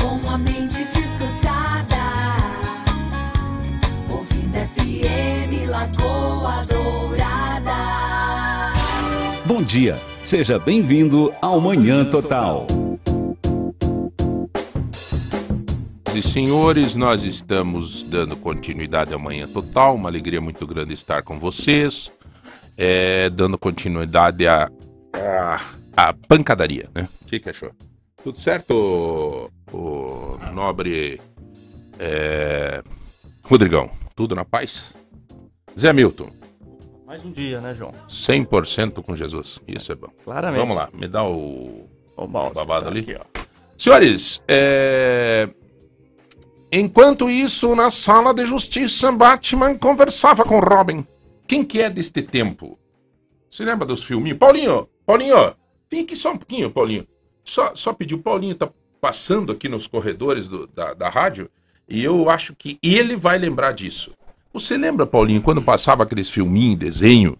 com a mente descansada. Ouvindo FM Lagoa Dourada. Bom dia, seja bem-vindo ao Manhã Total. e senhores, nós estamos dando continuidade ao Manhã Total. Uma alegria muito grande estar com vocês, é, dando continuidade à, à, à pancadaria, né? O que, que achou? Tudo certo, o, o nobre é, Rodrigão? Tudo na paz? Zé Milton, Mais um dia, né, João? 100% com Jesus. Isso é bom. Claramente. Vamos lá, me dá o, O mouse, babado tá ali. Aqui, ó. Senhores, é... enquanto isso, na sala de justiça, Batman conversava com Robin. Quem que é deste tempo? Se lembra dos filminhos? Paulinho, Paulinho, vem aqui só um pouquinho, Paulinho. Só, só pediu, Paulinho tá passando aqui nos corredores do- da, da rádio e eu acho que ele vai lembrar disso. Você lembra, Paulinho, quando passava aqueles filminhos, desenho,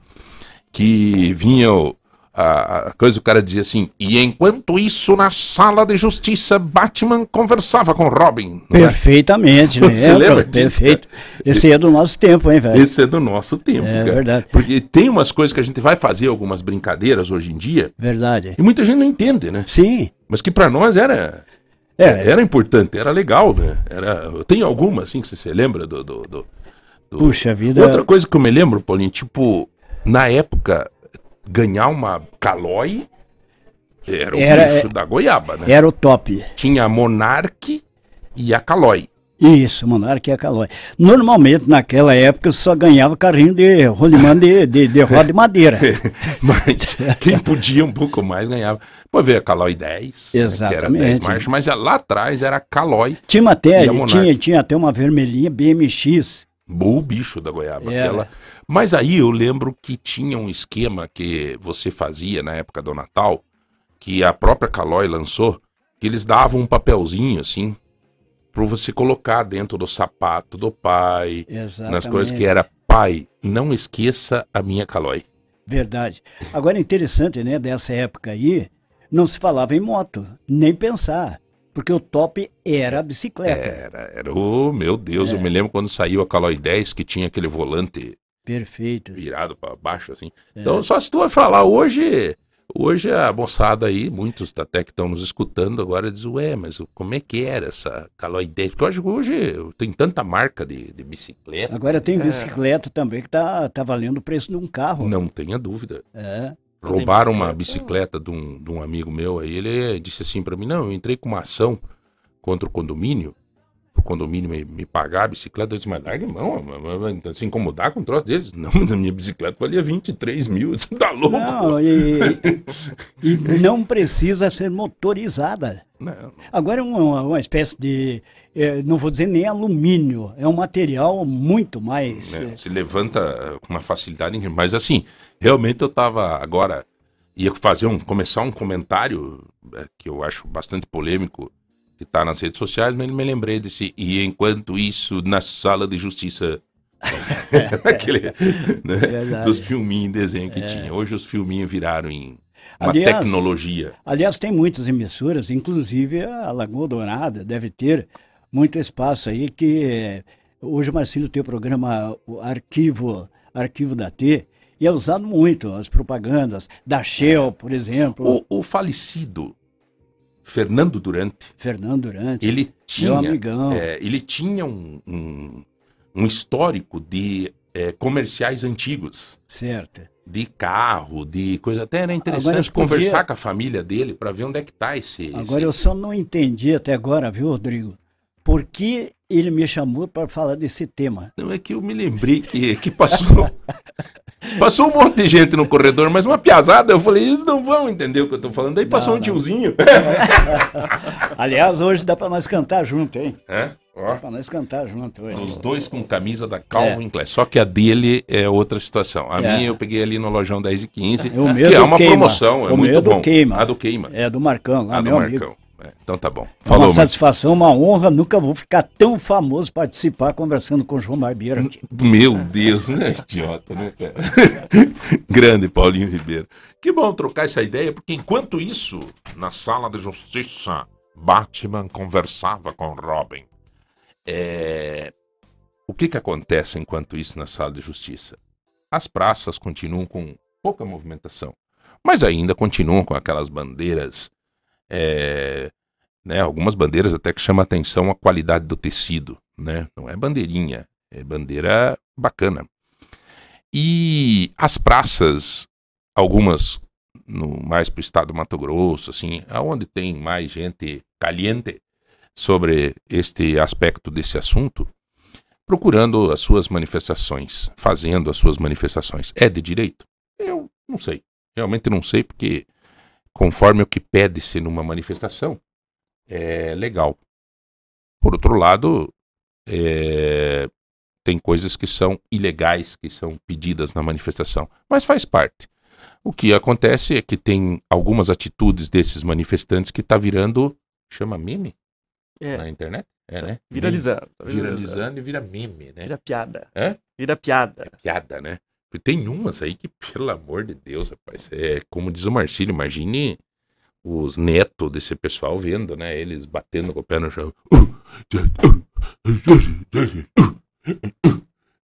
que vinham a, a coisa, o cara dizia assim, e enquanto isso, na sala de justiça, Batman conversava com Robin. é? Perfeitamente, né? Você lembra disso, Perfeito. Esse é do nosso tempo, hein, velho? Esse é do nosso tempo, É cara. verdade. Porque tem umas coisas que a gente vai fazer, algumas brincadeiras hoje em dia, Verdade. e muita gente não entende, né? Sim. Mas que pra nós era, É, era importante, era legal, né? Era, tem alguma, assim, que você se lembra do... do, do- do- puxa vida. Outra coisa que eu me lembro, Paulinho, tipo, na época, ganhar uma calói era o Era- bicho da goiaba, né? Era o top. Tinha a Monark e a Calói. Isso, Monarca e a Calói. Normalmente, naquela época, só ganhava carrinho de rolimã de, de, de roda de madeira. Mas quem podia um pouco mais ganhava. Pô, veio a Calói 10, né, que era 10 Exatamente. marchas, mas lá atrás era a Calói, Tinha até, tinha, tinha até uma vermelhinha BMX. o bicho da goiaba. Era. Aquela. Mas aí eu lembro que tinha um esquema que você fazia na época do Natal, que a própria Calói lançou, que eles davam um papelzinho assim, pra você colocar dentro do sapato do pai, Exatamente. nas coisas que era pai, não esqueça a minha Calói. Verdade. Agora, interessante, né, dessa época aí, não se falava em moto, nem pensar. Porque o top era a bicicleta. Era, era, oh, meu Deus, É. eu me lembro quando saiu a Calói 10 que tinha aquele volante Perfeito. virado pra baixo, assim. É. Então, só se tu vai falar hoje, hoje a moçada aí, muitos até que estão nos escutando agora, diz, ué, mas como é que era essa 10? Porque eu acho que hoje tem tanta marca de, de bicicleta, Agora tem bicicleta também que tá, tá valendo o preço de um carro. não tenha dúvida. É. Roubaram uma bicicleta? bicicleta de um, de um amigo meu aí, ele disse assim pra mim, não, eu entrei com uma ação contra o condomínio, condomínio me, me pagar a bicicleta, eu disse, mas larga mão, se incomodar com o troço deles. Não, mas a minha bicicleta valia 23 mil, você tá louco? Não, e, e não precisa ser motorizada. Não. Agora é uma, uma espécie de, eh, não vou dizer nem alumínio, é um material muito mais. né, eh, Se levanta com uma facilidade. Mas assim, realmente eu tava agora, ia fazer um, começar um comentário eh, que eu acho bastante polêmico, que tá nas redes sociais, mas me lembrei desse, e enquanto isso, na sala de justiça, aquele, né, dos filminhos em desenho que tinha. Hoje os filminhos viraram em uma Aliás, tecnologia. Aliás, tem muitas emissoras, inclusive a Lagoa Dourada deve ter muito espaço aí que eh, hoje o Marcelo tem o programa o Arquivo, Arquivo da T, e é usado muito as propagandas da Shell, por exemplo, O, o falecido Fernando Durante, Fernando Durante. ele tinha, amigão. é, ele tinha um, um, um histórico de é, comerciais antigos, Certo. de carro, de coisa. Até era interessante eu podia- conversar com a família dele para ver onde é que tá esse. Agora eu esse... só não entendi até agora, viu, Rodrigo? Por que ele me chamou para falar desse tema? Não é que eu me lembrei que, que passou. Passou um monte de gente no corredor, mas uma piazada, eu falei, eles não vão entender o que eu tô falando. Daí passou um tiozinho. Aliás, hoje dá para nós cantar junto, hein? É? Ó. Dá para nós cantar junto hoje. Os dois com camisa da Calvin Klein. Só que a dele é outra situação. A É. minha eu peguei ali no lojão 10 e 15, O meu que é uma Queima. promoção, é O muito meu bom. Queima. A do Queima. É do Marcão, lá, a do meu amigo. É, então tá bom. É uma Falou, Marcos. satisfação, uma honra. Nunca vou ficar tão famoso participar conversando com o João Barbeiro aqui. Meu Deus, né? Idiota, né, cara? Grande Paulinho Ribeiro. Que bom trocar essa ideia, porque enquanto isso, na sala de justiça, Batman conversava com Robin. É, O que, que acontece enquanto isso na sala de justiça? As praças continuam com pouca movimentação, mas ainda continuam com aquelas bandeiras, é, né, algumas bandeiras até que chamam a atenção a qualidade do tecido, né? Não é bandeirinha, é bandeira bacana. E as praças, algumas no, mais para o estado do Mato Grosso, assim, aonde tem mais gente caliente sobre este aspecto desse assunto, procurando as suas manifestações, fazendo as suas manifestações. É de direito? Eu não sei. Realmente não sei, porque conforme o que pede-se numa manifestação, é legal. Por outro lado, é, tem coisas que são ilegais, que são pedidas na manifestação, mas faz parte. O que acontece é que tem algumas atitudes desses manifestantes que tá virando, chama meme É, na internet? É, né? viralizando. tá Meme. Viralizando e vira meme, né? Vira piada. Hã? Vira piada. piada, né? Tem umas aí que, pelo amor de Deus, rapaz, é como diz o Marcílio, imagine os netos desse pessoal vendo, né? Eles batendo com o pé no chão.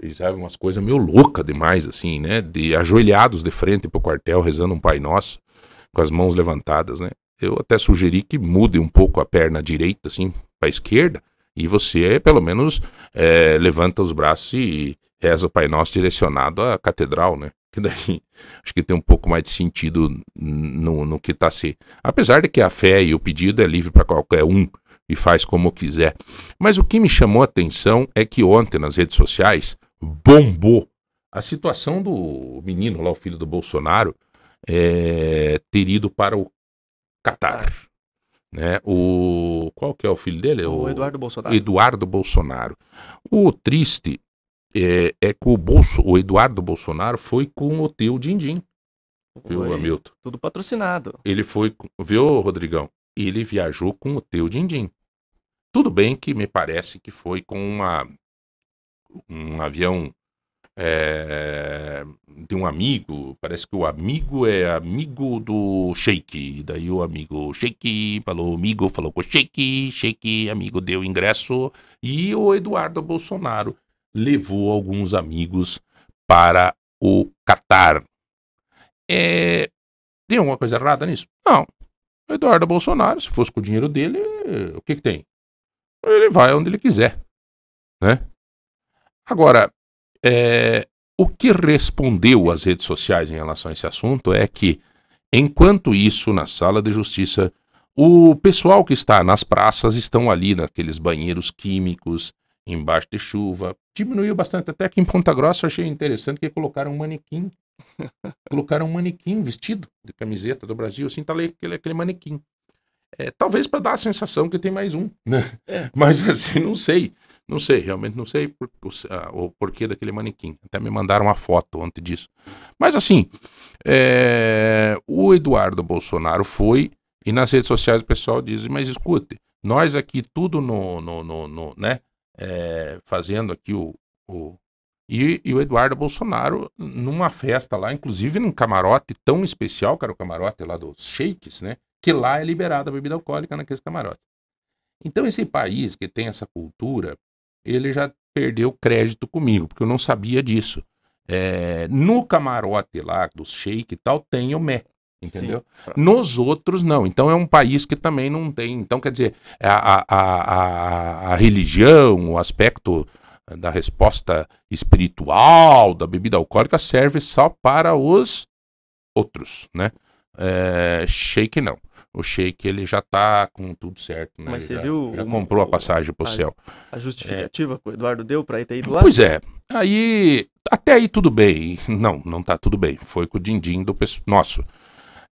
E sabe, umas coisas meio loucas demais, assim, né? De ajoelhados de frente pro quartel, rezando um Pai Nosso, com as mãos levantadas, né? Eu até sugeri que mude um pouco a perna direita, assim, pra esquerda, e você, pelo menos, é, levanta os braços e reza o Pai Nosso direcionado à catedral, né? Que daí acho que tem um pouco mais de sentido no, no que tá se. Apesar de que a fé e o pedido é livre para qualquer um e faz como quiser. Mas o que me chamou a atenção é que ontem nas redes sociais bombou a situação do menino lá, o filho do Bolsonaro, é, ter ido para o Catar. Né? O, qual que é o filho dele? O Eduardo Bolsonaro. Eduardo Bolsonaro. O triste é, é que o, Bolso, o Eduardo Bolsonaro foi com o teu Dindim, viu, Hamilton? Tudo patrocinado. Ele foi, viu, Rodrigão? Ele viajou com o teu Dindim. Tudo bem que me parece que foi com uma, um avião é, de um amigo. Parece que o amigo é amigo do Sheik. Daí o amigo Sheik falou, amigo falou com o Sheik, Sheik, amigo deu ingresso. E o Eduardo Bolsonaro levou alguns amigos para o Catar. É, tem alguma coisa errada nisso? Não. Eduardo Bolsonaro, se fosse com o dinheiro dele, o que, que tem? Ele vai onde ele quiser. Né? Agora, é, o que respondeu às redes sociais em relação a esse assunto é que, enquanto isso, na sala de justiça, o pessoal que está nas praças estão ali naqueles banheiros químicos, embaixo de chuva. Diminuiu bastante, até que em Ponta Grossa eu achei interessante que colocaram um manequim. colocaram um manequim vestido de camiseta do Brasil, assim, tá ali aquele, aquele manequim. É, talvez para dar a sensação que tem mais um, né? É. Mas assim, não sei. Não sei, realmente não sei por, o, ah, o porquê daquele manequim. Até me mandaram uma foto ontem disso. Mas assim, é, o Eduardo Bolsonaro foi e nas redes sociais o pessoal diz, mas escute, nós aqui tudo no, no, no, no- né, é, fazendo aqui o, o e, e o Eduardo Bolsonaro numa festa lá, inclusive num camarote tão especial, que era o camarote lá dos shakes, né, que lá é liberada a bebida alcoólica naqueles camarotes. Então esse país que tem essa cultura, ele já perdeu crédito comigo, porque eu não sabia disso. É, no camarote lá dos shake e tal, tem o mé, entendeu? Sim. Nos outros, não. Então é um país que também não tem. Então, quer dizer, a, a, a, a- a religião, o aspecto da resposta espiritual da bebida alcoólica serve só para os outros, né? É, shake não. O shake ele já tá com tudo certo, né? Mas você já, viu já o- comprou a o- passagem pro a- céu. A justificativa que o Eduardo deu pra ir ter ido lá? Pois é. Aí, até aí tudo bem. Não, não tá tudo bem. Foi com o din-din do nosso.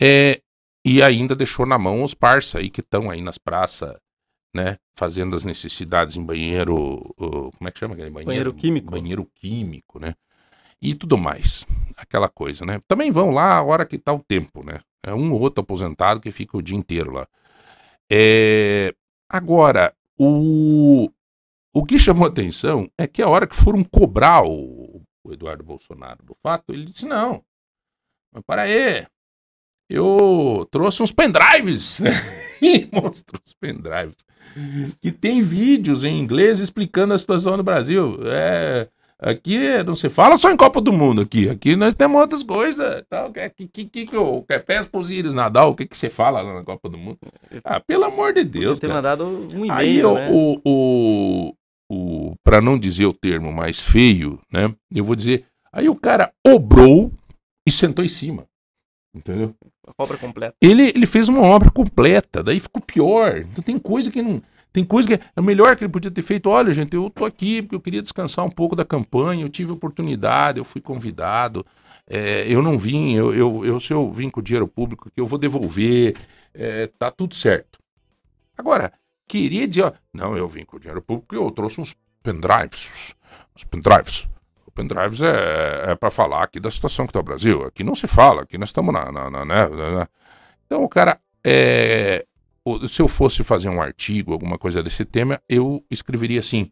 É, e ainda deixou na mão os parça aí que estão aí nas praças, né? Fazendo as necessidades em banheiro. como é que chama aquele banheiro? Banheiro químico. Banheiro químico, né? E tudo mais. Aquela coisa, né? Também vão lá a hora que tá o tempo, né? É um ou outro aposentado que fica o dia inteiro lá. É, agora, o, o que chamou atenção é que a hora que foram cobrar o, o Eduardo Bolsonaro do fato, ele disse: não, mas para aí, eu trouxe uns pendrives e mostrou os pendrives. Que tem vídeos em inglês explicando a situação no Brasil. É, aqui não se fala só em Copa do Mundo aqui. Aqui nós temos outras coisas. Tal, que, que, que, que, que o que é pros Nadal, o que, que você fala lá na Copa do Mundo? Ah, pelo amor de Deus. Ter mandado um Aí e-mail, o, né? o, o, o para não dizer o termo mais feio, né? Eu vou dizer, aí o cara obrou e sentou em cima. Entendeu? A obra completa. Ele, ele fez uma obra completa, daí ficou pior. Então tem coisa que não. Tem coisa que é o melhor que ele podia ter feito. Olha, gente, eu tô aqui porque eu queria descansar um pouco da campanha, eu tive oportunidade, eu fui convidado. é, eu não vim, eu, eu, eu, se eu vim com dinheiro público, que eu vou devolver, é, tá tudo certo. Agora, queria dizer, ó, não, eu vim com dinheiro público e eu trouxe uns pendrives. Uns pendrives. Pendrives é, é para falar aqui da situação que tá o Brasil. Aqui não se fala, aqui nós estamos na, na, na, né, na- Então, o cara, é, se eu fosse fazer um artigo, alguma coisa desse tema, eu escreveria assim: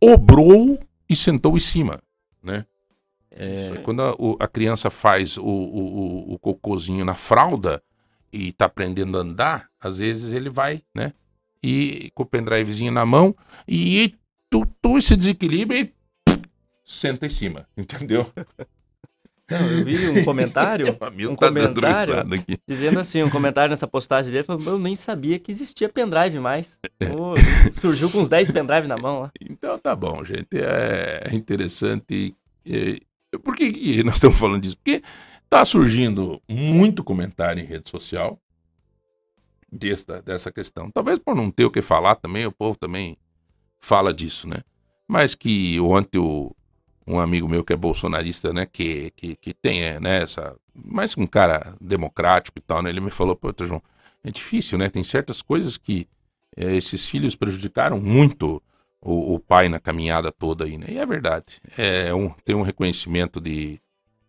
obrou e sentou em cima, né? É, quando a, o- a criança faz o, o, o- cocôzinho na fralda e tá aprendendo a andar, às vezes ele vai, né? E com o pendrivezinho na mão e tu, tu esse desequilíbrio e senta em cima, entendeu? Não, eu vi um comentário, um tá comentário dizendo assim, um comentário nessa postagem dele, falando, eu nem sabia que existia pendrive mais. É. Pô, surgiu com uns 10 pendrive na mão lá. Então tá bom, gente. É interessante. É, por que, que nós estamos falando disso? Porque tá surgindo muito comentário em rede social desta, dessa questão. Talvez por não ter o que falar também, o povo também fala disso, né? Mas que ontem o, um amigo meu que é bolsonarista, né, que, que, que tem é, né, essa. Mais um cara democrático e tal, né? Ele me falou, pô, João, é difícil, né? Tem certas coisas que eh, esses filhos prejudicaram muito o, o pai na caminhada toda aí, né? E é verdade. É um, tem um reconhecimento de,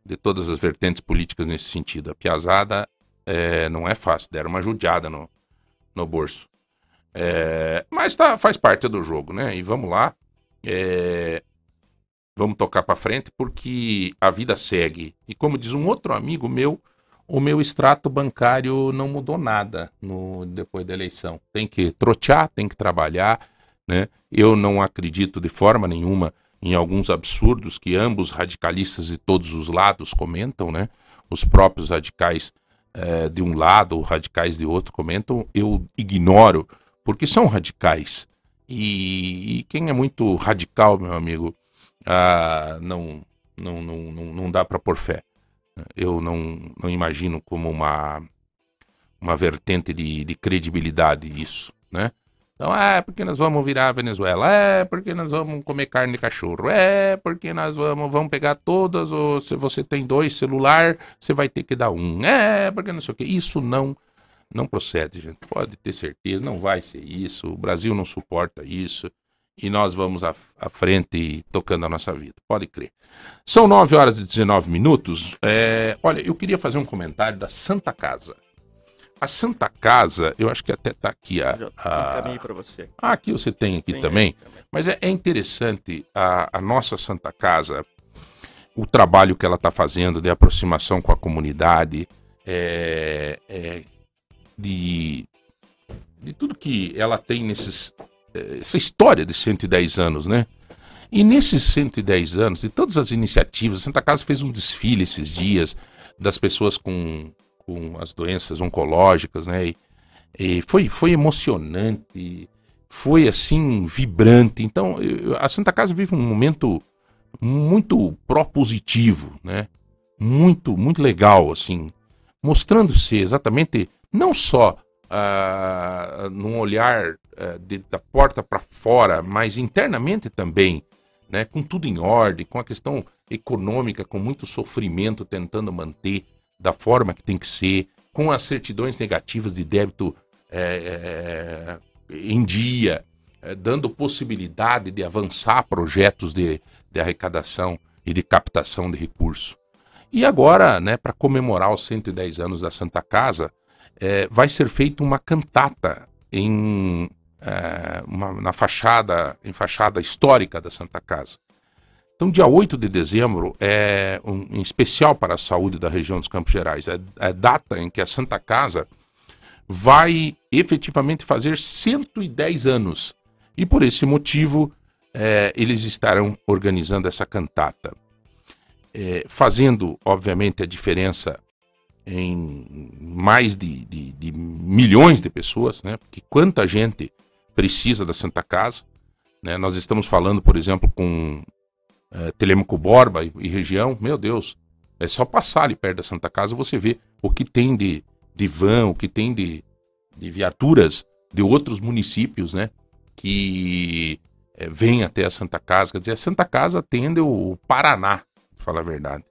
de todas as vertentes políticas nesse sentido. A piazada é, não é fácil, deram uma judiada no, no bolso. É, mas tá, faz parte do jogo, né? E vamos lá. É, vamos tocar para frente porque a vida segue. E como diz um outro amigo meu, o meu extrato bancário não mudou nada no, depois da eleição. Tem que trotear, tem que trabalhar, né? Eu não acredito de forma nenhuma em alguns absurdos que ambos radicalistas de todos os lados comentam, né? Os próprios radicais eh, de um lado, radicais de outro comentam, eu ignoro, porque são radicais. E, e quem é muito radical, meu amigo, ah, não, não, não, não, dá para pôr fé. Eu não, não imagino como uma, uma vertente de, de credibilidade isso, né? Então, é porque nós vamos virar a Venezuela, é porque nós vamos comer carne de cachorro, é porque nós vamos, vamos pegar todas, ou se você tem dois celular, você vai ter que dar um, é porque não sei o que. Isso não, não procede, gente. Pode ter certeza, não vai ser isso. O Brasil não suporta isso. E nós vamos à, à frente tocando a nossa vida, pode crer. São 9 horas e 19 minutos. É, olha, eu queria fazer um comentário da Santa Casa. A Santa Casa, eu acho que até tá aqui a. A... encaminhei pra você. Ah, aqui você tem aqui Tem também. Mas é, é interessante a, a nossa Santa Casa, o trabalho que ela está fazendo de aproximação com a comunidade, é, é, de, de tudo que ela tem nesses. Eh, essa história de 110 anos, né? E nesses 110 anos, de todas as iniciativas, Santa Casa fez um desfile esses dias das pessoas com, com as doenças oncológicas, né? E, e foi, foi emocionante, foi assim, vibrante. Então, eu- a Santa Casa vive um momento muito propositivo, né? Muito, muito legal, assim, mostrando-se exatamente não só ah, num olhar ah, de- da porta para fora, mas internamente também, né? Com tudo em ordem, com a questão econômica, com muito sofrimento tentando manter da forma que tem que ser, com as certidões negativas de débito eh, eh, em dia, eh, dando possibilidade de avançar projetos de, de arrecadação e de captação de recursos. E agora, né, para comemorar os 110 anos da Santa Casa, eh, vai ser feita uma cantata em, eh, uma- na fachada, em fachada histórica da Santa Casa. Então, dia 8 de dezembro é um, em especial para a saúde da região dos Campos Gerais. É a data em que a Santa Casa vai efetivamente fazer 110 anos. E por esse motivo, é, eles estarão organizando essa cantata. É, fazendo, obviamente, a diferença em mais de, de, de, milhões de pessoas, né? Porque quanta gente precisa da Santa Casa. Né? Nós estamos falando, por exemplo, com é, Telemaco Borba e, e, região. Meu Deus, é só passar ali perto da Santa Casa você vê o que tem de, de van, o que tem de, de viaturas de outros municípios, né? Que é, vêm até a Santa Casa. Quer dizer, a Santa Casa atende o Paraná, para falar a verdade.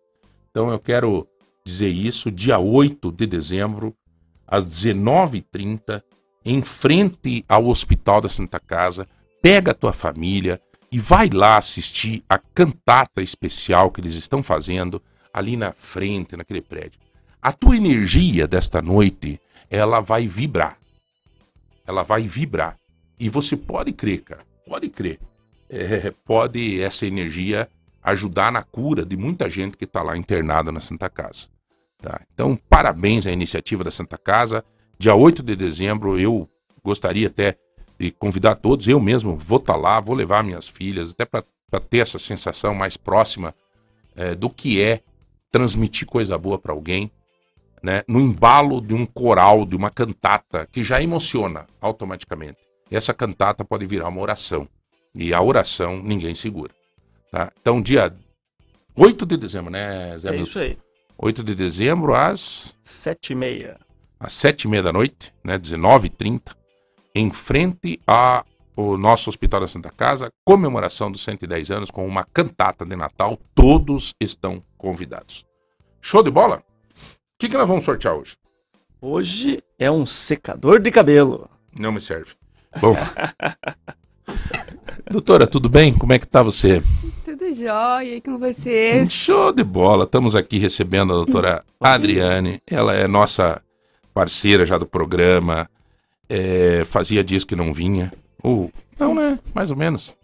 Então eu quero dizer isso, dia 8 de dezembro, às 19h30, em frente ao Hospital da Santa Casa, pega a tua família e vai lá assistir a cantata especial que eles estão fazendo ali na frente, naquele prédio. A tua energia desta noite, ela vai vibrar. Ela vai vibrar. E você pode crer, cara, pode crer. É, pode essa energia ajudar na cura de muita gente que está lá internada na Santa Casa. Tá? Então, parabéns à iniciativa da Santa Casa. Dia 8 de dezembro, eu gostaria até de convidar todos, eu mesmo vou estar tá lá, vou levar minhas filhas, até para ter essa sensação mais próxima é, do que é transmitir coisa boa para alguém, né? no embalo de um coral, de uma cantata, que já emociona automaticamente. Essa cantata pode virar uma oração. E a oração ninguém segura. Tá? Então, dia 8 de dezembro, né, Zé É Milton? isso aí. 8 de dezembro, às, Sete e meia. às 7 e meia da noite, né, 19h30, em frente ao nosso Hospital da Santa Casa, comemoração dos 110 anos com uma cantata de Natal. Todos estão convidados. Show de bola? O que, que nós vamos sortear hoje? Hoje é um secador de cabelo. Não me serve. Bom. Doutora, tudo bem? Como é que tá você? Tudo jóia e com vocês? Show de bola. Estamos aqui recebendo a doutora Adriane. Ela é nossa parceira já do programa. É, fazia dias que não vinha. Ou, não, né? Mais ou menos.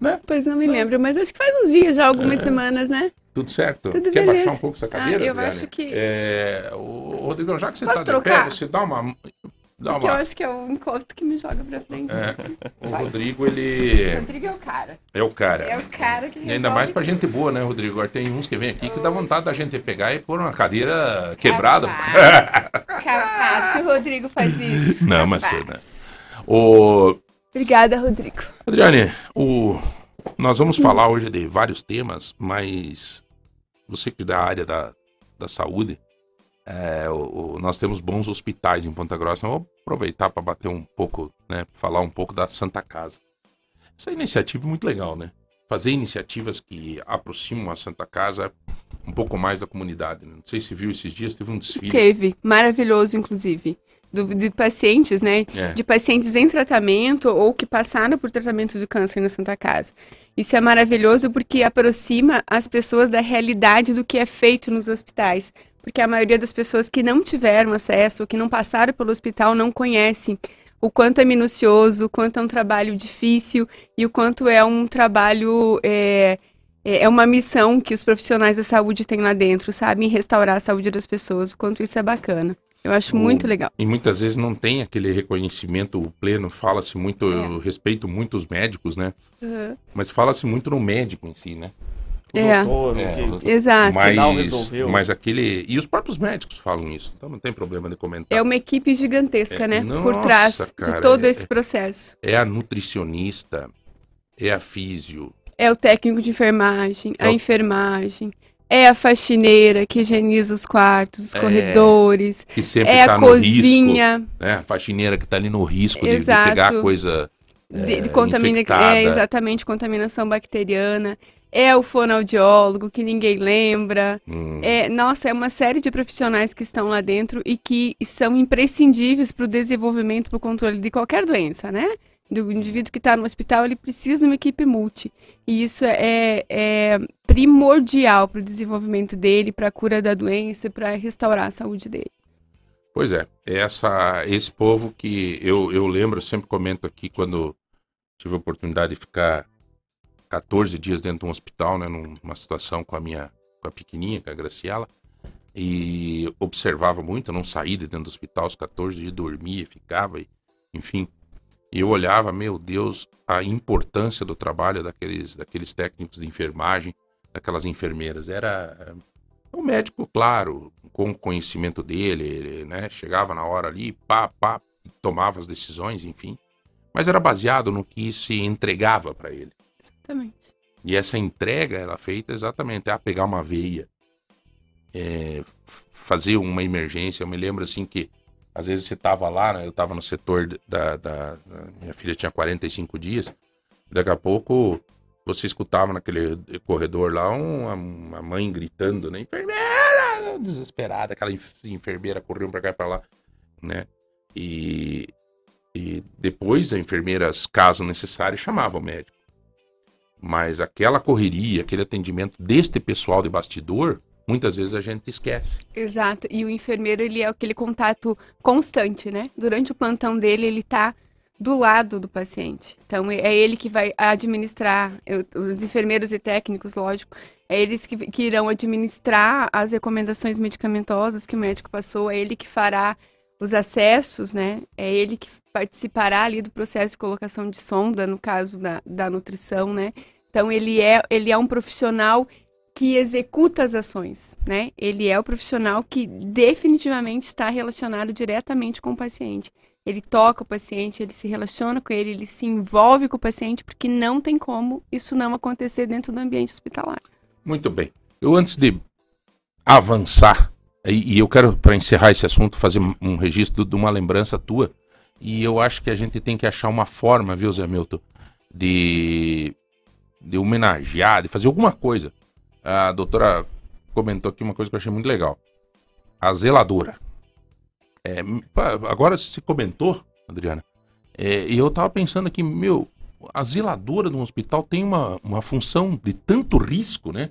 Né? Pois não me lembro, mas acho que faz uns dias já, algumas semanas, né? Tudo certo? Tudo Quer beleza. baixar um pouco essa cadeira? Ah, eu Adriane? acho que- É, o Rodrigo, já que você está de pé, trocar? você dá uma. Dá Porque eu uma. acho que é o encosto que me joga pra frente. É, o Vai. Rodrigo, ele O Rodrigo é o cara. é o cara. É o cara que E ainda mais pra gente boa, né, Rodrigo? Agora tem uns que vem aqui que dá vontade da gente pegar e pôr uma cadeira quebrada. Capaz, capaz que o Rodrigo faz isso. Não, mas Capaz. né? Ô, Obrigada, Rodrigo. Adriane, o... nós vamos falar hoje de vários temas, mas você que é da área da, da saúde, é, o- o- nós temos bons hospitais em Ponta Grossa. Vou aproveitar para bater um pouco, né, falar um pouco da Santa Casa. Essa iniciativa é muito legal, né? Fazer iniciativas que aproximam a Santa Casa um pouco mais da comunidade. né? Não sei se viu esses dias, teve um desfile. Teve, maravilhoso, inclusive. Do- de pacientes, né? É. De pacientes em tratamento ou que passaram por tratamento do câncer na Santa Casa. Isso é maravilhoso porque aproxima as pessoas da realidade do que é feito nos hospitais. Porque a maioria das pessoas que não tiveram acesso, ou que não passaram pelo hospital, não conhecem o quanto é minucioso, o quanto é um trabalho difícil e o quanto é um trabalho. É, é uma missão que os profissionais da saúde têm lá dentro, sabem restaurar a saúde das pessoas, o quanto isso é bacana. Eu acho O- muito legal. E muitas vezes não tem aquele reconhecimento pleno, fala-se muito, É. eu respeito muito os médicos, né? Mas fala-se muito no médico em si, né? O É. doutor, É, o que- Exato. Mas, resolveu. mas aquele. E os próprios médicos falam isso, então não tem problema de comentar. É uma equipe gigantesca, É, né? nossa, Por trás cara, de todo é- esse processo. É a nutricionista, é a físio, É o técnico de enfermagem, É a o- enfermagem, é a faxineira que higieniza os quartos, os É, corredores, que sempre é tá a no risco. cozinha Né? A faxineira que tá ali no risco de, de pegar coisa. de, é, de contamina, infectada. é exatamente contaminação bacteriana, é o fonoaudiólogo que ninguém lembra. Hum, É, nossa, é uma série de profissionais que estão lá dentro e que são imprescindíveis para o desenvolvimento, para o controle de qualquer doença, né? Do indivíduo que está no hospital, ele precisa de uma equipe multi. E isso é, é primordial para o desenvolvimento dele, para a cura da doença, para restaurar a saúde dele. Pois é, essa, esse povo que eu, eu lembro, eu sempre comento aqui quando tive a oportunidade de ficar 14 dias dentro de um hospital, né, numa situação com a minha com a pequenininha, com a Graciela, e observava muito, eu não saía de dentro do hospital, os 14 dias dormia, ficava, e, enfim. E eu olhava, meu Deus, a importância do trabalho daqueles, daqueles técnicos de enfermagem, daquelas enfermeiras. Era o médico, claro, com o conhecimento dele, ele, né, chegava na hora ali, pá, pá, tomava as decisões, enfim. Mas era baseado no que se entregava para ele. Exatamente. E essa entrega era feita exatamente a pegar uma veia, é, fazer uma emergência. Eu me lembro assim que às vezes você estava lá, né, eu estava no setor da, da, da, Minha filha tinha 45 dias, daqui a pouco você escutava naquele corredor lá uma, uma mãe gritando, né? Enfermeira! Desesperada, aquela enfermeira correndo para cá e para lá, né? E, e depois a enfermeira, caso necessário, chamava o médico. Mas aquela correria, aquele atendimento deste pessoal de bastidor, muitas vezes a gente esquece. Exato. E o enfermeiro, ele é aquele contato constante, né? Durante o plantão dele, ele tá do lado do paciente. Então, é ele que vai administrar, os enfermeiros e técnicos, lógico, é eles que, que irão administrar as recomendações medicamentosas que o médico passou, é ele que fará os acessos, né? É ele que participará ali do processo de colocação de sonda, no caso da, da nutrição, né? Então ele é, ele é um profissional que executa as ações, né? Ele é o profissional que definitivamente está relacionado diretamente com o paciente. Ele toca o paciente, ele se relaciona com ele, ele se envolve com o paciente, porque não tem como isso não acontecer dentro do ambiente hospitalar. Muito bem. Eu antes de avançar e, eu quero, para encerrar esse assunto, fazer um registro de uma lembrança tua. E eu acho que a gente tem que achar uma forma, viu, Zé Milton, de, de homenagear, de fazer alguma coisa. A doutora comentou aqui uma coisa que eu achei muito legal. A zeladora. É, agora se comentou, Adriana, é, e eu tava pensando aqui, meu, a zeladora de um hospital tem uma, uma função de tanto risco, né?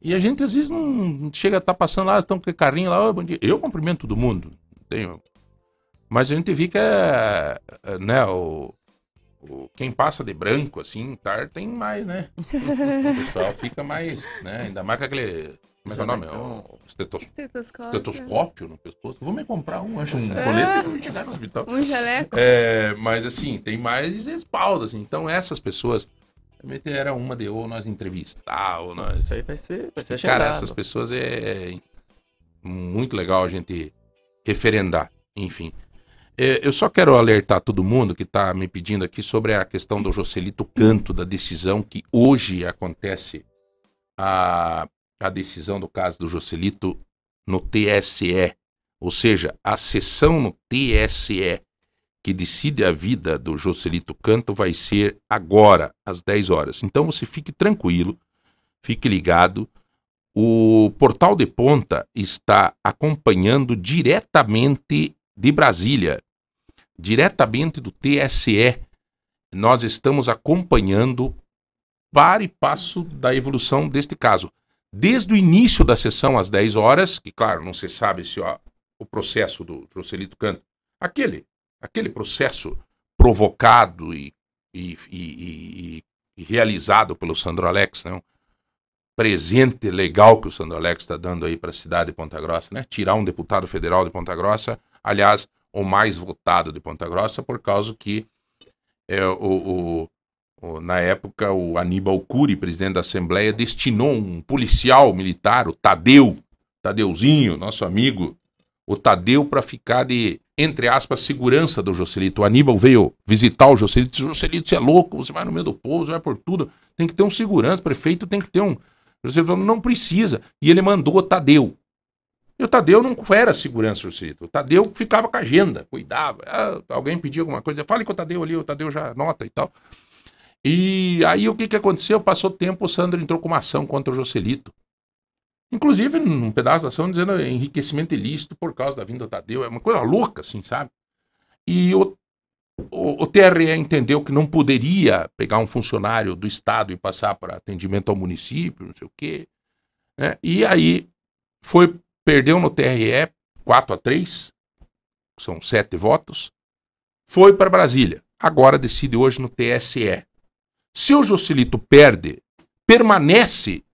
E a gente às vezes não chega a estar tá passando lá, estão com carrinho lá, oh. Eu cumprimento todo mundo. Tenho. Mas a gente fica, é, né, o, o, quem passa de branco, assim, tar, tem mais, né? o pessoal fica mais, né? Ainda mais com aquele. Como é que é o nome? O estetos... estetoscópio. estetoscópio no pescoço. Vou me comprar um, acho um colete e chegar no hospital. Um jaleco. É, mas assim, tem mais espalda, assim. Então essas pessoas Realmente era uma de ou nós entrevistar, ou nós. Isso aí vai ser. Vai ser Cara, essas pessoas é, é muito legal a gente referendar, enfim. É, eu só quero alertar todo mundo que está me pedindo aqui sobre a questão do Joselito Canto, da decisão que hoje acontece a, a decisão do caso do Joselito no TSE. Ou seja, a sessão no TSE que decide a vida do Joselito Canto vai ser agora, às 10 horas. Então você fique tranquilo, fique ligado. O Portal de Ponta está acompanhando diretamente de Brasília, diretamente do TSE. Nós estamos acompanhando para e passo da evolução deste caso. Desde o início da sessão, às 10 horas, que claro, não se sabe se ó, o processo do Joselito Canto, aquele aquele processo provocado e, e, e, e realizado pelo Sandro Alex, né? presente legal que o Sandro Alex está dando aí para a cidade de Ponta Grossa, né? tirar um deputado federal de Ponta Grossa, aliás, o mais votado de Ponta Grossa, por causa que é, o, o, o, na época o Aníbal Cury, presidente da Assembleia, destinou um policial militar, o Tadeu, Tadeuzinho, nosso amigo, o Tadeu, para ficar de entre aspas, segurança do Joselito. O Aníbal veio visitar o Joselito. Joselito, você é louco, você vai no meio do povo, você vai por tudo. Tem que ter um segurança, prefeito tem que ter um. Joselito falou, não precisa. E ele mandou o Tadeu. E o Tadeu não era segurança, Joselito. O Tadeu ficava com a agenda, cuidava. Ah, alguém pedia alguma coisa, fale com o Tadeu ali, o Tadeu já nota e tal. E aí o que, que aconteceu? Passou tempo, o Sandro entrou com uma ação contra o Joselito. Inclusive, num pedaço da ação dizendo enriquecimento ilícito por causa da vinda do Tadeu. É uma coisa louca, assim, sabe? E o, o, o TRE entendeu que não poderia pegar um funcionário do Estado e passar para atendimento ao município, não sei o quê. Né? E aí foi, perdeu no TRE 4 a 3, são sete votos, foi para Brasília. Agora decide hoje no TSE. Se o Joselito perde, permanece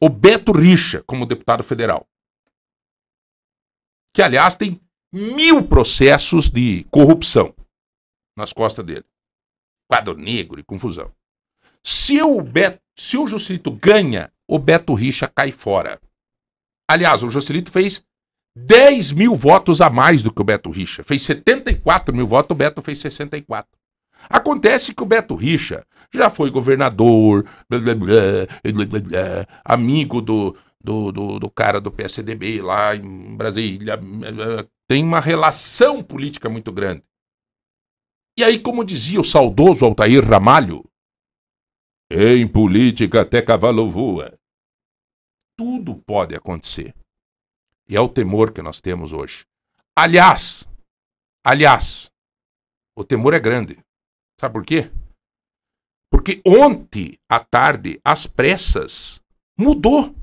o Beto Richa como deputado federal. Que, aliás, tem mil processos de corrupção nas costas dele. Quadro negro e confusão. Se o, Beto, se o Joselito ganha, o Beto Richa cai fora. Aliás, o Joselito fez 10 mil votos a mais do que o Beto Richa. Fez 74 mil votos, o Beto fez 64. Acontece que o Beto Richa já foi governador, blá, blá, blá, amigo do, do, do, do, cara do PSDB lá em Brasília. Tem uma relação política muito grande. E aí, como dizia o saudoso Altair Ramalho, em política até cavalo voa. Tudo pode acontecer. E é o temor que nós temos hoje. Aliás, aliás, o temor é grande. Sabe por quê? Porque ontem à tarde, às pressas, mudou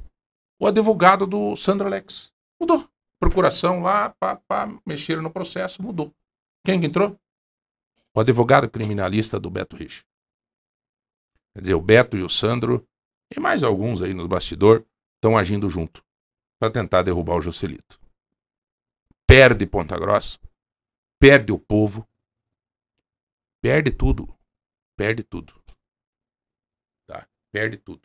o advogado do Sandro Alex. Mudou. Procuração lá, pá, pá, mexeram no processo, mudou. Quem que entrou? O advogado criminalista do Beto Rich. Quer dizer, o Beto e o Sandro, e mais alguns aí no bastidor, estão agindo junto para tentar derrubar o Joselito. Perde Ponta Grossa, perde o povo, perde tudo. Perde tudo. Tá? Perde tudo.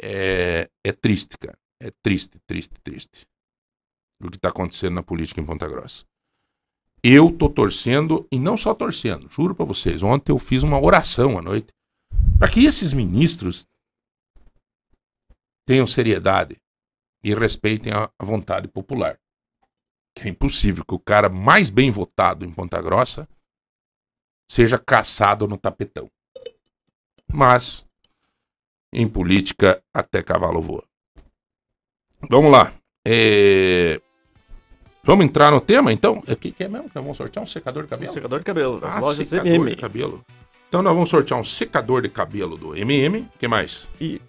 É, é triste, cara. É triste, triste, triste. O que está acontecendo na política em Ponta Grossa. Eu tô torcendo, e não só torcendo, juro para vocês. Ontem eu fiz uma oração à noite para que esses ministros tenham seriedade e respeitem a, a vontade popular. Que é impossível que o cara mais bem votado em Ponta Grossa seja caçado no tapetão. Mas, em política, até cavalo voa. Vamos lá. É... Vamos entrar no tema, então? O que, que é mesmo? Vamos sortear um secador de cabelo? Um secador de cabelo, ah, lojas secador MM. de cabelo. Então nós vamos sortear um secador de cabelo do MM. que mais? E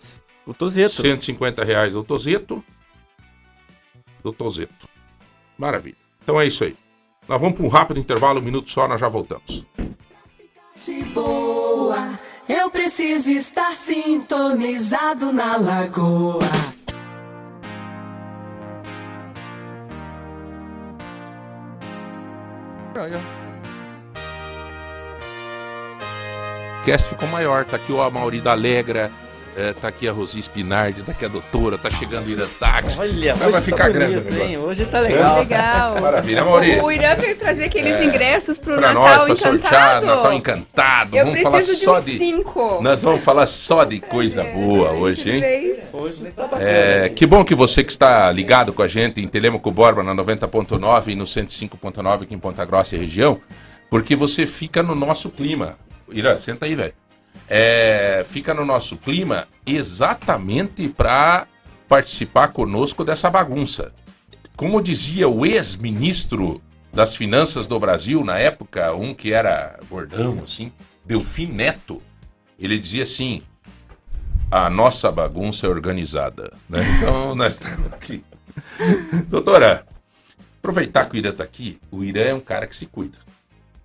o Tozeto. 150 reais do Tozeto. Do Tozeto. Maravilha. Então é isso aí. Nós vamos para um rápido intervalo, um minuto só, nós já voltamos. De boa, eu preciso estar sintonizado na lagoa. O cast ficou maior. Tá aqui o Amauri da Alegra, é, tá aqui a Rosi Spinardi, tá aqui a doutora, tá chegando o Ira Táxi. Olha, Vai hoje ficar tá grande bonito, hein? Hoje tá legal. Legal. Maravilha, Mauri. O Irã veio trazer aqueles ingressos pro Pra nós, Natal pra sortear, Encantado. Natal Encantado. Eu vamos falar preciso de só de. cinco. Nós vamos falar só de coisa boa hoje, hein? Hoje tá bacana. É, que bom que você que está ligado com a gente em Telemaco Borba na 90.9 e no 105.9 aqui em Ponta Grossa e região, porque você fica no nosso clima. Ira, senta aí, velho. É, fica no nosso clima exatamente para participar conosco dessa bagunça. Como dizia o ex-ministro das Finanças do Brasil na época, um que era gordão, assim, Delfim Neto, ele dizia assim: a nossa bagunça é organizada. né? Então, nós estamos aqui. Doutora, aproveitar que o Irã está aqui, o Irã é um cara que se cuida.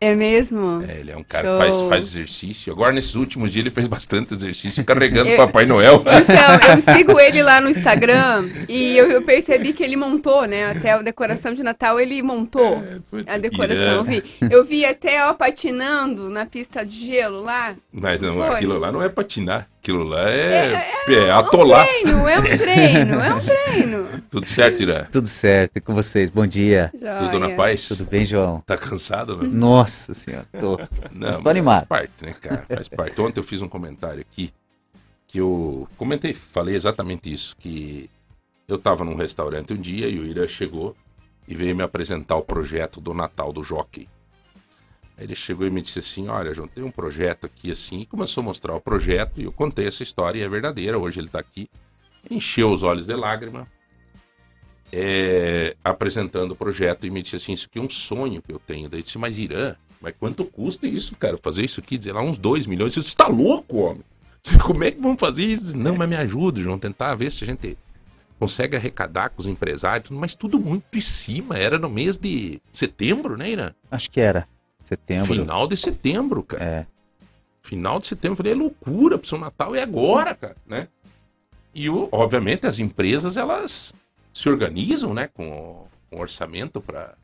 É mesmo? É, ele é um cara Show. que faz, faz exercício. Agora, nesses últimos dias, ele fez bastante exercício carregando o Eu- Papai Noel. Então, eu sigo ele lá no Instagram e eu, eu percebi que ele montou, né? Até a decoração de Natal ele montou a decoração. Eu vi, eu vi até, ó, patinando na pista de gelo lá. Mas não, Foi. aquilo lá não é patinar. Aquilo lá é, É, é, atolar. É um treino, é um treino, é um treino. Tudo certo, Irã? Tudo certo, e com vocês? Bom dia. Tudo na Joia. paz? Tudo bem, João? Tá cansado, né? Nossa senhora, tô. Não, Mas tô animado. Faz parte, né, cara? Faz parte. Ontem eu fiz um comentário aqui que eu comentei, falei exatamente isso, que eu tava num restaurante um dia e o Ira chegou e veio me apresentar o projeto do Natal do Jockey. Aí ele chegou e me disse assim, olha, João, tem um projeto aqui assim, e começou a mostrar o projeto e eu contei essa história e é verdadeira, hoje ele tá aqui, encheu os olhos de lágrima, é, apresentando o projeto e me disse assim, isso aqui é um sonho que eu tenho. Daí eu disse, mas Irã, mas quanto custa isso, cara? Fazer isso aqui, dizer lá uns 2 milhões. Você está louco, homem? Como é que vamos fazer isso? Não, mas me ajuda, João, tentar ver se a gente consegue arrecadar com os empresários, mas tudo muito em cima. Era no mês de setembro, né, Irã? Acho que era setembro. Final de setembro, cara. É. Final de setembro, eu falei, é loucura pro seu Natal, é agora, cara, né? E, o- obviamente, as empresas, elas se organizam, né, com com orçamento para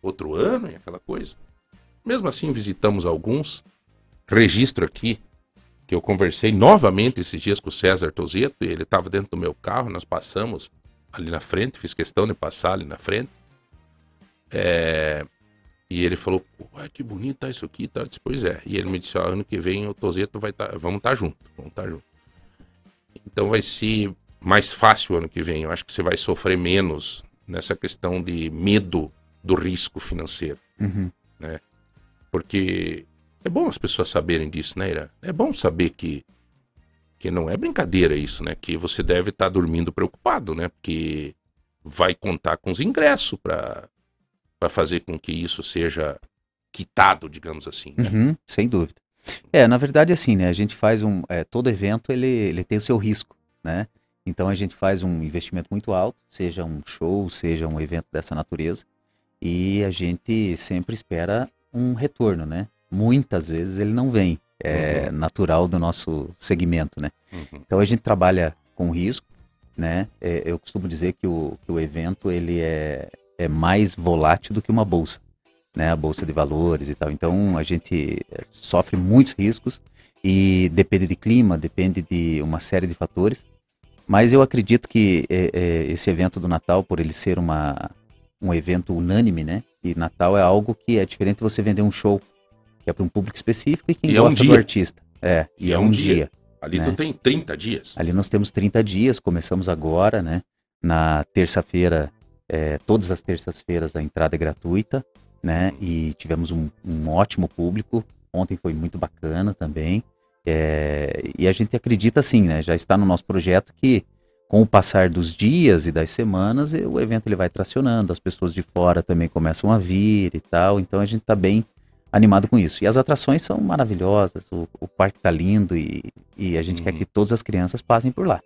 outro ano e aquela coisa. Mesmo assim, visitamos alguns. Registro aqui que eu conversei novamente esses dias com o César Tozeto, e ele estava dentro do meu carro, nós passamos ali na frente, fiz questão de passar ali na frente. É, e ele falou, Ué, que bonito tá isso aqui, tá? Eu disse, pois é. E ele me disse, ó, ano que vem o Tozeto vai estar, vamos estar junto, vamos estar junto. Então vai ser mais fácil ano que vem. Eu acho que você vai sofrer menos nessa questão de medo do risco financeiro, Uhum. né? Porque é bom as pessoas saberem disso, né, Ira? É bom saber que que não é brincadeira isso, né? Que você deve estar dormindo preocupado, né? Porque vai contar com os ingressos para para fazer com que isso seja quitado, digamos assim. Né? Uhum, sem dúvida. É, na verdade, assim, né? A gente faz um. é, todo evento ele, ele tem o seu risco, né? Então a gente faz um investimento muito alto, seja um show, seja um evento dessa natureza, e a gente sempre espera um retorno, né? Muitas vezes ele não vem. É natural do nosso segmento, né? Uhum. Então a gente trabalha com risco, né? É, eu costumo dizer que o, que o evento ele é, é mais volátil do que uma bolsa, né? A bolsa de valores e tal. Então a gente é, sofre muitos riscos e depende de clima, depende de uma série de fatores. Mas eu acredito que é, é, esse evento do Natal, por ele ser uma, um evento unânime, né? E Natal é algo que é diferente de você vender um show, que é para um público específico e quem E é um gosta do dia. artista. É, E é um dia. Ali né? tu tem 30 dias. Ali nós temos 30 dias, começamos agora, né? Na terça-feira, é, todas as terças-feiras a entrada é gratuita, né? E tivemos um, um ótimo público. Ontem foi muito bacana também. É, e a gente acredita assim, né? Já está no nosso projeto que com o passar dos dias e das semanas, o evento ele vai tracionando, as pessoas de fora também começam a vir e tal. Então a gente está bem animado com isso. E as atrações são maravilhosas, o, o parque tá lindo e, e a gente quer Uhum. que todas as crianças passem por lá.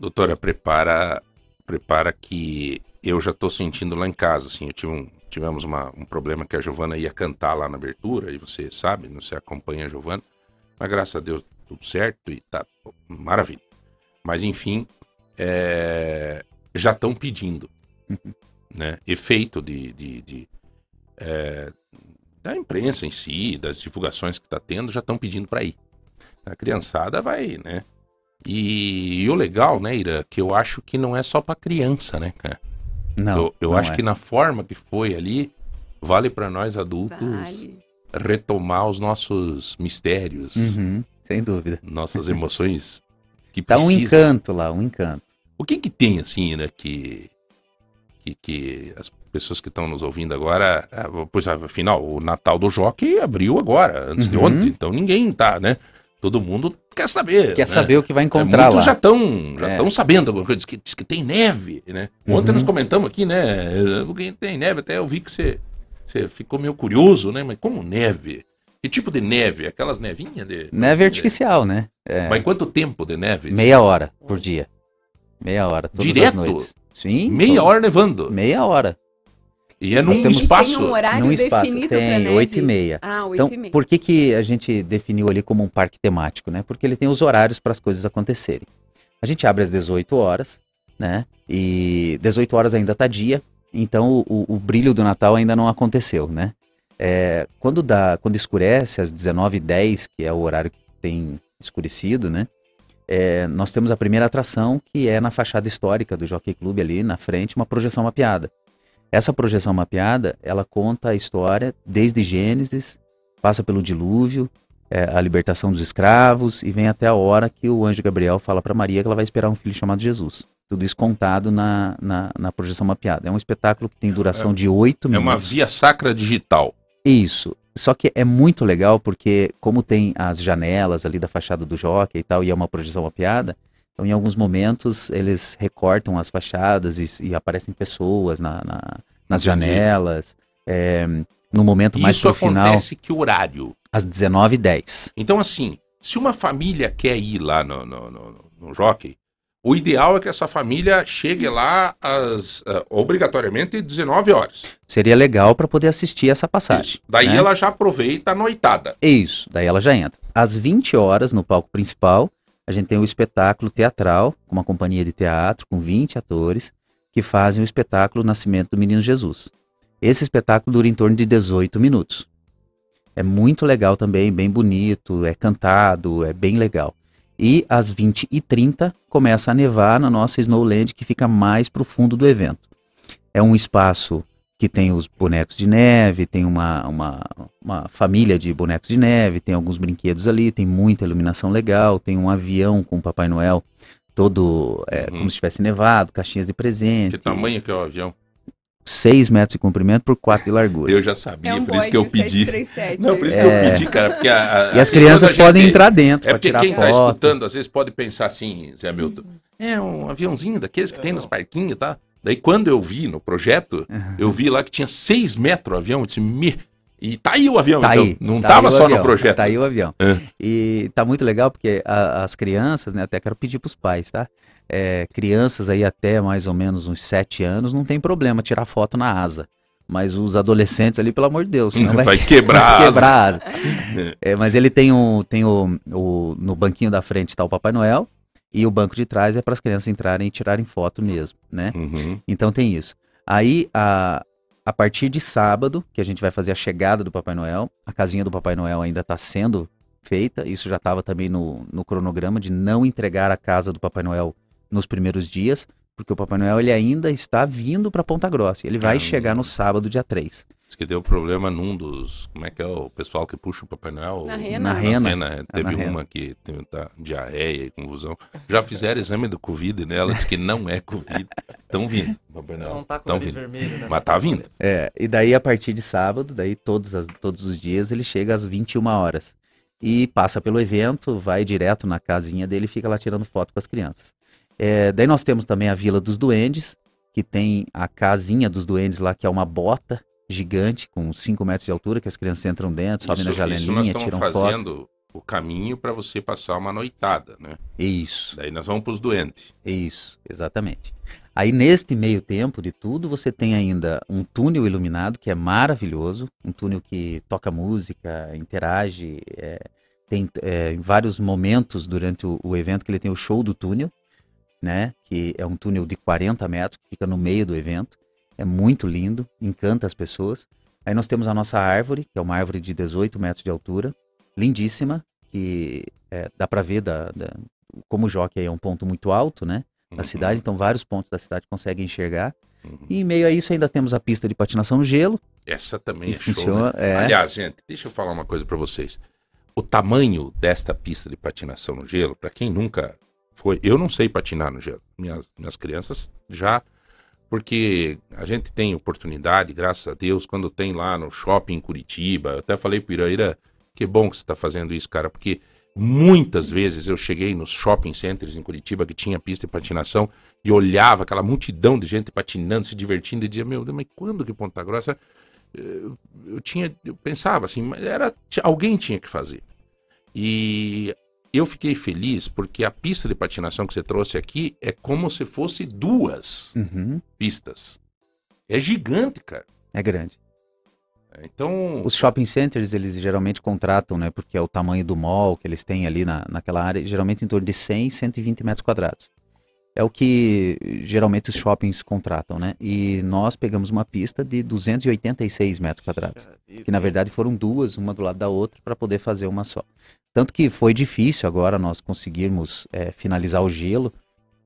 Doutora, prepara, prepara que eu já tô sentindo lá em casa, assim, eu tive um, tivemos uma- um problema que a Giovana ia cantar lá na abertura, e você sabe, você acompanha a Giovana, mas graças a Deus tudo certo e tá pô, maravilha. Mas enfim, é, já estão pedindo, né, efeito de, de, de, é, da imprensa em si, das divulgações que tá tendo, já estão pedindo para ir. A criançada vai, né, e, e o legal, né, Ira, que eu acho que não é só pra criança, né, cara? Não, eu eu não acho é. que na forma que foi ali, vale pra nós adultos Vale. retomar os nossos mistérios, Uhum, sem dúvida. nossas emoções que Tá um precisam. encanto lá, um encanto. O que que tem, assim, né, que, que, que as pessoas que estão nos ouvindo agora, ah, pois afinal, o Natal do Jockey abriu agora, antes de Uhum. ontem, então ninguém tá, né? Todo mundo quer saber. Quer né? saber o que vai É, encontrar muitos lá. já estão já É. estão sabendo alguma coisa. Diz que, diz que tem neve, né? Ontem Uhum. nós comentamos aqui, né? Alguém tem neve, até eu vi que você, você ficou meio curioso, né? Mas como neve? Que tipo de neve? Aquelas nevinhas de. Neve artificial, né? É, Mas quanto tempo de neve? meia hora por dia. Meia hora, todas Direto? as noites. Sim. Meia todo- hora nevando. Meia hora. E é num temos- espaço. Tem um horário num espaço. definido Tem, oito e meia. Ah, oito Então, e meia. por que, que a gente definiu ali como um parque temático, né? Porque ele tem os horários para as coisas acontecerem. A gente abre às 18 horas, né? E 18 horas ainda tá dia, então o, o- o brilho do Natal ainda não aconteceu, né? É, quando dá, quando escurece às 19h10, que é o horário que tem escurecido, né? É, nós temos a primeira atração que é na fachada histórica do Jockey Club ali na frente, uma projeção mapeada. Essa projeção mapeada, ela conta a história desde Gênesis, passa pelo dilúvio, é, a libertação dos escravos e vem até a hora que o anjo Gabriel fala para Maria que ela vai esperar um filho chamado Jesus. Tudo isso contado na, na, na projeção mapeada. É um espetáculo que tem duração de oito É minutos. uma via sacra digital. Isso. Só que é muito legal porque, como tem as janelas ali da fachada do jockey e tal, e é uma projeção mapeada, então em alguns momentos eles recortam as fachadas e, e aparecem pessoas na, na- nas janelas. É, no momento mais Isso final, acontece que horário? às 19h10. Então, assim, se uma família quer ir lá no, no, no, no jockey, O ideal é que essa família chegue lá às, eh, obrigatoriamente 19 horas. Seria legal para poder assistir essa passagem. Isso. Daí né? ela já aproveita a noitada. Isso, daí ela já entra. Às 20 horas, no palco principal, a gente tem um espetáculo teatral, uma companhia de teatro, com 20 atores, que fazem o espetáculo Nascimento do Menino Jesus. Esse espetáculo dura em torno de 18 minutos. É muito legal também, bem bonito, é cantado, é bem legal. E às 20h30 começa a nevar na nossa Snowland, que fica mais pro fundo do evento. É um espaço que tem os bonecos de neve, tem uma, uma, uma família de bonecos de neve, tem alguns brinquedos ali, tem muita iluminação legal, tem um avião com o Papai Noel todo é, Uhum. como se tivesse nevado, caixinhas de presente. Que tamanho que é o avião? 6 metros de comprimento por 4 de largura. Eu já sabia, É um por isso que eu pedi. 737. Não, por isso que É. eu pedi, cara, porque a, a- E as crianças podem gente- entrar dentro É porque tirar quem foto. tá escutando, às vezes, pode pensar assim, Zé Milton. É um aviãozinho daqueles que tem nos parquinhos, tá? Daí quando eu vi no projeto, eu vi lá que tinha 6 metros o avião. Eu disse, me... E tá aí o avião, Tá então. aí, Não tá tava só avião, no projeto. Tá aí o avião. É. E tá muito legal porque a- as crianças, né? Até quero pedir pros pais, tá? É, crianças aí até mais ou menos uns 7 anos, não tem problema tirar foto na asa. Mas os adolescentes ali, pelo amor de Deus, senão vai, Vai quebrar asa. quebrar a asa. É, mas ele tem o, tem o, o. No banquinho da frente está o Papai Noel. E o banco de trás é para as crianças entrarem e tirarem foto mesmo, né? Uhum. Então tem isso. Aí, a, a partir de sábado, que a gente vai fazer a chegada do Papai Noel, a casinha do Papai Noel ainda está sendo feita. Isso já estava também no, no cronograma de não entregar a casa do Papai Noel nos primeiros dias, porque o Papai Noel ele ainda está vindo para Ponta Grossa. Ele vai Ah, chegar no sábado, dia 3. Diz que deu problema num dos. Como é que é o pessoal que puxa o Papai Noel? Na rena. Na rena. é, Teve na rena. uma que teve tá, diarreia e confusão. Já fizeram exame do Covid nela, diz que não é Covid. Estão vindo, Papai Noel. Não tá com Tão vindo. vermelho, né? Mas tá vindo. É, e daí a partir de sábado, daí todos, as- todos os dias, ele chega às 21 horas. E passa pelo evento, vai direto na casinha dele e fica lá tirando foto com as crianças. É, daí nós temos também a Vila dos Duendes, que tem a casinha dos duendes lá, que é uma bota gigante, com 5 metros de altura, que as crianças entram dentro, sobem na janelinha, tiram foto. fazendo o caminho para você passar uma noitada, né? Isso. Daí nós vamos pros doentes. Isso, exatamente. Aí neste meio tempo de tudo, você tem ainda um túnel iluminado que é maravilhoso, um túnel que toca música, interage, é, tem é, em vários momentos durante o, o evento que ele tem o show do túnel, né? Que é um túnel de 40 metros que fica no meio do evento. É muito lindo, encanta as pessoas. Aí nós temos a nossa árvore, que é uma árvore de 18 metros de altura, lindíssima, que é, dá para ver da, da- como o Jockey é um ponto muito alto, né? Uhum. Da cidade, então vários pontos da cidade conseguem enxergar. Uhum. E em meio a isso ainda temos a pista de patinação no gelo, Essa também é show, funciona. né? é, Aliás, gente, deixa eu falar uma coisa para vocês. O tamanho desta pista de patinação no gelo, para quem nunca foi, eu não sei patinar no gelo. Minhas, minhas crianças já, porque a gente tem oportunidade, graças a Deus, quando tem lá no shopping em Curitiba. Eu até falei pro Iraíra, que bom que você está fazendo isso, cara, porque muitas vezes eu cheguei nos shopping centers em Curitiba que tinha pista de patinação e olhava aquela multidão de gente patinando, se divertindo e dizia, meu Deus, mas quando que Ponta Grossa eu, eu tinha, eu pensava assim, era alguém tinha que fazer. E eu fiquei feliz porque a pista de patinação que você trouxe aqui é como se fosse duas uhum, pistas. É gigante, cara. é grande. Então, Os shopping centers, eles geralmente contratam, né? Porque é o tamanho do mall que eles têm ali na, naquela área, geralmente em torno de 100, 120 metros quadrados. É o que geralmente os shoppings contratam, né? E nós pegamos uma pista de 286 metros quadrados. que na verdade foram duas, uma do lado da outra, para poder fazer uma só. Tanto que foi difícil agora nós conseguirmos é, finalizar o gelo.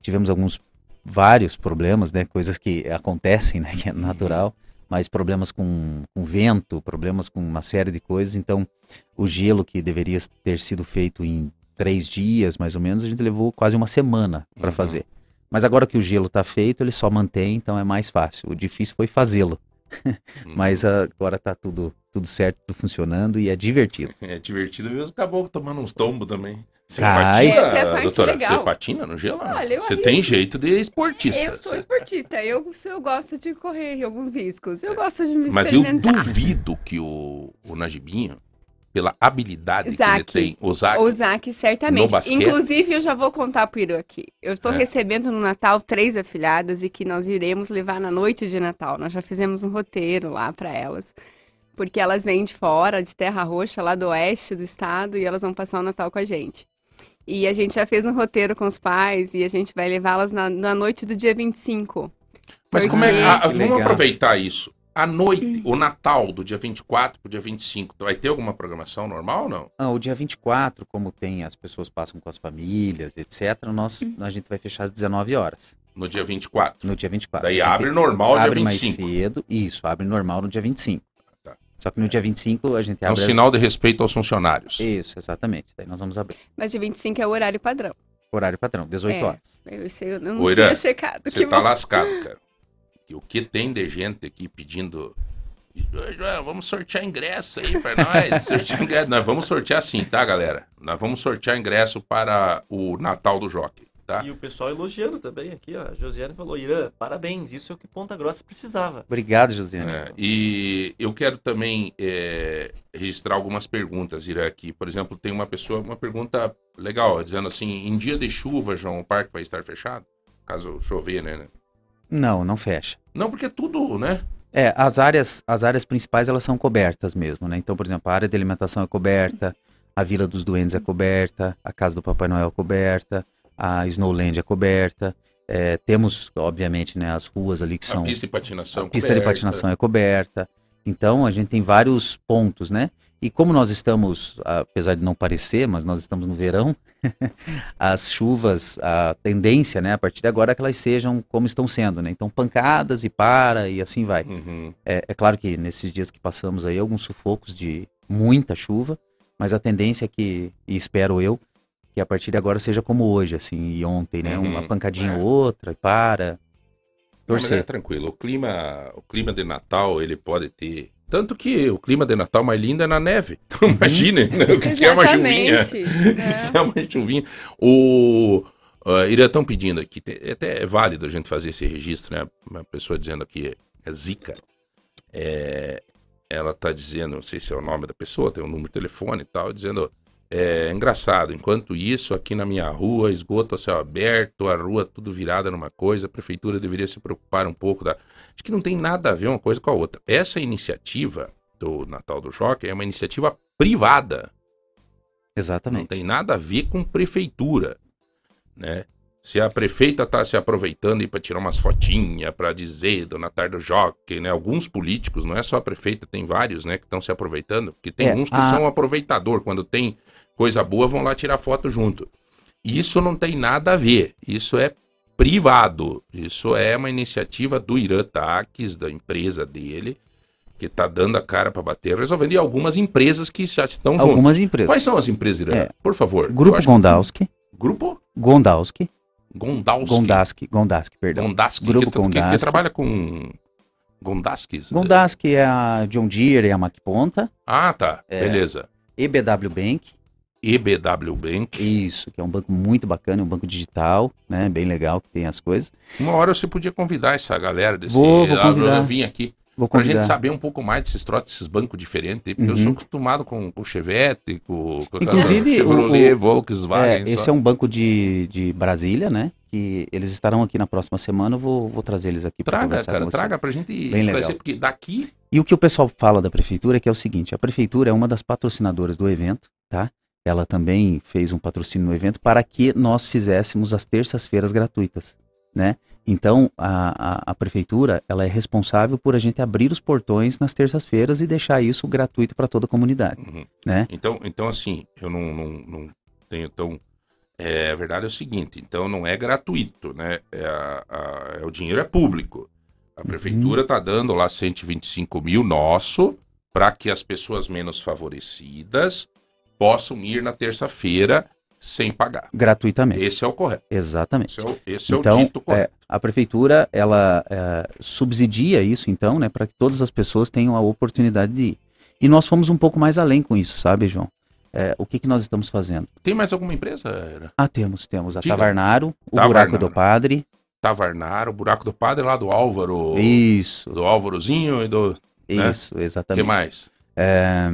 Tivemos alguns, vários problemas, né? Coisas que acontecem, né? Que é natural. Mas problemas com, com vento, problemas com uma série de coisas. Então, o gelo que deveria ter sido feito em três dias, mais ou menos, a gente levou quase uma semana para Uhum. fazer. Mas agora que o gelo está feito, ele só mantém, então é mais fácil. O difícil foi fazê-lo. Mas ah, agora tá tudo, tudo certo, tudo funcionando e é divertido. é divertido ver os caboclos tomando uns tombos também. Você Cai. patina, Essa é a parte doutora? legal. Você patina no gelo? Olha, eu Você arrisco. tem jeito de esportista. Eu sou esportista, eu, eu gosto de correr alguns riscos, eu gosto de me Mas eu duvido que o, o Najibinho pela habilidade Zac. que ele tem. O Zac. O Zac, certamente. Inclusive, eu já vou contar pro Iru aqui. Eu estou É. recebendo no Natal três afilhadas e que nós iremos levar na noite de Natal. Nós já fizemos um roteiro lá para elas. Porque elas vêm de fora, de Terra Roxa, lá do oeste do estado, e elas vão passar o Natal com a gente. E a gente já fez um roteiro com os pais e a gente vai levá-las na, na noite do dia 25. Mas como é Porque- a- Que vamos aproveitar isso. A noite, o Natal do dia 24 pro dia 25, vai ter alguma programação normal ou não? Ah, o dia 24, como tem, as pessoas passam com as famílias, etc., nós, a gente vai fechar às 19 horas, No dia 24. no dia 24. Daí abre normal dia abre mais 25. cedo, isso, abre normal no dia 25. Tá. Só que no dia 25 a gente É um abre... as- sinal de respeito aos funcionários. Isso, exatamente. Daí nós vamos abrir. Mas dia 25 é o horário padrão. Horário padrão, 18 É. horas. Eu, sei, eu não tinha checado. Você tá bom. lascado, cara. E o que tem de gente aqui pedindo. "Ô, João, vamos sortear ingresso aí pra nós. sortear ingresso. Nós vamos sortear assim, tá, galera? Nós vamos sortear ingresso para o Natal do Jockey, tá? E o pessoal elogiando também aqui, ó. A Josiane falou, Irã, parabéns, isso é o que Ponta Grossa precisava. Obrigado, Josiane. É, e eu quero também é, registrar algumas perguntas, Irã, aqui. Por exemplo, tem uma pessoa, uma pergunta legal, dizendo assim, em dia de chuva, João, o parque vai estar fechado? Caso chover, né? Não, não fecha. Não, porque é tudo, né? É, as áreas, as áreas principais elas são cobertas mesmo, né? Então, por exemplo, a área de alimentação é coberta, a Vila dos Duendes é coberta, a Casa do Papai Noel é coberta, a Snowland é coberta. É, temos, obviamente, né, as ruas ali que A são pista de patinação. a pista de coberta. patinação é coberta. Então, a gente tem vários pontos, né? E como nós estamos, apesar de não parecer, mas nós estamos no verão, as chuvas, a tendência, né, a partir de agora é que elas sejam como estão sendo, né? Então, pancadas e para e assim vai. Uhum. É, é claro que nesses dias que passamos aí, alguns sufocos de muita chuva, mas a tendência é que, e espero eu, que a partir de agora seja como hoje, assim, e ontem, né? Uhum. Uma pancadinha É. ou outra, e para. Não, mas é Torcer. tranquilo. O clima, o clima de Natal, ele pode ter. Tanto que o clima de Natal mais lindo é na neve. Então, imagine né, o que, que é uma chuvinha. Exatamente. O que é uma chuvinha. O. Uh, Irã estão pedindo aqui, te- até é válido a gente fazer esse registro, né? Uma pessoa dizendo aqui, é Zica. É, ela tá dizendo, não sei se é o nome da pessoa, tem um número de telefone e tal, dizendo. É engraçado, enquanto isso, aqui na minha rua, esgoto a céu aberto, a rua tudo virada numa coisa, a prefeitura deveria se preocupar um pouco da. Acho que não tem nada a ver uma coisa com a outra. Essa iniciativa do Natal do Jockey é uma iniciativa privada. Não Exatamente. tem nada a ver com prefeitura, né? Se a prefeita tá se aproveitando para tirar umas fotinhas para dizer do Natal do Jockey, né? Alguns políticos, não é só a prefeita, tem vários, né, que estão se aproveitando, porque tem É, uns que a- são aproveitador, quando tem coisa boa vão lá tirar foto junto. Isso não tem nada a ver, isso é privado, isso é uma iniciativa do Irã Taques, da empresa dele, que tá dando a cara para bater, resolvendo, e algumas empresas que já estão. Algumas empresas. Quais são as empresas, Irã? É. Por favor. Grupo acho que-. Grupo Gondowski. Gondowski. Gondowski. Gondowski, perdão. Grupo que, que- que, Gondowski. trabalha com Gondowskis. Gondowski é a John Deere e a Macponta. Ah, tá. É. Beleza. EBW Bank. EBW Bank. Isso, que é um banco muito bacana, um banco digital, né? Bem legal, que tem as coisas. Uma hora você podia convidar essa galera desse... Vou, vou convidar. Vim aqui. Vou Pra gente saber um pouco mais desses troços, desses bancos diferentes. Porque eu Uhum. sou acostumado com, com Chevette, com, com Inclusive, Chevrolet, o- o- Volkswagen. É, esse é um banco de, de Brasília, né? Que eles estarão aqui na próxima semana. Eu vou, vou trazer eles aqui para Traga, conversar cara, com você. traga pra gente Bem esclarecer, legal. porque daqui... E o que o pessoal fala da prefeitura é que é o seguinte: a prefeitura é uma das patrocinadoras do evento, tá? Ela também fez um patrocínio no evento para que nós fizéssemos as terças-feiras gratuitas, né? Então a, a, a prefeitura ela é responsável por a gente abrir os portões nas terças-feiras e deixar isso gratuito para toda a comunidade, Uhum. né? Então, então assim, eu não, não, não tenho tão. É, a verdade é o seguinte, então não é gratuito, né? É, a- a- é o dinheiro é público. A prefeitura está dando lá 125 mil nosso para que as pessoas menos favorecidas possam ir na terça-feira sem pagar. Gratuitamente, Esse é o correto. exatamente. Esse é o, esse é Então, o dito correto. A prefeitura ela é, subsidia isso, então, né, para que todas as pessoas tenham a oportunidade de ir. E nós fomos um pouco mais além com isso, sabe, João? É, o que, que nós estamos fazendo? Tem mais alguma empresa? Ah, temos, temos a Diga. Tavarnaro, o Tavarnaro. Buraco do Padre. Tavarnar, o buraco do padre lá do Álvaro. Isso, Do Álvarozinho e do. né? isso, O que exatamente. mais? É,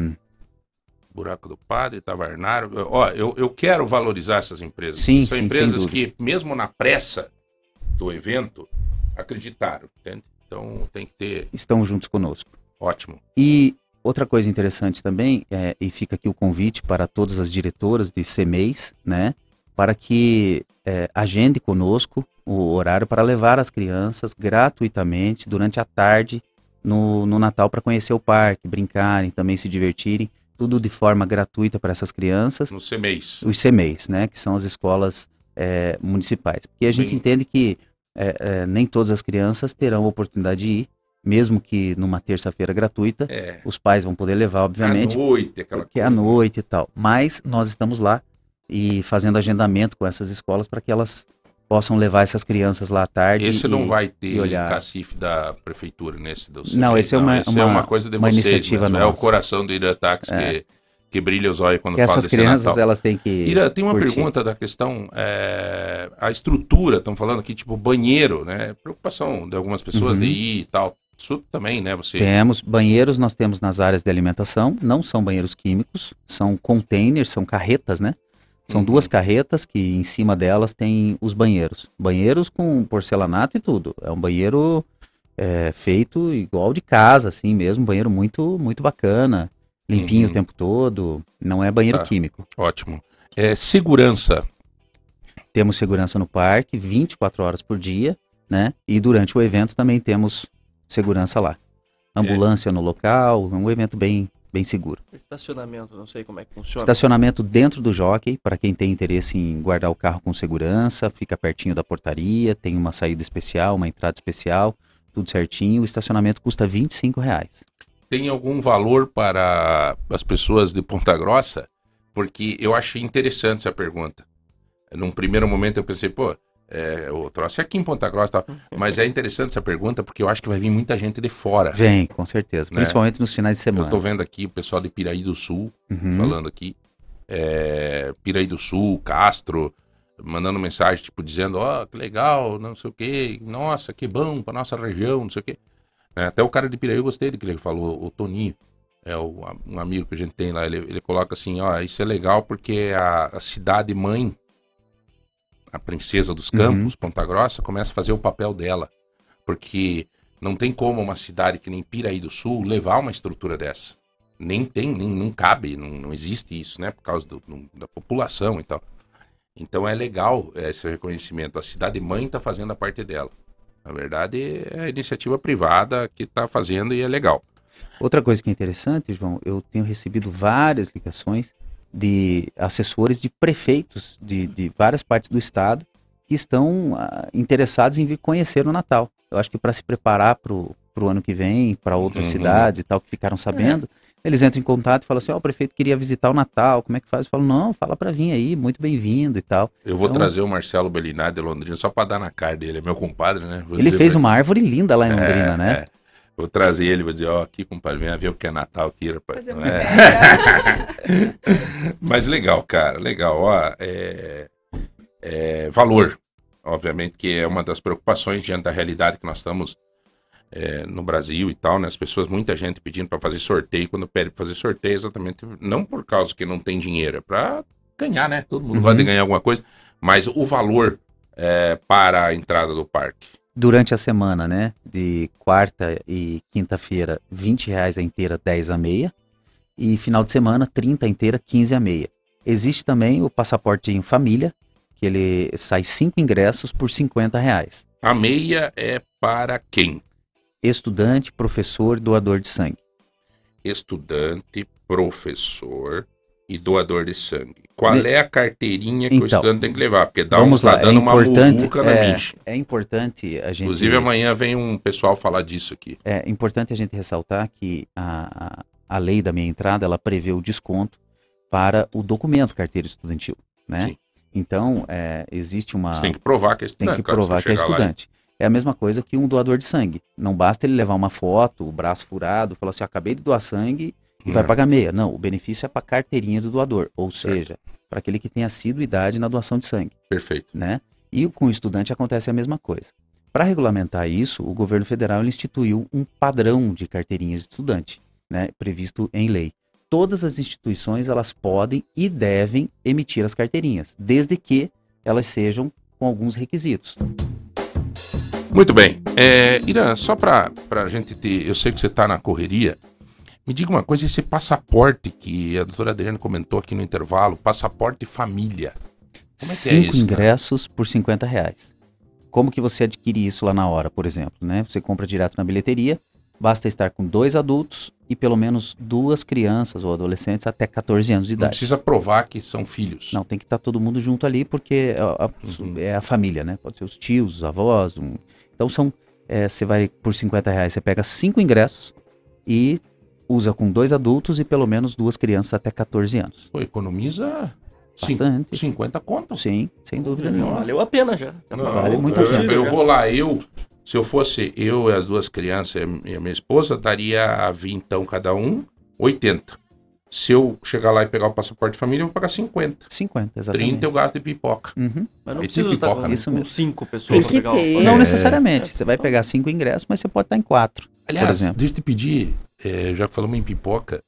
Buraco do Padre, Tavernário. Ó, eu, eu quero valorizar essas empresas. Sim, São sim, empresas que, mesmo na pressa do evento, acreditaram, entende? Então tem que ter. Estão juntos conosco. Ótimo. E outra coisa interessante também, é, e fica aqui o convite para todas as diretoras de CMEs, né? Para que é, agende conosco o horário para levar as crianças gratuitamente durante a tarde no, no Natal para conhecer o parque, brincarem, também se divertirem, tudo de forma gratuita para essas crianças. No CMEs. Os CMEs, né? Que são as escolas é, municipais. Porque a gente Bem- entende que é, é, nem todas as crianças terão a oportunidade de ir, mesmo que numa terça-feira gratuita, É. os pais vão poder levar, obviamente, à noite, aquela porque é coisa. à noite e tal. Mas nós estamos lá e fazendo agendamento com essas escolas para que elas possam levar essas crianças lá à tarde. Esse não e- vai ter olhar. cacife da prefeitura nesse do Não, CMEs, esse é uma- esse é uma- uma coisa de uma vocês iniciativa mesmo. É o coração do Irã Tax que, que brilha os olhos quando que fala essas crianças Natal. elas têm que Ira, tem uma curtir. pergunta da questão, é, a estrutura, estão falando aqui, tipo, banheiro, né? Preocupação de algumas pessoas Uhum. de ir e tal. Isso também, né? Você. Temos banheiros, nós temos nas áreas de alimentação, não são banheiros químicos, são containers, são carretas, né? São Uhum. duas carretas que em cima delas tem os banheiros. Banheiros com porcelanato e tudo. É um banheiro é, feito igual de casa, assim mesmo, um banheiro muito, muito bacana, limpinho Uhum. o tempo todo. Não é banheiro Tá. químico. Ótimo. É, segurança. Temos segurança no parque 24 horas por dia, né? E durante o evento também temos segurança lá. Ambulância no local, é um evento bem, bem seguro. Estacionamento, não sei como é que funciona. Estacionamento dentro do jockey, para quem tem interesse em guardar o carro com segurança, fica pertinho da portaria, tem uma saída especial, uma entrada especial, tudo certinho. O estacionamento custa 25 reais. Tem algum valor para as pessoas de Ponta Grossa? Porque eu achei interessante essa pergunta. Num primeiro momento eu pensei, pô, é, o troço é aqui em Ponta Grossa, tal. mas é interessante essa pergunta porque eu acho que vai vir muita gente de fora. Vem, com certeza. Né? Principalmente nos finais de semana. Eu tô vendo aqui o pessoal de Piraí do Sul Uhum. falando aqui. É, Piraí do Sul, Castro, mandando mensagem, tipo, dizendo, ó, que legal, não sei o quê, nossa, que bom pra nossa região, não sei o quê. É, até o cara de Piraí eu gostei do que ele falou, o Toninho, é o, um amigo que a gente tem lá, ele, ele coloca assim, ó, isso é legal porque a, a cidade mãe, a princesa dos campos, Ponta Grossa, começa a fazer o papel dela. Porque não tem como uma cidade que nem Piraí do Sul levar uma estrutura dessa. Nem tem, nem não cabe, não, não existe isso, né? Por causa do- do- da população e tal. Então é legal esse reconhecimento. A cidade mãe está fazendo a parte dela. Na verdade, é a iniciativa privada que está fazendo e é legal. Outra coisa que é interessante, João, eu tenho recebido várias ligações de assessores de prefeitos de, de várias partes do estado que estão ah, interessados em vir conhecer o Natal. Eu acho que para se preparar para o ano que vem, para outras Uhum. cidades e tal, que ficaram sabendo, eles entram em contato e falam assim, ó, o prefeito queria visitar o Natal, como é que faz? Eu falo, não, fala para vir aí, muito bem-vindo e tal. Eu vou Então- trazer o Marcelo Belinari de Londrina só para dar na cara dele. É meu compadre, né? Vou Ele fez pra uma árvore linda lá em Londrina, É, né? é. Vou trazer ele, vou dizer, ó, aqui, compadre, vem ver o que é Natal aqui, rapaz. Fazer é? Mas legal, cara, legal. Ó, é, é, valor, obviamente, que é uma das preocupações diante da realidade que nós estamos é, no Brasil e tal, né? As pessoas, muita gente pedindo para fazer sorteio, quando pede pra fazer sorteio, exatamente não por causa que não tem dinheiro, é para ganhar, né? Todo mundo Uhum. de ganhar alguma coisa, mas o valor é, para a entrada do parque. Durante a semana, né? De quarta e quinta-feira, 20 reais a inteira, 10 a meia. E final de semana, 30 a inteira, 15 a meia. Existe também o passaporte em família, que ele sai cinco ingressos por 50 reais. A meia é para quem? Estudante, professor, doador de sangue. Estudante, professor e doador de sangue. Qual é a carteirinha que o Então, estudante tem que levar? Porque dá Vamos um, tá lá, é dando uma importante, muvuca na é, é importante a gente... Inclusive, amanhã vem um pessoal falar disso aqui. É importante a gente ressaltar que a, a, a lei da minha entrada, ela prevê o desconto para o documento carteira estudantil, né? Sim. Então, é, existe uma... Você tem que provar que é Ah. tem estudante. que claro, provar você que é chegar lá estudante. É a mesma coisa que um doador de sangue. Não basta ele levar uma foto, o braço furado, falar assim, acabei de doar sangue e vai Não. pagar meia. Não, o benefício é para a carteirinha do doador, ou Certo. seja, para aquele que tem assiduidade na doação de sangue, Perfeito. né? E com o estudante acontece a mesma coisa. Para regulamentar isso, o governo federal instituiu um padrão de carteirinhas de estudante, né, previsto em lei. todas as instituições elas podem e devem emitir as carteirinhas, desde que elas sejam com alguns requisitos. Muito bem. É, Irã, só pra, pra gente ter. Eu sei que você tá na correria. Me diga uma coisa, esse passaporte que a doutora Adriana comentou aqui no intervalo, passaporte família. Como é é Cinco isso, cara? ingressos por 50 reais. Como que você adquire isso lá na hora, por exemplo? Né? Você compra direto na bilheteria, basta estar com dois adultos e pelo menos duas crianças ou adolescentes até 14 anos de Não idade. precisa provar que são filhos. Não, tem que estar todo mundo junto ali, porque é a, Uhum. é a família, né? Pode ser os tios, os avós. um- Então são. é, você vai por 50 reais, você pega cinco ingressos e usa com dois adultos e pelo menos duas crianças até 14 anos. Pô, economiza Bastante. 50 conto. Sim, sem dúvida nenhuma. Valeu a pena já. Não, Vale muito a eu, pena. eu vou lá, eu, se eu fosse eu e as duas crianças e a minha esposa, daria 20 então cada um, 80. Se eu chegar lá e pegar o passaporte de família, eu vou pagar 50. 50, exatamente. 30 eu gasto de pipoca. Uhum. Mas não precisa estar pipoca, com, né? Isso com mesmo. cinco pessoas Tem pra que pegar o ter. Não É. necessariamente. Você vai pegar cinco ingressos, mas você pode estar em quatro. Aliás, por exemplo. deixa eu te pedir, é, já que falamos em pipoca,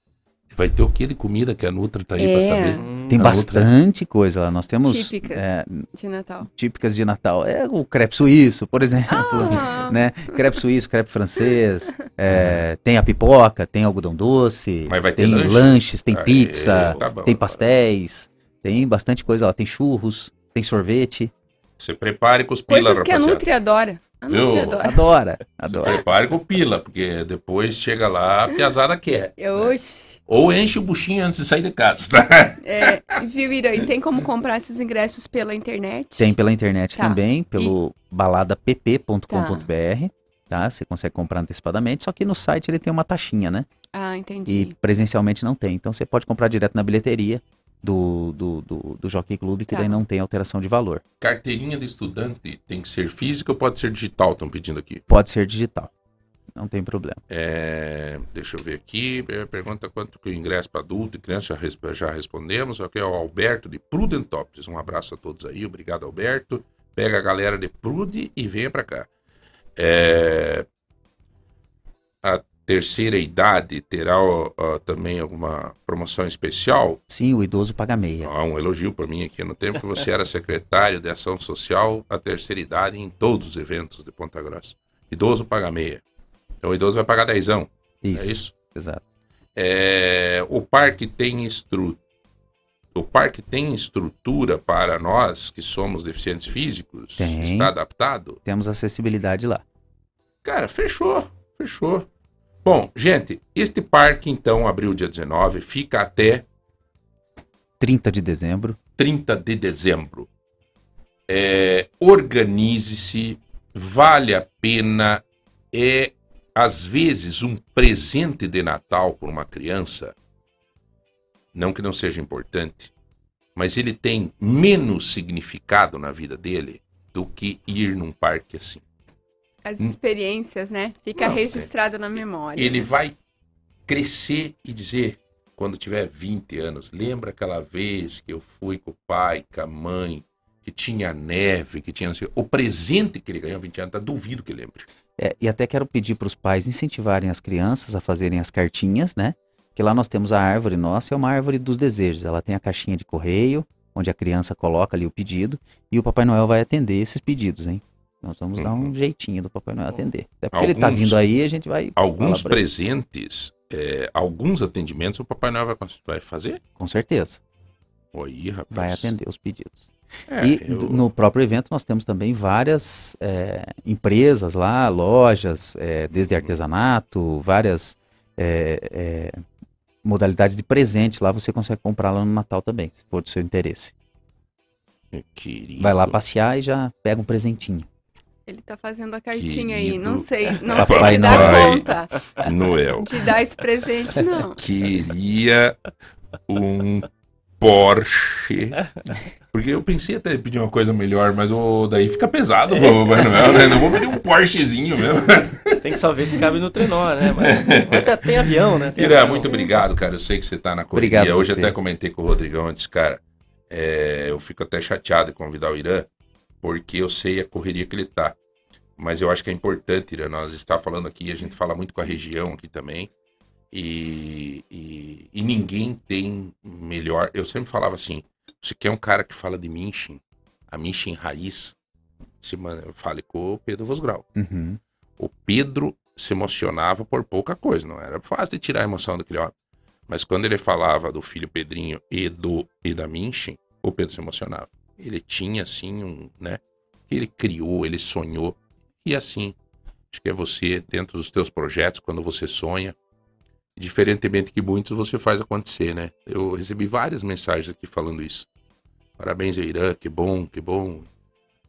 vai ter o que de comida que a Nutra tá aí É. pra saber? Hum, Tem A bastante coisa lá. Nós temos Típicas. é, De Natal. típicas de Natal. É o crepe suíço, por exemplo. Ah, Né? Crepe suíço, crepe francês. é, tem a pipoca, tem algodão doce. Mas vai ter tem lanche? lanches, tem Aê, pizza, tá bom, tem tá. pastéis. Tem bastante coisa lá. Tem churros, tem sorvete. Você prepare com os pila, coisas que a rapaziada. Nutri adora. Viu? Adora. Adora, adora. Prepare com pila, porque depois chega lá, a piazada quer. Eu, oxi. Ou enche o buchinho antes de sair de casa, tá? É, viu, Ira? E tem como comprar esses ingressos pela internet? Tem pela internet Tá. também, pelo baladapp.com.br. Tá. Você consegue comprar antecipadamente, só que no site ele tem uma taxinha, né? Ah, E entendi. presencialmente não tem. Então você pode comprar direto na bilheteria do, do, do, do Jockey Club, que Tá. daí não tem alteração de valor. Carteirinha de estudante tem que ser física ou pode ser digital, estão pedindo aqui. Pode ser digital. Não tem problema. É, deixa eu ver aqui. é, Pergunta quanto que o ingresso para adulto e criança já, já respondemos. Aqui é o Alberto de Prudentópolis. Um abraço a todos aí. Obrigado, Alberto. Pega a galera de Prude e venha para cá. É, a terceira idade terá ó, também alguma promoção especial? Sim, o idoso paga meia. Ah, um elogio por mim aqui no tempo que você era secretário de Ação Social a terceira idade em todos os eventos de Ponta Grossa. Idoso paga meia. Então o idoso vai pagar dezão. Isso. É isso? Exato. É, o parque tem estru... o parque tem estrutura para nós que somos deficientes físicos? Tem. Está adaptado? Temos acessibilidade lá. Cara, fechou, fechou. Bom, gente, este parque então abriu dia 19, fica até 30 de dezembro. 30 de dezembro. É, Organize-se, vale a pena. É, às vezes, um presente de Natal para uma criança, não que não seja importante, mas ele tem menos significado na vida dele do que ir num parque assim. As experiências, né? Fica Não, registrado na memória. Ele vai crescer e dizer, quando tiver 20 anos, lembra aquela vez que eu fui com o pai, com a mãe, que tinha neve, que tinha não sei, o presente que ele ganhou 20 anos, tá, duvido que lembre. É, e até quero pedir para os pais incentivarem as crianças a fazerem as cartinhas, né? Que lá nós temos a árvore nossa, é uma árvore dos desejos. Ela tem a caixinha de correio, onde a criança coloca ali o pedido, e o Papai Noel vai atender esses pedidos, hein? Nós vamos dar um jeitinho do Papai Noel atender. Até porque ele tá Alguns- vindo aí, a gente vai. Alguns ele. presentes, é, alguns atendimentos o Papai Noel vai, vai fazer? Com certeza. Oi, rapaz. Vai atender os pedidos. É, e eu- no próprio evento nós temos também várias é, empresas lá, lojas, é, desde artesanato, várias é, é, modalidades de presentes lá, você consegue comprar lá no Natal também, se for do seu interesse. Querido. Vai lá passear e já pega um presentinho. Ele tá fazendo a cartinha aí. Querido Não sei, não Papai sei se dá Noel. conta Noel. de dar esse presente, não. queria um Porsche. Porque eu pensei até em pedir uma coisa melhor, mas o daí fica pesado pro Papai Noel, né? Não vou pedir um Porschezinho mesmo. Tem que só ver se cabe no trenó, né? Mas, mas tem avião, né? Tem Ira, avião. muito obrigado, cara. Eu sei que você tá na correria. Obrigado Hoje você. até comentei com o Rodrigão antes, cara. é, eu fico até chateado de convidar o Irã, porque eu sei a correria que ele tá. Mas eu acho que é importante, Irã, nós estar falando aqui, a gente fala muito com a região aqui também. E, e, e ninguém tem melhor. Eu sempre falava assim: você quer um cara que fala de Minchin, a Minchin raiz, se man- fale com o Pedro Vosgrau. Uhum. O Pedro se emocionava por pouca coisa, não era fácil de tirar a emoção daquele homem. Mas quando ele falava do filho Pedrinho e do e da Minchin, o Pedro se emocionava. Ele tinha assim um, né? Ele criou, ele sonhou. E assim, acho que é você dentro dos teus projetos, quando você sonha, diferentemente que muitos você faz acontecer, né? Eu recebi várias mensagens aqui falando isso. Parabéns, Irã, que bom, que bom.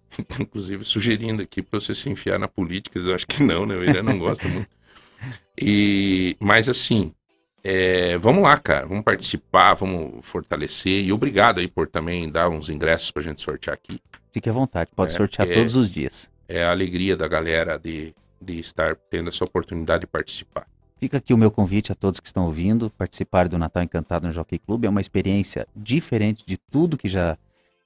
Inclusive sugerindo aqui para você se enfiar na política, eu acho que não, né? O Irã não gosta muito. E, mas assim, é, vamos lá, cara, vamos participar, vamos fortalecer. E obrigado aí por também dar uns ingressos pra gente sortear aqui. Fique à vontade, pode É, sortear é. todos os dias. É a alegria da galera de, de estar tendo essa oportunidade de participar. Fica aqui o meu convite a todos que estão ouvindo, participar do Natal Encantado no Jockey Club. É uma experiência diferente de tudo que já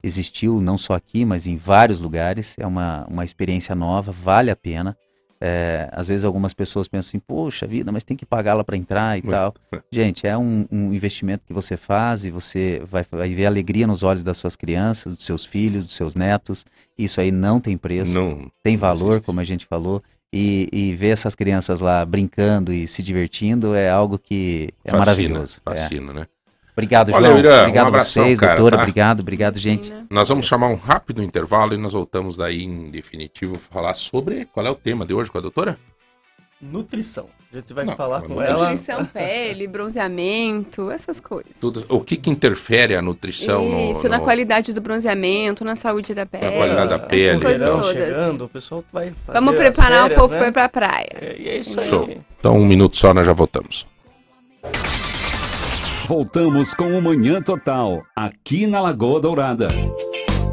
existiu, não só aqui, mas em vários lugares. É uma, uma experiência nova, vale a pena. É, às vezes algumas pessoas pensam assim, poxa vida, mas tem que pagá-la para entrar e tal. Gente, é um, um investimento que você faz e você vai, vai ver alegria nos olhos das suas crianças, dos seus filhos, dos seus netos. Isso aí não tem preço Não, tem não valor, existe. como a gente falou, e, e ver essas crianças lá brincando e se divertindo é algo que é fascina, maravilhoso. É. Fascina, né? Obrigado, Valeu, João. Irã. Um obrigado a abração, vocês, cara, doutora. tá? Obrigado, obrigado, gente. Nós vamos chamar um rápido intervalo e nós voltamos daí em definitivo falar sobre qual é o tema de hoje com a doutora? Nutrição. A gente vai Não, falar com não- ela. Nutrição, pele, bronzeamento, essas coisas. Tudo, o que que interfere a nutrição no, Isso, na no- qualidade do bronzeamento, na saúde da pele. qualidade da essas pele. coisas Verão todas. chegando, o pessoal vai fazer Vamos as preparar férias, o povo né? para ir pra praia. É, E é isso aí. Show. Então um minuto só, nós já voltamos. Voltamos com o Manhã Total, aqui na Lagoa Dourada.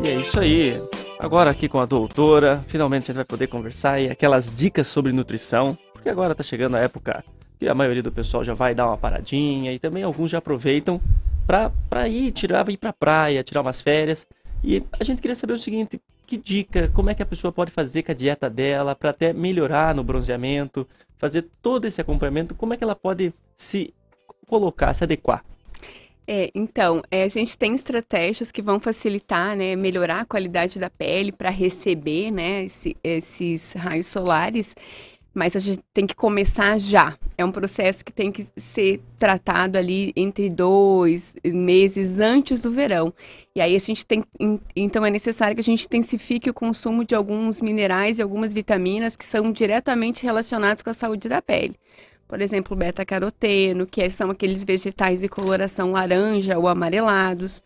E é isso aí. Agora aqui com a doutora, finalmente a gente vai poder conversar e aquelas dicas sobre nutrição, porque agora tá chegando a época que a maioria do pessoal já vai dar uma paradinha e também alguns já aproveitam pra ir, tirar, ir pra praia, tirar umas férias. E a gente queria saber o seguinte, que dica, como é que a pessoa pode fazer com a dieta dela para até melhorar no bronzeamento, fazer todo esse acompanhamento, como é que ela pode se colocar, se adequar? É, então, é, a gente tem estratégias que vão facilitar, né, melhorar a qualidade da pele para receber, né, esse- esses raios solares, mas a gente tem que começar já. É um processo que tem que ser tratado ali entre dois meses antes do verão. E aí a gente tem, en- então é necessário que a gente intensifique o consumo de alguns minerais e algumas vitaminas que são diretamente relacionados com a saúde da pele. Por exemplo, beta-caroteno, que é- são aqueles vegetais de coloração laranja ou amarelados.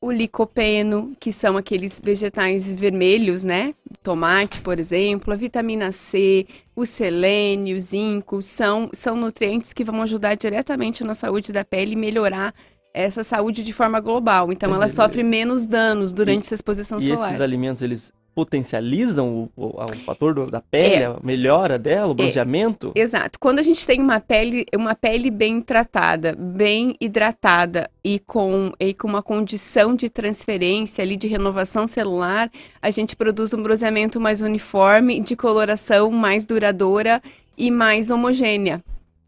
O licopeno, que são aqueles vegetais vermelhos, né? Tomate, por exemplo. A vitamina C, o selênio, o zinco, são, são nutrientes que vão ajudar diretamente na saúde da pele e melhorar essa saúde de forma global. Então, Mas ela ele- sofre menos danos durante essa exposição E solar. esses alimentos, eles potencializam o, o- o fator do- da pele, É. a melhora dela, o bronzeamento? Exato. Quando a gente tem uma pele, uma pele bem tratada, bem hidratada e com, e com uma condição de transferência ali de renovação celular, a gente produz um bronzeamento mais uniforme, de coloração mais duradoura e mais homogênea.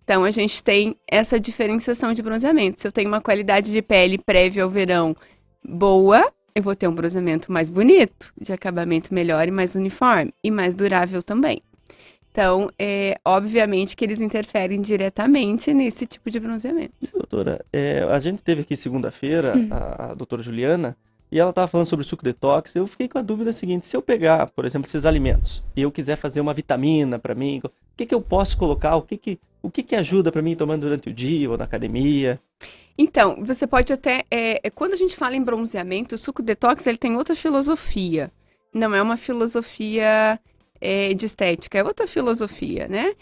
Então a gente tem essa diferenciação de bronzeamento. Se eu tenho uma qualidade de pele prévia ao verão boa, eu vou ter um bronzeamento mais bonito, de acabamento melhor e mais uniforme, e mais durável também. Então, é, obviamente que eles interferem diretamente nesse tipo de bronzeamento. Doutora, é, a gente teve aqui segunda-feira Hum. a, a doutora Juliana e ela estava falando sobre o suco detox. Eu fiquei com a dúvida seguinte: se eu pegar, por exemplo, esses alimentos e eu quiser fazer uma vitamina para mim, o que, que eu posso colocar? O que, que, o que, que ajuda para mim tomando durante o dia ou na academia? Então, você pode até. é, é, quando a gente fala em bronzeamento, o suco detox ele tem outra filosofia. Não é uma filosofia é, de estética, é outra filosofia, né?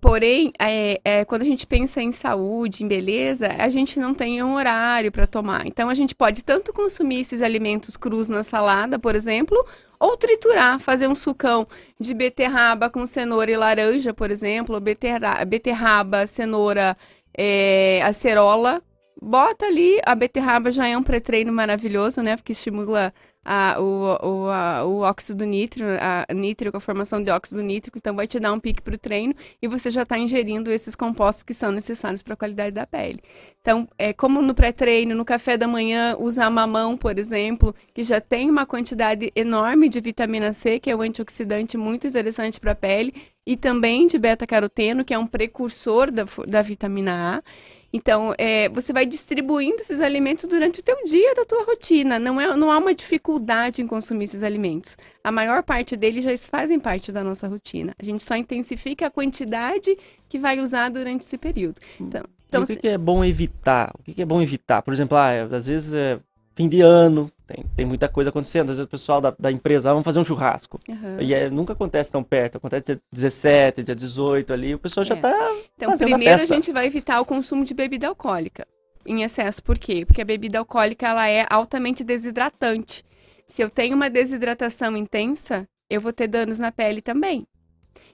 Porém, é, é, quando a gente pensa em saúde, em beleza, a gente não tem um horário para tomar. Então, a gente pode tanto consumir esses alimentos crus na salada, por exemplo, ou triturar, fazer um sucão de beterraba com cenoura e laranja, por exemplo, ou beterra- beterraba, cenoura, é, acerola, bota ali, a beterraba já é um pré-treino maravilhoso, né? Porque estimula a, o, o, a, o óxido nítrico, a nítrico, a formação de óxido nítrico, então vai te dar um pique para o treino e você já está ingerindo esses compostos que são necessários para a qualidade da pele. Então, é como no pré-treino, no café da manhã, usar mamão, por exemplo, que já tem uma quantidade enorme de vitamina C, que é um antioxidante muito interessante para a pele, e também de beta-caroteno, que é um precursor da, da vitamina A. Então, é, você vai distribuindo esses alimentos durante o teu dia da tua rotina. Não, é, não há uma dificuldade em consumir esses alimentos. A maior parte deles já fazem parte da nossa rotina. A gente só intensifica a quantidade que vai usar durante esse período. Então, então o que, que, é bom evitar? O que, que, é bom evitar? Por exemplo, ah, às vezes é fim de ano, tem, tem muita coisa acontecendo. Às vezes o pessoal da, da empresa, ah, vamos fazer um churrasco. Uhum. E é, nunca acontece tão perto, acontece dia 17, dia 18 ali, o pessoal é. já está Então, primeiro a, a gente vai evitar o consumo de bebida alcoólica em excesso. Por quê? Porque a bebida alcoólica ela é altamente desidratante. Se eu tenho uma desidratação intensa, eu vou ter danos na pele também.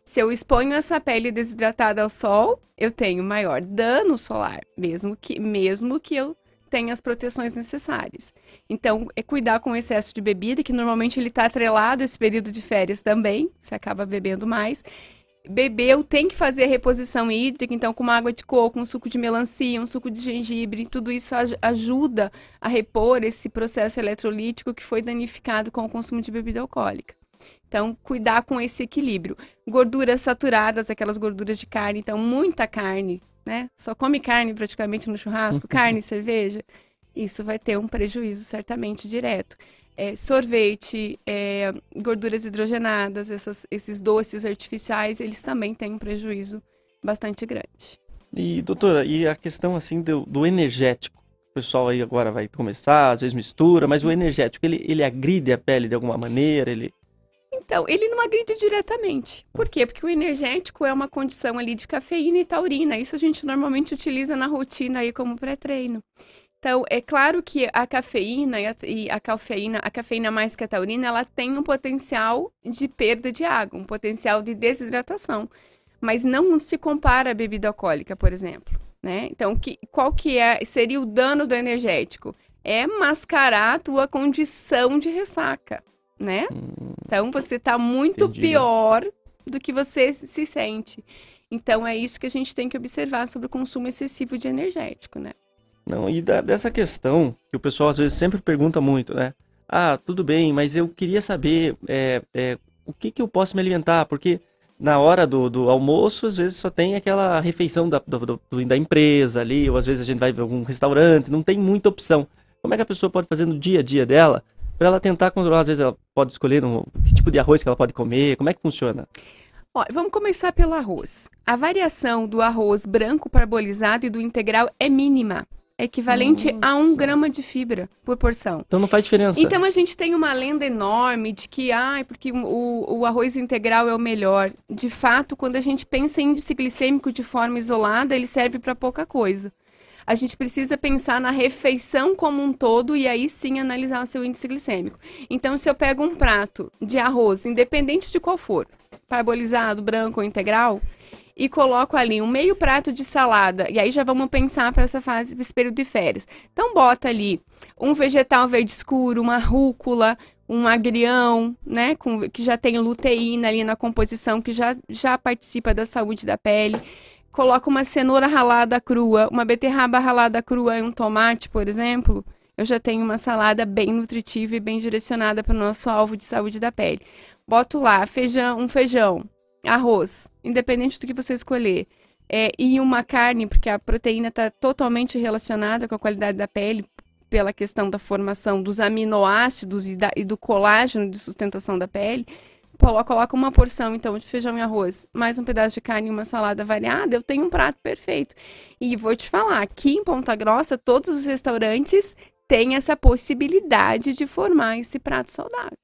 Se eu exponho essa pele desidratada ao sol, eu tenho maior dano solar, mesmo que, mesmo que eu tem as proteções necessárias. Então, é cuidar com o excesso de bebida, que normalmente ele está atrelado a esse período de férias também, você acaba bebendo mais. Bebeu, tem que fazer a reposição hídrica, então com uma água de coco, um suco de melancia, um suco de gengibre, tudo isso ajuda a repor esse processo eletrolítico que foi danificado com o consumo de bebida alcoólica. Então, cuidar com esse equilíbrio. Gorduras saturadas, aquelas gorduras de carne, então muita carne, né? Só come carne praticamente no churrasco, carne e cerveja, isso vai ter um prejuízo certamente direto. É, sorvete, é, gorduras hidrogenadas, essas, esses doces artificiais, eles também têm um prejuízo bastante grande. E, doutora, e a questão assim do, do energético? O pessoal aí agora vai começar, às vezes mistura, mas o energético, ele, ele agride a pele de alguma maneira? Ele... Então, ele não agride diretamente. Por quê? Porque o energético é uma condição ali de cafeína e taurina. Isso a gente normalmente utiliza na rotina aí como pré-treino. Então, é claro que a cafeína e a, e a, cafeína, a cafeína mais que a taurina, ela tem um potencial de perda de água, um potencial de desidratação. Mas não se compara à bebida alcoólica, por exemplo. Né? Então, que, qual que é, seria o dano do energético? É mascarar a tua condição de ressaca né? Hum, então você está muito entendi. pior do que você se sente. Então é isso que a gente tem que observar sobre o consumo excessivo de energético, né? Não, e da, dessa questão que o pessoal às vezes sempre pergunta muito, né? Ah, tudo bem, mas eu queria saber é, é, o que, que eu posso me alimentar, porque na hora do, do almoço, às vezes só tem aquela refeição da, do, da empresa ali, ou às vezes a gente vai ver algum restaurante, não tem muita opção. Como é que a pessoa pode fazer no dia a dia dela para ela tentar controlar, às vezes ela pode escolher um, que tipo de arroz que ela pode comer, como é que funciona? Vamos começar pelo arroz. A variação do arroz branco parbolizado e do integral é mínima. É equivalente Nossa. a um grama de fibra por porção. Então não faz diferença. Então a gente tem uma lenda enorme de que, ah, porque o, o arroz integral é o melhor. De fato, quando a gente pensa em índice glicêmico de forma isolada, ele serve para pouca coisa a gente precisa pensar na refeição como um todo e aí sim analisar o seu índice glicêmico. Então, se eu pego um prato de arroz, independente de qual for, parbolizado, branco ou integral, e coloco ali um meio prato de salada, e aí já vamos pensar para essa fase, esse período de férias. Então, bota ali um vegetal verde escuro, uma rúcula, um agrião, né, com, que já tem luteína ali na composição, que já, já participa da saúde da pele coloco uma cenoura ralada crua, uma beterraba ralada crua e um tomate, por exemplo, eu já tenho uma salada bem nutritiva e bem direcionada para o nosso alvo de saúde da pele. Boto lá feijão, um feijão, arroz, independente do que você escolher, é, e uma carne, porque a proteína está totalmente relacionada com a qualidade da pele, pela questão da formação dos aminoácidos e, da, e do colágeno de sustentação da pele coloca uma porção, então, de feijão e arroz, mais um pedaço de carne e uma salada variada, eu tenho um prato perfeito. E vou te falar, aqui em Ponta Grossa, todos os restaurantes têm essa possibilidade de formar esse prato saudável.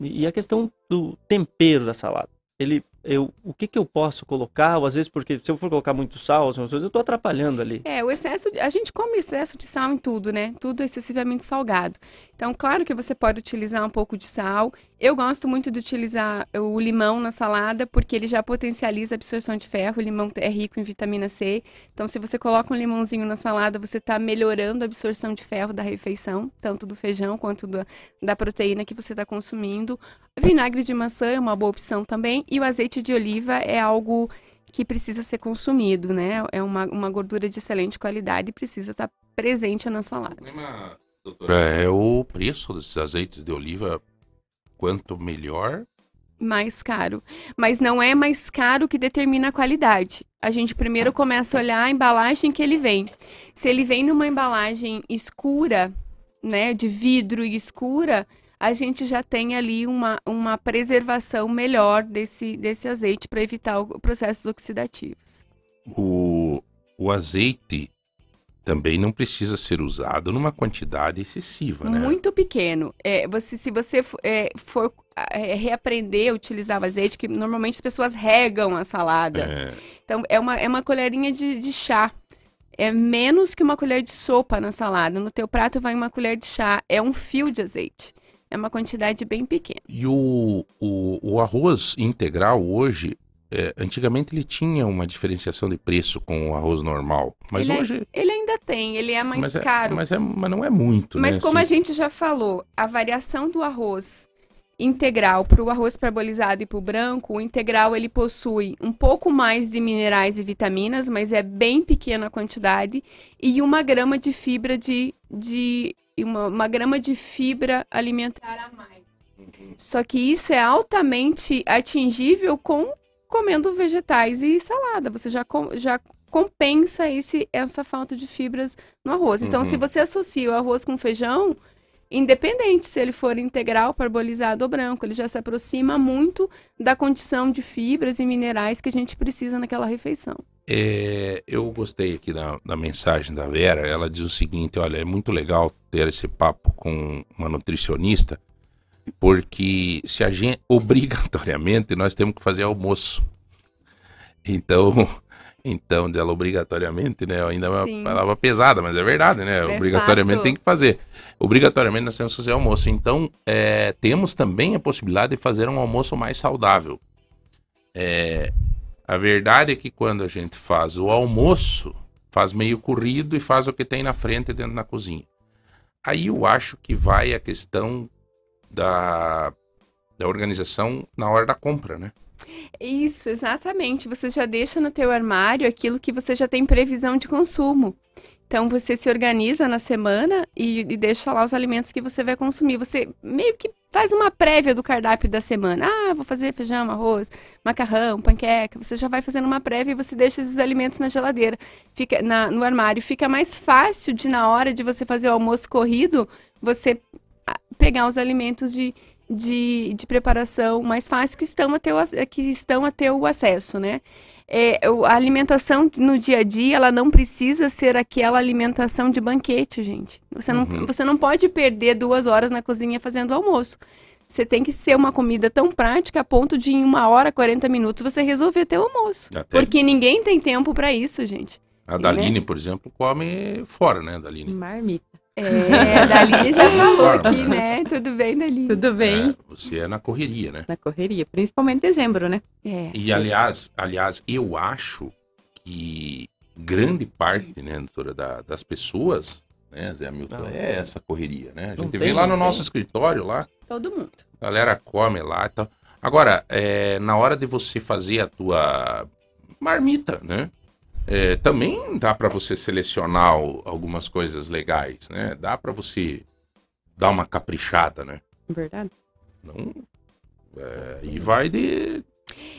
E a questão do tempero da salada? Ele eu, o que, que eu posso colocar, ou às vezes porque se eu for colocar muito sal, algumas coisas, eu estou atrapalhando ali. É, o excesso, a gente come excesso de sal em tudo, né? Tudo excessivamente salgado. Então, claro que você pode utilizar um pouco de sal. Eu gosto muito de utilizar o limão na salada, porque ele já potencializa a absorção de ferro. O limão é rico em vitamina C. Então, se você coloca um limãozinho na salada, você está melhorando a absorção de ferro da refeição, tanto do feijão quanto da, da proteína que você está consumindo. Vinagre de maçã é uma boa opção também. E o azeite de oliva é algo que precisa ser consumido, né? É uma, uma gordura de excelente qualidade e precisa estar presente na salada. problema, doutora, é o preço desses azeites de oliva. Quanto melhor, Mais caro. Mas não é mais caro que determina a qualidade. A gente primeiro começa a olhar a embalagem que ele vem. Se ele vem numa embalagem escura, né, de vidro e escura, a gente já tem ali uma, uma preservação melhor desse, desse azeite para evitar o- processos oxidativos. o, o azeite também não precisa ser usado numa quantidade excessiva, né? Muito pequeno. É, você, se você é, for é, reaprender a utilizar o azeite, que normalmente as pessoas regam a salada. É, Então, é uma, é uma colherinha de, de chá. É menos que uma colher de sopa na salada. No teu prato vai uma colher de chá. É um fio de azeite. É uma quantidade bem pequena. E o, o, o arroz integral hoje, é, antigamente ele tinha uma diferenciação de preço com o arroz normal, mas Ele é hoje Ele ainda tem, ele é mais mas é- caro. mas, é, mas não é muito, Mas né? como a assim. gente já falou, a variação do arroz integral para o arroz parbolizado e para o branco, o integral ele possui um pouco mais de minerais e vitaminas, mas é bem pequena a quantidade, e uma grama de fibra de, de uma, uma grama de fibra alimentar a mais. Só que isso é altamente atingível com comendo vegetais e salada. Você já, com- já compensa esse, essa falta de fibras no arroz. Então, Uhum. se você associa o arroz com feijão, independente se ele for integral, parbolizado ou branco, ele já se aproxima muito da condição de fibras e minerais que a gente precisa naquela refeição. É, eu gostei aqui da, da mensagem da Vera. Ela diz o seguinte: olha, é muito legal ter esse papo com uma nutricionista, porque se a gente obrigatoriamente nós temos que fazer almoço. Então, então dela obrigatoriamente, né? Ainda é uma Sim. palavra pesada, mas é verdade, né? É obrigatoriamente fato. tem que fazer. Obrigatoriamente nós temos que fazer almoço. Então, é, temos também a possibilidade de fazer um almoço mais saudável. É, a verdade é que quando a gente faz o almoço, faz meio corrido e faz o que tem na frente dentro da cozinha. Aí eu acho que vai a questão da, da organização na hora da compra, né? Isso, exatamente. Você já deixa no teu armário aquilo que você já tem previsão de consumo. Então você se organiza na semana e, e deixa lá os alimentos que você vai consumir. Você meio que faz uma prévia do cardápio da semana. Ah, vou fazer feijão, arroz, macarrão, panqueca. Você já vai fazendo uma prévia e você deixa esses alimentos na geladeira, fica na- no armário. Fica mais fácil de na hora de você fazer o almoço corrido, você ah, pegar os alimentos de, de, de preparação mais fácil que estão a ac- que estão a teu acesso, né? É, a alimentação no dia a dia, ela não precisa ser aquela alimentação de banquete, gente. Você não, Uhum. você não pode perder duas horas na cozinha fazendo almoço. Você tem que ser uma comida tão prática a ponto de em uma hora, 40 minutos, você resolver teu almoço. Até Porque ninguém tem tempo para isso, gente. a Daline, por exemplo, come fora, né, Daline? Marmita. É, a Daline já falou aqui, né? Tudo bem, Daline? Tudo bem? É, você é na correria, né? Na correria, principalmente em dezembro, né? É. E aliás, aliás, eu acho que grande parte, né, doutora, da- das pessoas, né, Zé Hamilton, Não, é essa correria, né? A gente tem, vê lá no nosso tem. escritório lá, Todo mundo. a galera come lá e tal. Agora, é, na hora de você fazer a tua marmita, né? É, também dá para você selecionar algumas coisas legais, né? Dá para você dar uma caprichada, né? Verdade. Não, é, e vai de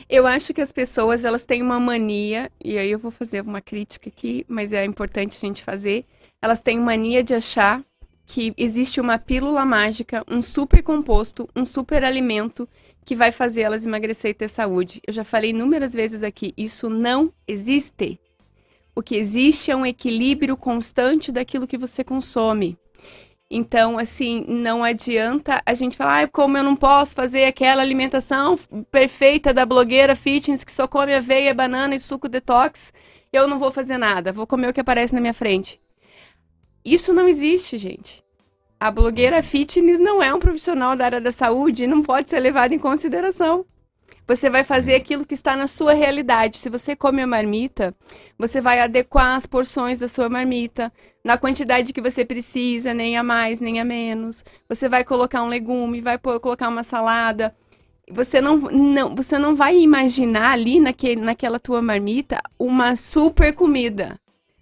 Eu acho que as pessoas, elas têm uma mania, e aí eu vou fazer uma crítica aqui, mas é importante a gente fazer. Elas têm mania de achar que existe uma pílula mágica, um super composto, um super alimento que vai fazer elas emagrecer e ter saúde. Eu já falei inúmeras vezes aqui, isso não existe. O que existe é um equilíbrio constante daquilo que você consome. Então, assim, não adianta a gente falar, ah, como eu não posso fazer aquela alimentação perfeita da blogueira fitness que só come aveia, banana e suco detox, eu não vou fazer nada, vou comer o que aparece na minha frente. Isso não existe, gente. A blogueira fitness não é um profissional da área da saúde e não pode ser levado em consideração. Você vai fazer aquilo que está na sua realidade. Se você come a marmita, você vai adequar as porções da sua marmita na quantidade que você precisa, nem a mais, nem a menos. Você vai colocar um legume, vai colocar uma salada. Você não, não, você não vai imaginar ali naquele, naquela tua marmita uma super comida.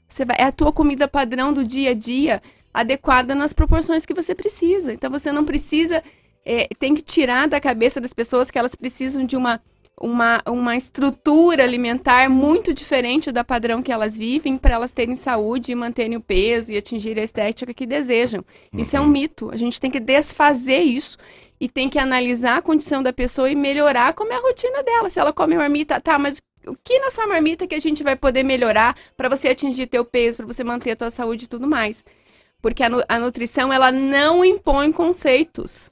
Você vai, é a tua comida padrão do dia a dia, adequada nas proporções que você precisa. Então você não precisa é, tem que tirar da cabeça das pessoas que elas precisam de uma, uma, uma estrutura alimentar muito diferente da padrão que elas vivem para elas terem saúde e manterem o peso e atingir a estética que desejam. Isso é um mito. A gente tem que desfazer isso e tem que analisar a condição da pessoa e melhorar como é a rotina dela. Se ela come marmita, tá, mas o que nessa marmita que a gente vai poder melhorar para você atingir teu peso, para você manter a tua saúde e tudo mais? Porque a, nu- a nutrição, ela não impõe conceitos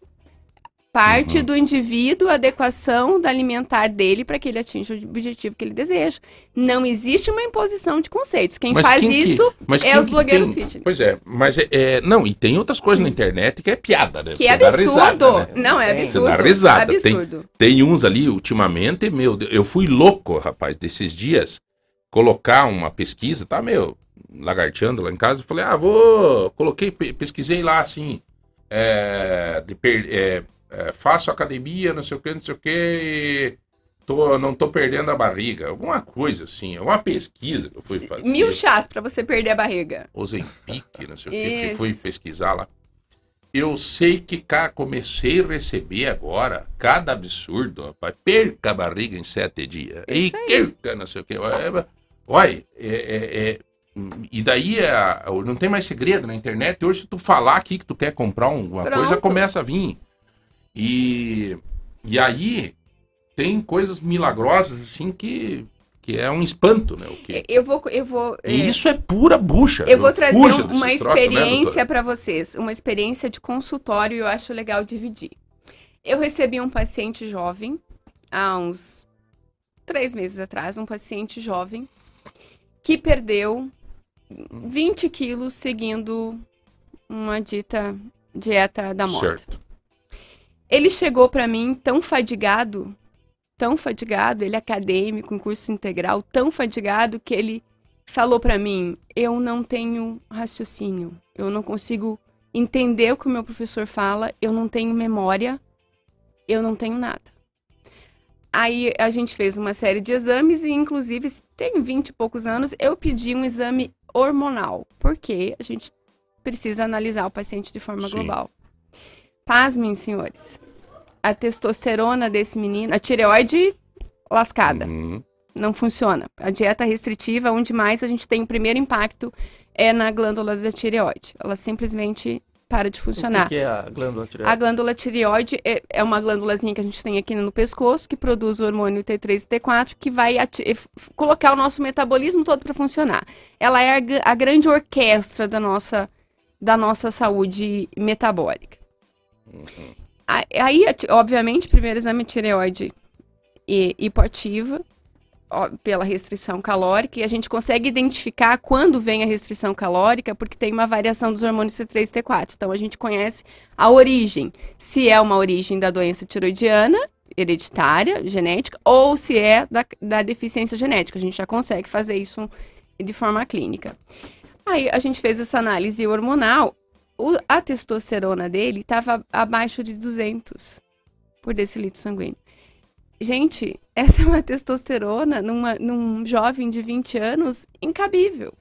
parte do indivíduo, a adequação da alimentar dele para que ele atinja o objetivo que ele deseja. Não existe uma imposição de conceitos. Quem Mas faz quem que- isso mas é quem os que blogueiros tem- fitness. Pois é, mas é, é- Não, e tem outras coisas na internet que é piada, né? Que é Você dá absurdo. risada, né? Não, é Tem. Você absurdo. dá risada. Absurdo. Tem uns ali, ultimamente, meu, Deus, eu fui louco, rapaz, desses dias, colocar uma pesquisa, tá, meu, lagarteando lá em casa, eu falei, ah, vou, coloquei, pe- pesquisei lá, assim, é, de per- é, é, faço academia, não sei o que, não sei o que, tô, não tô perdendo a barriga, alguma coisa assim, alguma pesquisa que eu fui fazer. Mil chás para você perder a barriga. Ozempic, não sei o que, que fui pesquisar lá. Eu sei que, cara, comecei a receber agora cada absurdo, rapaz. Perca a barriga em sete dias. E Isso aí. perca, não sei o que. Olha, é, é- é- e daí não tem mais segredo na internet. Hoje, se tu falar aqui que tu quer comprar um, alguma coisa, Pronto. começa a vir. E, e aí, tem coisas milagrosas, assim, que, que é um espanto, né? O que, Eu vou, eu vou. é, e isso é pura bucha. Eu vou trazer um- uma né, experiência doutora? para vocês, uma experiência de consultório e eu acho legal dividir. Eu recebi um paciente jovem há uns três meses atrás, um paciente jovem que perdeu 20 quilos seguindo uma dita dieta da moda. Certo. Ele chegou para mim tão fadigado, tão fadigado, ele é acadêmico, em curso integral, tão fadigado que ele falou para mim: "Eu não tenho raciocínio, eu não consigo entender o que o meu professor fala, eu não tenho memória, eu não tenho nada". Aí a gente fez uma série de exames e inclusive tem 20 e poucos anos, eu pedi um exame hormonal, porque a gente precisa analisar o paciente de forma Sim. global. Pasmem, senhores. A testosterona desse menino, a tireoide lascada, Uhum. não funciona. A dieta restritiva, onde mais a gente tem o primeiro impacto é na glândula da tireoide. Ela simplesmente para de O funcionar. que, que é a glândula A tireoide? glândula tireoide é, é uma glândulazinha que a gente tem aqui no pescoço, que produz o hormônio T3 e T4, que vai colocar o nosso metabolismo todo para funcionar. Ela é a, a grande orquestra da nossa, da nossa saúde metabólica. A- Aí, obviamente, primeiro exame de tireoide e hipoativa, pela restrição calórica, e a gente consegue identificar quando vem a restrição calórica, porque tem uma variação dos hormônios T3 e T4. Então, a gente conhece a origem, se é uma origem da doença tiroidiana, hereditária, genética, ou se é da, da deficiência genética. A gente já consegue fazer isso de forma clínica. Aí, a gente fez essa análise hormonal, o- a testosterona dele estava abaixo de 200 por decilitro sanguíneo. Gente, essa é uma testosterona numa, num jovem de 20 anos incabível.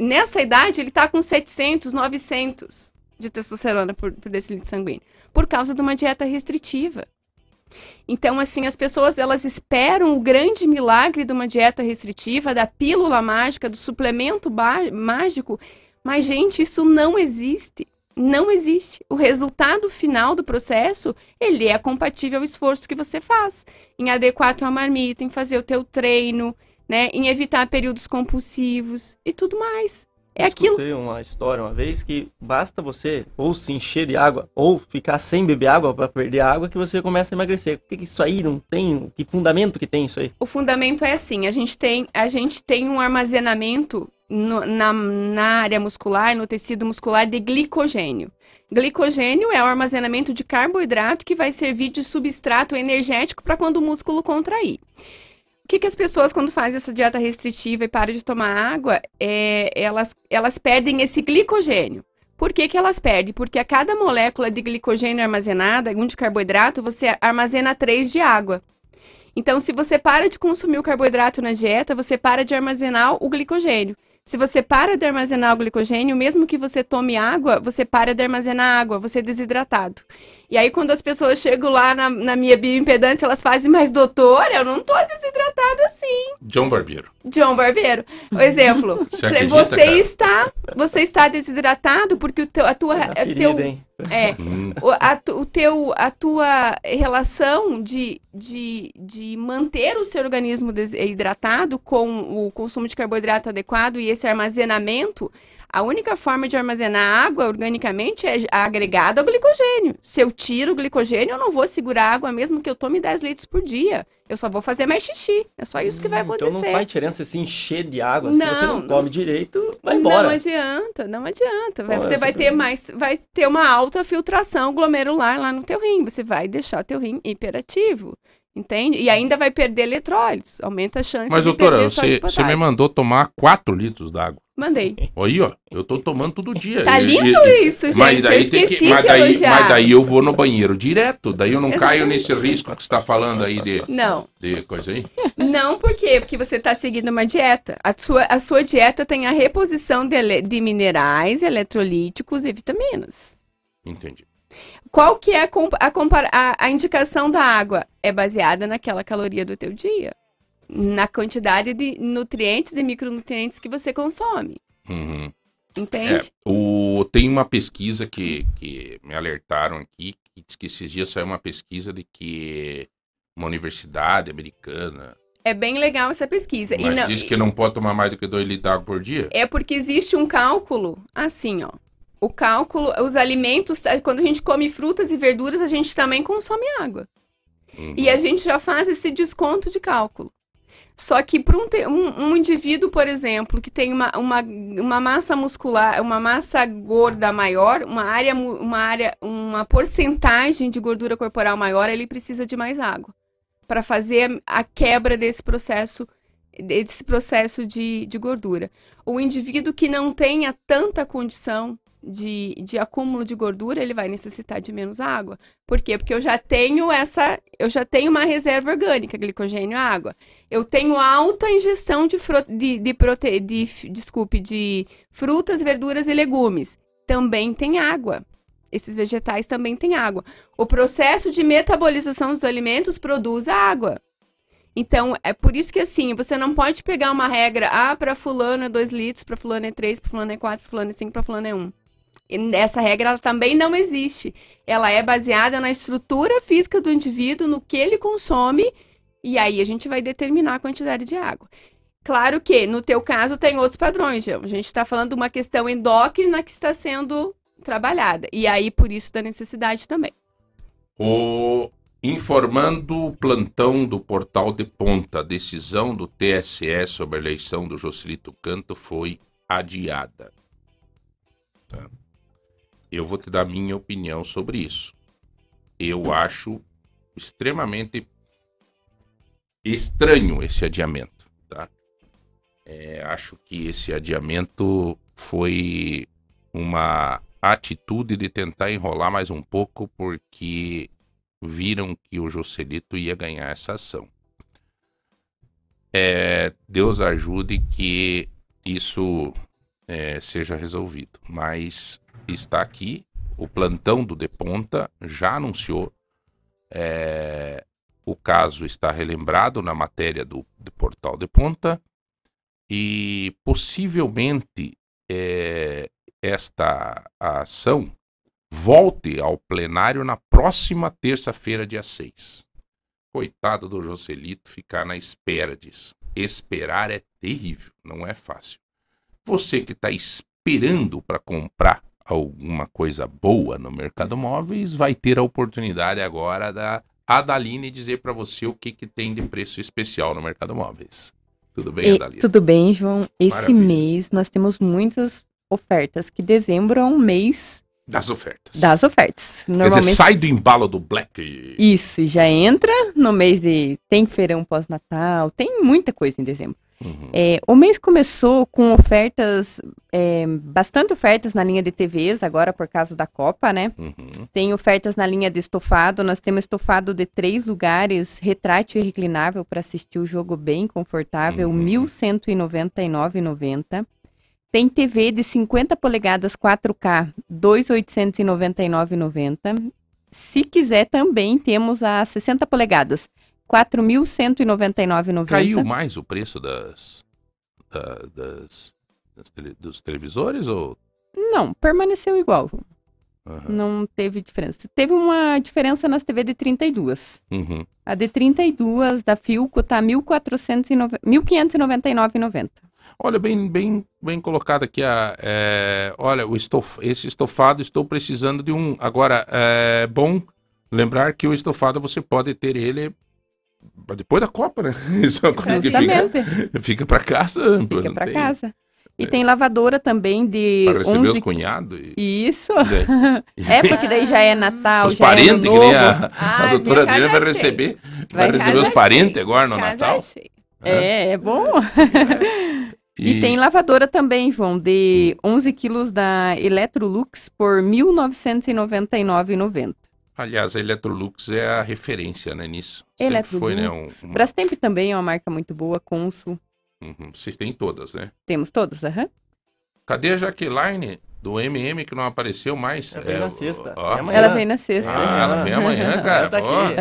Nessa idade, ele está com 700, 900 de testosterona por, por decilitro sanguíneo, por causa de uma dieta restritiva. Então, assim, as pessoas elas esperam o grande milagre de uma dieta restritiva, da pílula mágica, do suplemento mágico, mas, gente, isso não existe. Não existe. O resultado final do processo, ele é compatível ao esforço que você faz. Em adequar a tua marmita, em fazer o teu treino, né? Em evitar períodos compulsivos e tudo mais. É aquilo. Escutei uma história uma vez que basta você ou se encher de água ou ficar sem beber água para perder água que você começa a emagrecer. Por que, que isso aí não tem? Que fundamento que tem isso aí? O fundamento é assim, a gente tem, a gente tem um armazenamento no- na, na área muscular, no tecido muscular de glicogênio. Glicogênio é o armazenamento de carboidrato que vai servir de substrato energético para quando o músculo contrair. O que, que as pessoas, quando fazem essa dieta restritiva e param de tomar água, é, elas, elas perdem esse glicogênio. Por que, que elas perdem? Porque a cada molécula de glicogênio armazenada, um de carboidrato, você armazena três de água. Então, se você para de consumir o carboidrato na dieta, você para de armazenar o glicogênio. Se você para de armazenar o glicogênio, mesmo que você tome água, você para de armazenar água, você é desidratado. E aí, quando as pessoas chegam lá na, na minha bioimpedância, elas fazem, mas doutor, eu não tô desidratada assim. John Barbeiro. John Barbeiro. O exemplo. Você acredita, você cara? está, você está desidratado porque o teu, a tua, Na a ferida, teu, hein? é, Hum, o, a, o teu, a tua relação de, de, de manter o seu organismo hidratado com o consumo de carboidrato adequado e esse armazenamento, a única forma de armazenar água organicamente é agregada ao glicogênio. Se eu tiro o glicogênio, eu não vou segurar água mesmo que eu tome 10 litros por dia. Eu só vou fazer mais xixi. É só isso que vai acontecer. Então não faz diferença se encher de água. se você Não, não come direito, vai embora. Não adianta, não adianta. Qual é você essa vai ter pergunta? mais, vai ter uma alta filtração glomerular lá no teu rim. Você vai deixar o teu rim hiperativo, entende? E ainda vai perder eletrólitos. Aumenta a chance Mas, de doutora, perder você, você me mandou tomar 4 litros d'água. Mandei. Aí, ó, eu tô tomando todo dia. Tá lindo e- isso, gente. Mas daí, que, mas, daí, mas daí eu vou no banheiro direto. Daí eu não caio Exatamente. nesse risco que você tá falando aí de, Não, de coisa aí. não por quê? Porque você está seguindo uma dieta. A sua, a sua dieta tem a reposição de, de minerais, eletrolíticos e vitaminas. Entendi. Qual que é a, a, a- indicação da água? É baseada naquela caloria do teu dia. Na quantidade de nutrientes e micronutrientes que você consome. Uhum. Entende? É, o, tem uma pesquisa que, que me alertaram aqui, que diz que esses dias saiu uma pesquisa de que uma universidade americana É, bem legal essa pesquisa. E mas não- diz que não pode tomar mais do que 2 litros de água por dia. É porque existe um cálculo assim, ó. O cálculo, os alimentos, eh, quando a gente come frutas e verduras, a gente também consome água. Uhum. E a gente já faz esse desconto de cálculo. Só que para um, um- um indivíduo, por exemplo, que tem uma, uma, uma massa muscular, uma massa gorda maior, uma área, uma área, uma porcentagem de gordura corporal maior, ele precisa de mais água para fazer a quebra desse processo, desse processo de, de gordura. O indivíduo que não tenha tanta condição de, de acúmulo de gordura, ele vai necessitar de menos água. Por quê? Porque eu já tenho essa, eu já tenho uma reserva orgânica, glicogênio, água. Eu tenho alta ingestão de, fro- de, de, prote... de desculpe, de frutas, verduras e legumes. Também tem água. Esses vegetais também têm água. O processo de metabolização dos alimentos produz água. Então, é por isso que assim, você não pode pegar uma regra, ah, para fulano é 2 litros, para fulano é 3, para fulano é 4, para fulano é 5, para fulano é 1. E essa regra ela também não existe. Ela é baseada na estrutura física do indivíduo, no que ele consome, e aí a gente vai determinar a quantidade de água. Claro que, no teu caso, tem outros padrões, João. A gente está falando de uma questão endócrina que está sendo trabalhada. E aí, por isso, da necessidade também. O informando o plantão do Portal de Ponta, a decisão do TSE sobre a eleição do Jocelito Canto foi adiada. Tá? Eu vou te dar minha opinião sobre isso. Eu acho extremamente estranho esse adiamento, tá? É, acho que esse adiamento foi uma atitude de tentar enrolar mais um pouco porque viram que o Jocelito ia ganhar essa ação. É, Deus ajude que isso é, seja resolvido. Mas está aqui, o plantão do De Ponta já anunciou. é, o caso está relembrado na matéria do, do Portal de Ponta e possivelmente é, esta ação volte ao plenário na próxima terça-feira, dia 6. Coitado do Joselito ficar na espera disso. Esperar é terrível, não é fácil. Você que está esperando para comprar alguma coisa boa no Mercado Móveis, vai ter a oportunidade agora da Adaline dizer para você o que, que tem de preço especial no Mercado Móveis. Tudo bem, E- Adaline? tudo bem, João? Esse Maravilha. mês nós temos muitas ofertas, que dezembro é um mês Das ofertas. das ofertas. Quer dizer, Normalmente sai do embalo do Black. isso já entra no mês de tem feirão pós-natal, tem muita coisa em dezembro. Uhum. É, o mês começou com ofertas, é, bastante ofertas na linha de TVs, agora por causa da Copa, né? Uhum. Tem ofertas na linha de estofado. Nós temos estofado de três lugares, retrátil e reclinável para assistir o jogo bem confortável, Uhum. R$ 1.199,90. Tem TV de 50 polegadas 4K, R$ 2.899,90. Se quiser, também temos a 60 polegadas, 4.199,90. Caiu mais o preço das, da- das, das tele- dos televisores ou Não, permaneceu igual. Aham. Não teve diferença. Teve uma diferença nas TV de 32. Uhum. A de 32 da Filco tá 1.409 1.599,90. Olha, bem, bem, bem colocado aqui. A, é, olha, o estof, esse estofado, estou precisando de um. Agora, é bom lembrar que o estofado você pode ter ele depois da Copa, né? Isso é uma coisa que fica, fica para casa. Fica para tem- casa. E tem lavadora também de Pra receber 11... os cunhados. E, Isso. daí- É, porque daí já é Natal, os é parentes, ano que nem a, Ah, a doutora Adriana vai é receber, Vai vai receber os parentes agora no Natal. É, é bom. E, tem lavadora também, João, de Hum. 11 quilos da Electrolux por R$ 1.999,90. Aliás, a Electrolux é a referência, né, nisso. Sempre foi, né? Um, Electrolux. uma- Brastemp também é uma marca muito boa, Consul. Uhum, Vocês têm todas, né? Temos todos, aham. Cadê a Jaqueline do MM que não apareceu mais? Ela veio É, na sexta. ó, É. Ela vem na sexta. Ah, ela vem amanhã, cara. Ela tá Ó, aqui.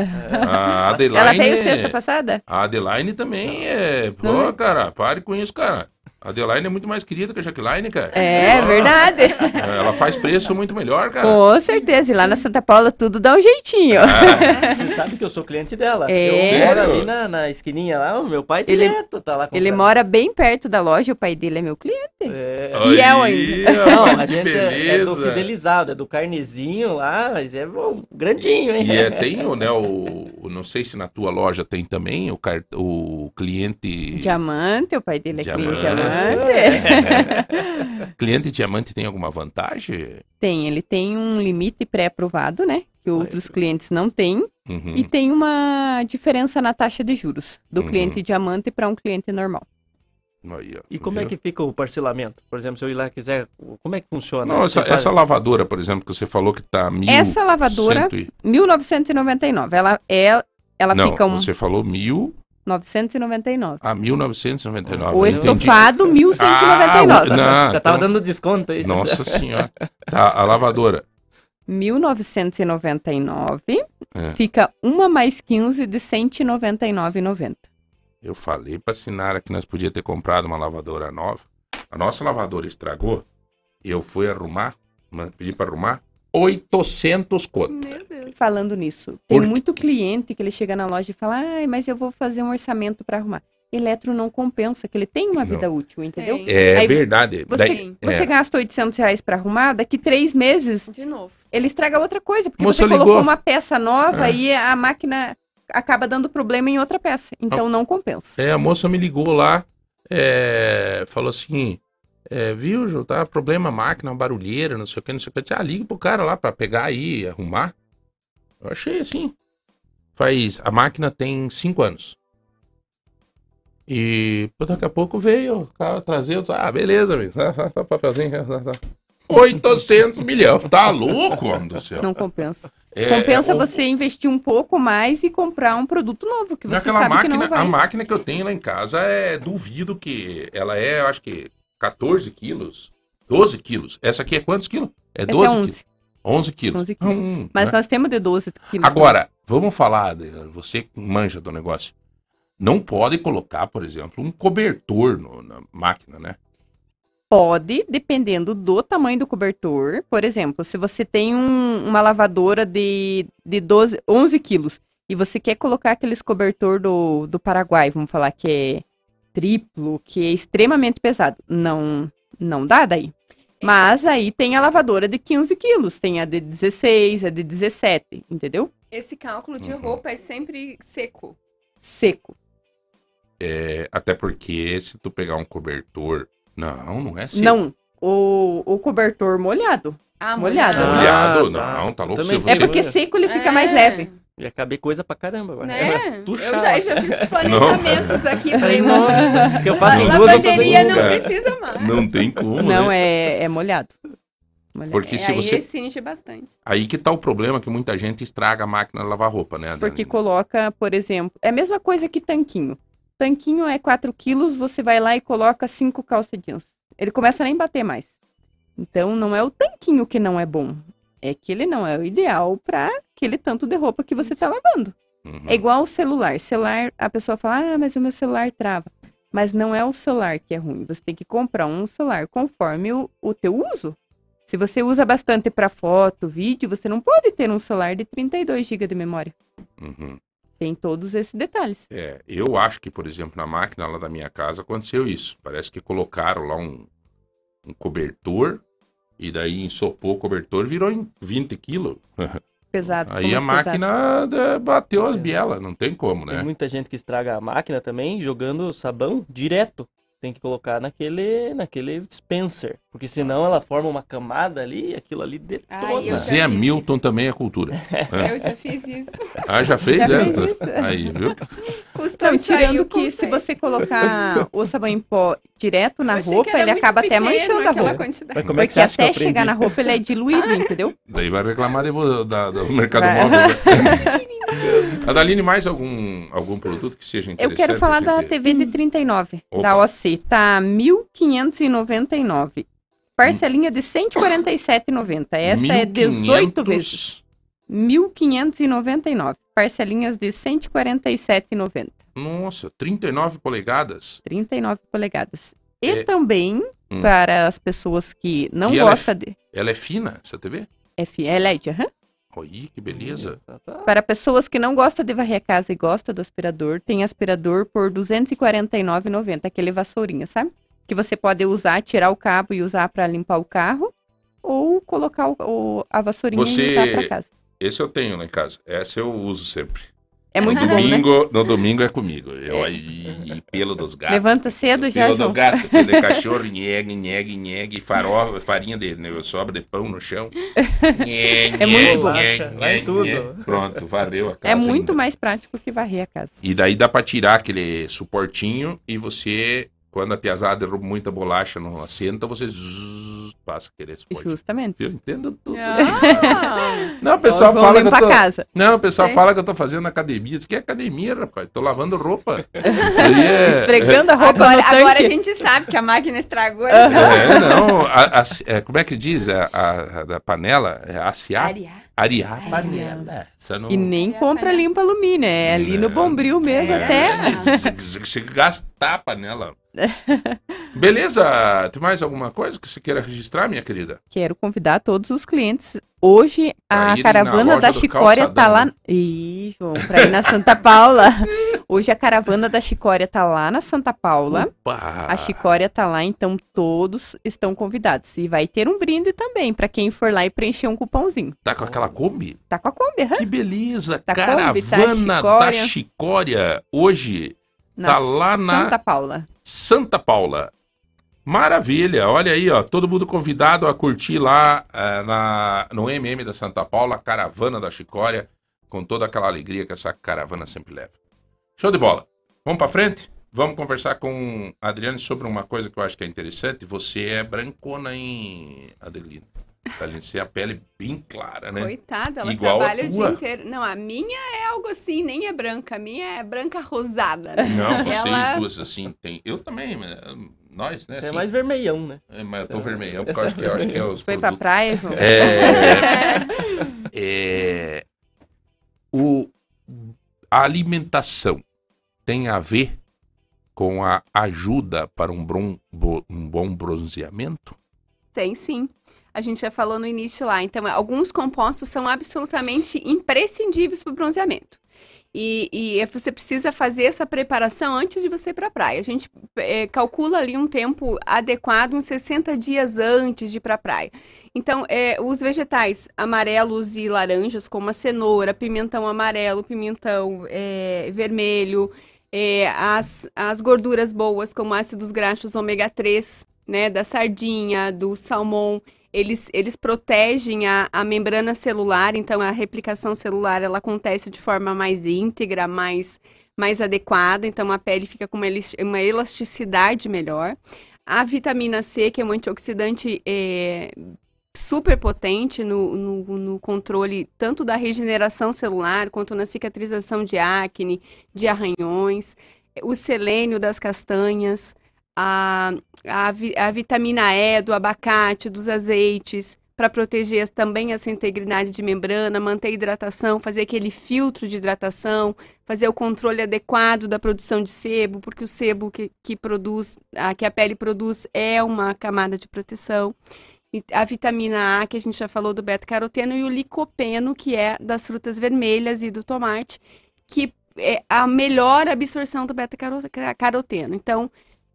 A Adeline, Ela veio sexta passada? A Adeline também é. Pô, Não é? cara, pare com isso, cara. A Adeline é muito mais querida que a Jaqueline, cara. É, Ó, verdade. Ela faz preço muito melhor, cara. Com certeza. E lá na Santa Paula tudo dá um jeitinho. Você sabe que eu sou cliente dela. É. Eu Sério? moro ali na, na esquininha lá, o meu pai Ele- direto tá lá Ele mora bem perto da loja, o pai dele é meu cliente. É. Fiel Aí, ainda. Não, a gente é, é do fidelizado, é do carnezinho lá, mas é bom, grandinho, hein? E é, tem o, né, o, o- não sei se na tua loja tem também o, car- o cliente... Diamante, o pai dele é cliente Diamante. Diamante. Cliente diamante tem alguma vantagem? Tem, ele tem um limite pré-aprovado, né? Que outros clientes não têm. Uhum. E tem uma diferença na taxa de juros do Uhum. cliente diamante para um cliente normal. Aí, E como é viu? que fica o parcelamento? Por exemplo, se eu ir lá e quiser, como é que funciona? Não, essa, essa lavadora, por exemplo, que você falou que tá mil... Essa lavadora, cento e- 1999. Ela é ela Não, fica um você falou mil 999. a 1999. O estofado, Ah, 1199. o- não, Já tava então- dando desconto aí. Nossa senhora. Tá, a lavadora. 1999. É. Fica uma mais 15 de 199,90. Eu falei pra Sinara que nós podíamos ter comprado uma lavadora nova. A nossa lavadora estragou. E eu fui arrumar, ma- pedi pra arrumar, 800 conto. Meu Deus. Falando nisso, tem Por muito cliente que ele chega na loja e fala: Ai, mas eu vou fazer um orçamento para arrumar. Eletro não compensa, que ele tem uma Não. vida útil, entendeu? É Aí verdade. Você, Daí- você é. gasta 800 reais para arrumar, daqui três meses De novo. ele estraga outra coisa, porque Moça você colocou ligou. uma peça nova É. e a máquina acaba dando problema em outra peça. Então não compensa. É, a moça me ligou lá, é, falou assim, é, viu, Ju, tá problema máquina, barulheira, não sei o que, não sei o que. Eu disse, ah, liga pro cara lá pra pegar aí e arrumar. Eu achei assim. Faz, a máquina tem cinco anos. E pô, daqui a pouco veio o cara trazer, disse, ah, beleza, amigo, tá, tá, tá, papelzinho, tá, tá. 800 milhões, tá louco, homem do céu. Não compensa. É, compensa o- você investir um pouco mais e comprar um produto novo, que você Aquela sabe máquina, que não vai. a máquina que eu tenho lá em casa é duvido que ela é, eu acho que 14 quilos, 12 quilos. Essa aqui é quantos quilos? É Essa 12 é quilos. 11. 11 quilos. 11 quilos. Hum, Mas né? nós temos de 12 quilos. Agora, vamos falar, você que manja do negócio. Não pode colocar, por exemplo, um cobertor no- na máquina, né? Pode, dependendo do tamanho do cobertor. Por exemplo, se você tem um- uma lavadora de, de 12, 11 quilos e você quer colocar aqueles cobertor do, do Paraguai, vamos falar que é triplo, que é extremamente pesado. Não, Não dá daí. Mas aí tem a lavadora de 15 quilos, tem a de 16, a de 17, entendeu? Esse cálculo de Uhum. roupa é sempre seco. Seco. É, até porque se tu pegar um cobertor. Não, não é assim. Não, o, o cobertor molhado. Ah, Molhado. Molhado, Ah, tá. não, tá louco. Também Se É você... porque seco ele fica É. mais leve. Ia caber coisa pra caramba agora. Né? É, Eu já, já fiz planejamentos aqui. Falei, Nossa, que eu faço em duas eu não É. precisa mais. Não tem como. Não, né? é, é molhado. Molhado. Porque É, se aí você. cinge bastante. Aí que tá o problema que muita gente estraga a máquina de lavar roupa, né? Porque coloca, por exemplo, é a mesma coisa que tanquinho. Tanquinho é 4 quilos, você vai lá e coloca 5 calça jeans. Ele começa a nem bater mais. Então não é o tanquinho que não é bom. É que ele não é o ideal para aquele tanto de roupa que você tá lavando. Uhum. É igual o celular. Celular, a pessoa fala, ah, mas o meu celular trava. Mas não é o celular que é ruim. Você tem que comprar um celular conforme o, o teu uso. Se você usa bastante para foto, vídeo, você não pode ter um celular de 32 GB de memória. Uhum. Tem todos esses detalhes. É, eu acho que, por exemplo, na máquina lá da minha casa aconteceu isso. Parece que colocaram lá um, um cobertor e daí ensopou o cobertor virou em 20 quilos. Pesado. Aí a pesado. máquina é, bateu as bielas, não tem como, Tem né? muita gente que estraga a máquina também jogando sabão direto. Tem que colocar naquele, naquele dispenser. Porque senão ela forma uma camada ali e aquilo ali detona. Zé fiz Milton isso. também é cultura. Eu já fiz isso. Ah, já fez Já fez isso. Aí, viu? Custou tirando que se você colocar o sabão em pó direto na que roupa, ele acaba até manchando a roupa. quantidade. Mas como é que Porque que até aprendi? chegar na roupa ele é diluído, entendeu? Daí vai reclamar de da, do mercado Vai. móvel. Adaline, mais algum, algum produto que seja Eu interessante? quero falar a da gente- TV de 39, da Opa. OC. Tá 1.599. Parcelinha de 147,90. Essa é 18 1.500. vezes. 1.599. Parcelinhas de 147,90. Nossa, 39 polegadas. 39 polegadas. E É. também, Hum. para as pessoas que não E é gostam de... Ela é fina, essa TV? F, é LED, aham. Olha, que beleza. Para pessoas que não gostam de varrer a casa e gostam do aspirador, tem aspirador por R$ 249,90, aquele vassourinha, sabe? Que você pode usar, tirar o cabo e usar para limpar o carro, ou colocar o- o- a vassourinha Você- e usar para casa. Esse eu tenho lá em casa. Essa eu uso sempre. É muito no bom, né? domingo, No domingo é comigo. Eu aí, pelo dos gatos. Levanta cedo já, Pelo do João. gato, pelo de cachorro, nhegue, nhegue, nhegue, farofa, farinha dele, né? Sobra de pão no chão. É muito bom. Vai tudo. Pronto, varreu a casa. É muito ainda. mais prático que varrer a casa. E daí dá pra tirar aquele suportinho e você, quando a piazada derruba muita bolacha no assento, você zzz, passa aquele suporte. Justamente. Eu entendo tudo. Ah, Não, o pessoal fala que eu limpar tô... a casa. Não, o pessoal Sei. fala que eu tô fazendo academia. Diz que é academia, rapaz. Tô lavando roupa. É... Esfregando a roupa agora, agora a gente sabe que a máquina estragou. É, então. não. a- a- é, como é que diz? A, a- a da panela? É aciar? Ariar. Arear a panela. Não... E nem É, compra panela. limpa alumínio, é ali no bombril mesmo É. até. Se- se- se gastar a panela. Beleza? Tem mais alguma coisa que você queira registrar, minha querida? Quero convidar todos os clientes. Hoje Pra a caravana da Chicória tá calçadão, lá. Ih, João, pra ir na Santa Paula. Hoje a caravana da Chicória tá lá na Santa Paula. Opa! A Chicória tá lá, então todos estão convidados. E vai ter um brinde também pra quem for lá e preencher um cupomzinho. Tá com aquela Kombi? Tá com a Kombi, aham. Que beleza! Tá Caravana Kombi, tá da Chicória. Chicória. Hoje, Na Tá lá na- Santa Paula. Santa Paula. Maravilha, olha aí, ó, todo mundo convidado a curtir lá eh, na, no MM da Santa Paula, a caravana da Chicória, com toda aquela alegria que essa caravana sempre leva. Show de bola. Vamos pra frente? Vamos conversar com Adriane sobre uma coisa que eu acho que é interessante. Você é brancona, hein, Adelina? Adelina, você tem a pele bem clara, né? Coitada, ela Igual a trabalha o dia inteiro. Não, a minha é algo assim, nem é branca. A minha é branca rosada. né? Não, vocês Ela- duas, assim, tem... Eu também, né? nós, né? Você é assim, mais vermelhão, né? é, mas eu tô vermelhão, porque eu acho que, eu acho que é os Foi pra produtos praia, João? É, é, o, a alimentação tem a ver com a ajuda para um, bron- um bom bronzeamento? Tem sim. A gente já falou no início lá. Então, alguns compostos são absolutamente imprescindíveis para o bronzeamento. E, e você precisa fazer essa preparação antes de você ir para a praia. A gente é, calcula ali um tempo adequado, uns 60 dias antes de ir para a praia. Então, é, os vegetais amarelos e laranjas, como a cenoura, pimentão amarelo, pimentão é, vermelho, é, as, as gorduras boas, como ácidos graxos ômega 3, né, da sardinha, do salmão, eles, eles protegem a, a membrana celular, então a replicação celular ela acontece de forma mais íntegra, mais, mais adequada, então a pele fica com uma, uma elasticidade melhor. A vitamina C, que é um antioxidante é, super potente no, no, no, controle tanto da regeneração celular quanto na cicatrização de acne, de arranhões, o selênio das castanhas, a, a, a vitamina E do abacate, dos azeites, para proteger também essa integridade de membrana, manter a hidratação, fazer aquele filtro de hidratação, fazer o controle adequado da produção de sebo, porque o sebo que, que produz, a, que a pele produz é uma camada de proteção. E a vitamina A, que a gente já falou do beta-caroteno, e o licopeno, que é das frutas vermelhas e do tomate, que é a melhor absorção do beta-caroteno. Então,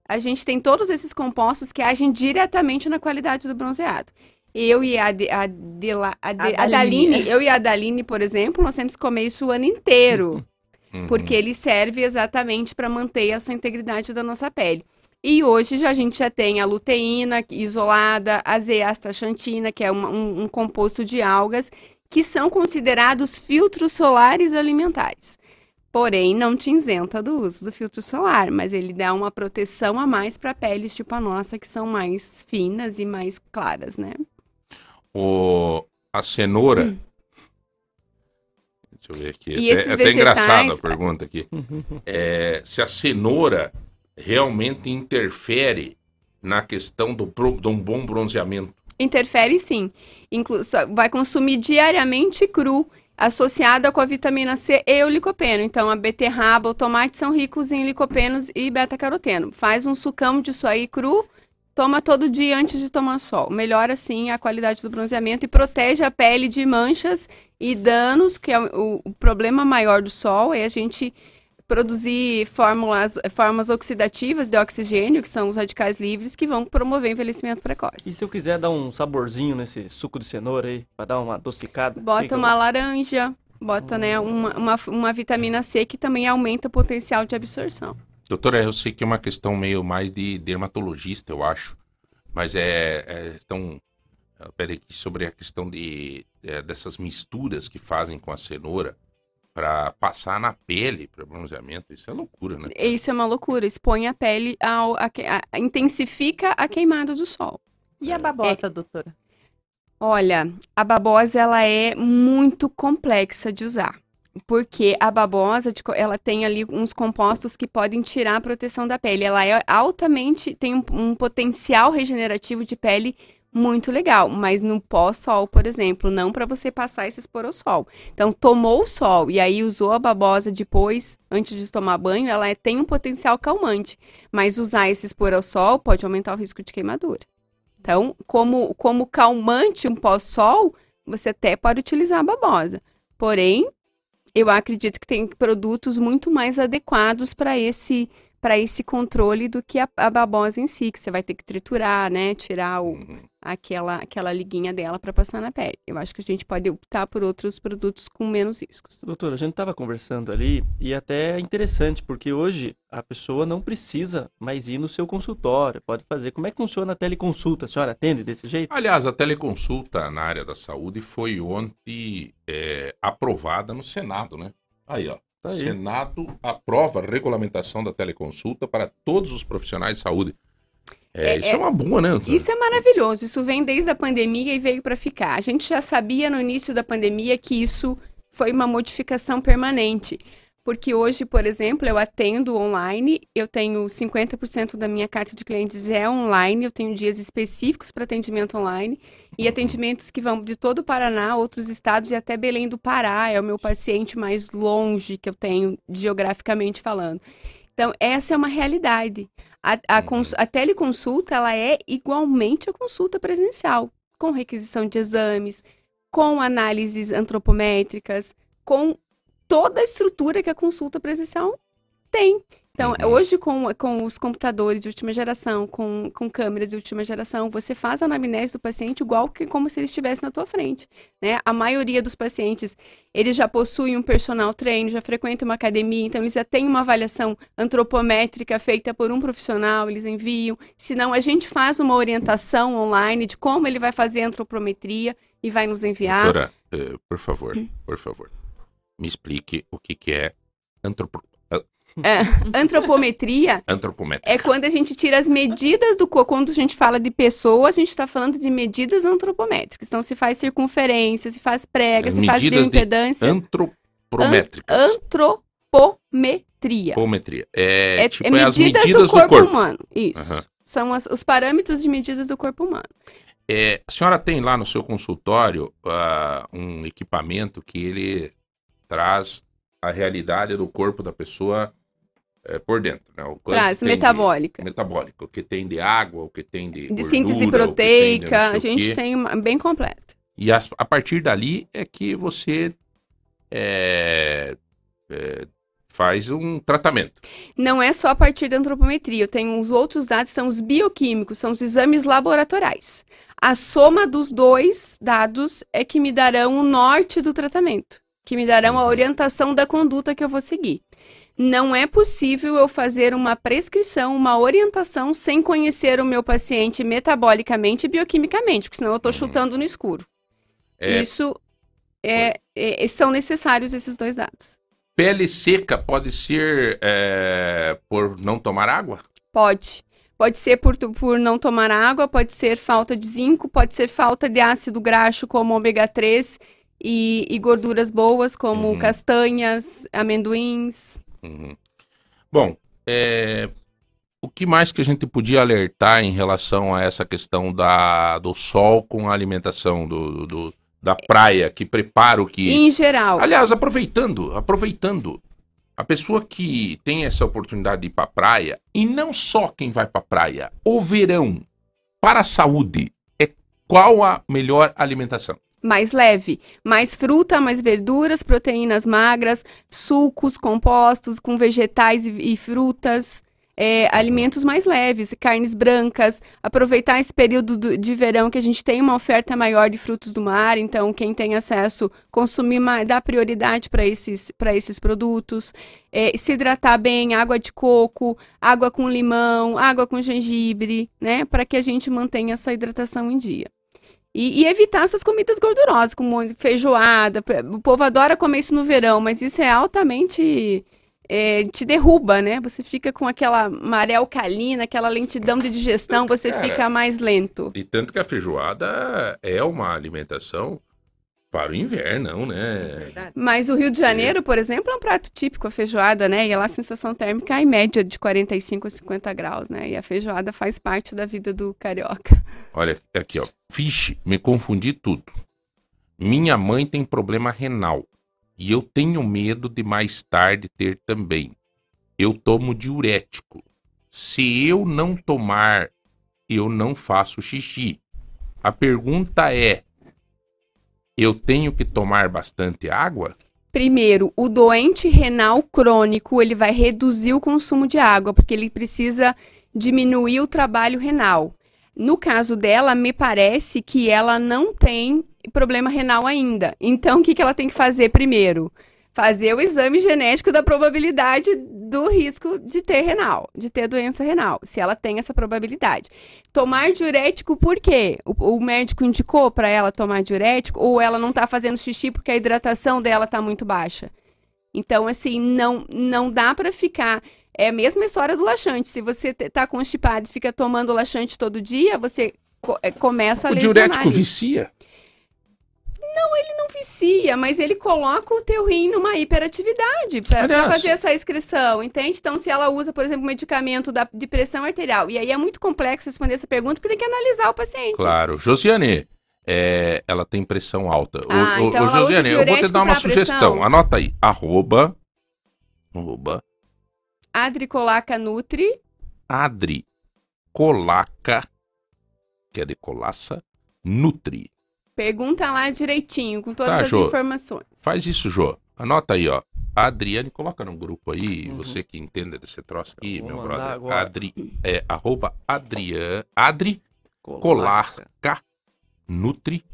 a gente tem todos esses compostos que agem diretamente na qualidade do bronzeado. Eu e a, de, a, de, a, de, a Daline, eu e a Daline, por exemplo, nós temos que comer isso o ano inteiro. Uhum. Porque ele serve exatamente para manter essa integridade da nossa pele. E hoje já, a gente já tem a luteína isolada, a zeastaxantina, que é um, um, um composto de algas, que são considerados filtros solares alimentares. Porém, não te isenta do uso do filtro solar, mas ele dá uma proteção a mais para peles tipo a nossa, que são mais finas e mais claras, né? O, a cenoura. Hum. Deixa eu ver aqui. E é, é até engraçada a pergunta aqui. É, se a cenoura realmente interfere na questão do, de um bom bronzeamento. Interfere sim. Inclu vai consumir diariamente cru associada com a vitamina C e o licopeno. Então, a beterraba, o tomate são ricos em licopenos e beta-caroteno. Faz um sucão disso aí cru, toma todo dia antes de tomar sol. Melhora, assim, a qualidade do bronzeamento e protege a pele de manchas e danos, que é o, o problema maior do sol, é a gente produzir fórmulas, formas oxidativas de oxigênio, que são os radicais livres, que vão promover envelhecimento precoce. E se eu quiser dar um saborzinho nesse suco de cenoura aí, para dar uma adocicada? Bota uma eu... laranja, bota hum. né, uma, uma, uma vitamina C que também aumenta o potencial de absorção. Doutora, eu sei que é uma questão meio mais de dermatologista, eu acho, mas é, é tão pede aqui sobre a questão de, é, dessas misturas que fazem com a cenoura para passar na pele para bronzeamento. Isso é loucura, né? Isso é uma loucura. Expõe a pele ao. A, a, intensifica a queimada do sol. E a babosa, é, doutora? Olha, a babosa ela é muito complexa de usar. Porque a babosa, ela tem ali uns compostos que podem tirar a proteção da pele. Ela é altamente, tem um, um potencial regenerativo de pele muito legal, mas no pós-sol, por exemplo, não para você passar e se expor ao sol. Então, tomou o sol e aí usou a babosa depois, antes de tomar banho, ela é, tem um potencial calmante, mas usar esse expor ao sol pode aumentar o risco de queimadura. Então, como, como calmante um pós-sol, você até pode utilizar a babosa. Porém, eu acredito que tem produtos muito mais adequados para esse para esse controle do que a, a, babosa em si, que você vai ter que triturar, né? Tirar o, uhum. aquela, aquela liguinha dela para passar na pele. Eu acho que a gente pode optar por outros produtos com menos riscos. Doutora, a gente estava conversando ali e até é interessante, porque hoje a pessoa não precisa mais ir no seu consultório, pode fazer. Como é que funciona a teleconsulta? A senhora atende desse jeito? Aliás, a teleconsulta na área da saúde foi ontem é, aprovada no Senado, né? Aí, ó. Tá Senado aprova a regulamentação da teleconsulta para todos os profissionais de saúde. É, é, isso é, é uma boa, né? Isso é maravilhoso. Isso vem desde a pandemia e veio para ficar. A gente já sabia no início da pandemia que isso foi uma modificação permanente. Porque hoje, por exemplo, eu atendo online, eu tenho 50% da minha carta de clientes é online, eu tenho dias específicos para atendimento online e atendimentos que vão de todo o Paraná, outros estados e até Belém do Pará, é o meu paciente mais longe que eu tenho geograficamente falando. Então, essa é uma realidade. A, a, a teleconsulta, ela é igualmente a consulta presencial, com requisição de exames, com análises antropométricas, com toda a estrutura que a consulta presencial tem. Então, Uhum. hoje, com, com os computadores de última geração, com, com câmeras de última geração, você faz a anamnese do paciente igual que como se ele estivesse na tua frente. Né? A maioria dos pacientes, eles já possuem um personal trainer, já frequentam uma academia, então eles já têm uma avaliação antropométrica feita por um profissional, eles enviam. Se não, a gente faz uma orientação online de como ele vai fazer a antropometria e vai nos enviar. Doutora, eh, por favor, por favor, me explique o que, que é antropo... ah, É, antropometria antropométrica. é quando a gente tira as medidas do corpo. Quando a gente fala de pessoas, a gente está falando de medidas antropométricas. Então, se faz circunferência, se faz prega, se faz Medidas de bioimpedância. Antropométricas. Antropometria. Antropometria. É, É, tipo, é é as medidas, medidas do, corpo corpo. humano. Isso. Aham. São as- os parâmetros de medidas do corpo humano. É, a senhora tem lá no seu consultório ah, um equipamento que ele traz a realidade do corpo da pessoa eh, por dentro. Né? O Traz tem de- metabólica. metabólica. O que tem de água, o que tem de, De gordura, síntese tem de proteica, a gente tem uma bem completa. E as- a partir dali é que você é, é, faz um tratamento. Não é só a partir da antropometria, eu tenho os outros dados, são os bioquímicos, são os exames laboratoriais. A soma dos dois dados é que me darão o norte do tratamento, que me darão a Uhum. orientação da conduta que eu vou seguir. Não é possível eu fazer uma prescrição, uma orientação sem conhecer o meu paciente metabolicamente e bioquimicamente, porque senão eu estou chutando no escuro. Uhum. É, Isso é- é- são necessários esses dois dados. Pele seca pode ser é, por não tomar água? Pode. Pode ser por, por não tomar água, pode ser falta de zinco, pode ser falta de ácido graxo como ômega 3 e, e gorduras boas como Uhum. castanhas, amendoins. Uhum. Bom, é, o que mais que a gente podia alertar em relação a essa questão da, do sol com a alimentação do, do- da praia que prepara o que. Em geral, Aliás, aproveitando, aproveitando, a pessoa que tem essa oportunidade de ir para praia, e não só quem vai para praia, o verão, para a saúde, é qual a melhor alimentação? Mais leve, mais fruta, mais verduras, proteínas magras, sucos compostos com vegetais e, e frutas, é, alimentos mais leves, carnes brancas. Aproveitar esse período do- de verão que a gente tem uma oferta maior de frutos do mar, então quem tem acesso, consumir mais, dar prioridade para esses, esses produtos. É, se hidratar bem, água de coco, água com limão, água com gengibre, né? Para que a gente mantenha essa hidratação em dia. E, e evitar essas comidas gordurosas, como feijoada. O povo adora comer isso no verão, mas isso é altamente. é, te derruba, né? Você fica com aquela maré alcalina, aquela lentidão de digestão, você Cara. fica mais lento. E tanto que a feijoada é uma alimentação para o inverno, não, né? Mas o Rio de Sim. Janeiro, por exemplo, é um prato típico, a feijoada, né? E lá a sensação térmica é em média de 45 a 50 graus, né? E a feijoada faz parte da vida do carioca. Olha, aqui, ó. Vixe, me confundi tudo. Minha mãe tem problema renal. E eu tenho medo de mais tarde ter também. Eu tomo diurético. Se eu não tomar, eu não faço xixi. A pergunta é: eu tenho que tomar bastante água? Primeiro, o doente renal crônico, ele vai reduzir o consumo de água, porque ele precisa diminuir o trabalho renal. No caso dela, me parece que ela não tem problema renal ainda. Então, o que, que ela tem que fazer primeiro? Fazer o exame genético da probabilidade do risco de ter renal, de ter doença renal, se ela tem essa probabilidade. Tomar diurético por quê? O, o médico indicou para ela tomar diurético ou ela não está fazendo xixi porque a hidratação dela está muito baixa. Então, assim, não, não dá para ficar. É a mesma história do laxante. Se você te- tá constipado e fica tomando laxante todo dia, você co- é, começa a O lesionar diurético ali. vicia. Não vicia, mas ele coloca o teu rim numa hiperatividade para fazer essa excreção, entende? Então, se ela usa, por exemplo, um medicamento da, de pressão arterial, e aí é muito complexo responder essa pergunta, porque tem que analisar o paciente. Claro. Josiane, é, ela tem pressão alta. Ah, ô, então usa Josiane, eu vou te dar uma sugestão. pressão. Anota aí. Arroba. Arroba. Adricolaca Nutri, Adri Colaca, que é de colaça, Nutri. Pergunta lá direitinho, com todas Tá, as Jô. informações. Faz isso, Jô. Anota aí, ó. A Adriane, coloca no grupo aí, Uhum. você que entende desse troço aqui, meu brother. agora. Adri, é, arroba Adrian, Adri Colarca Nutri.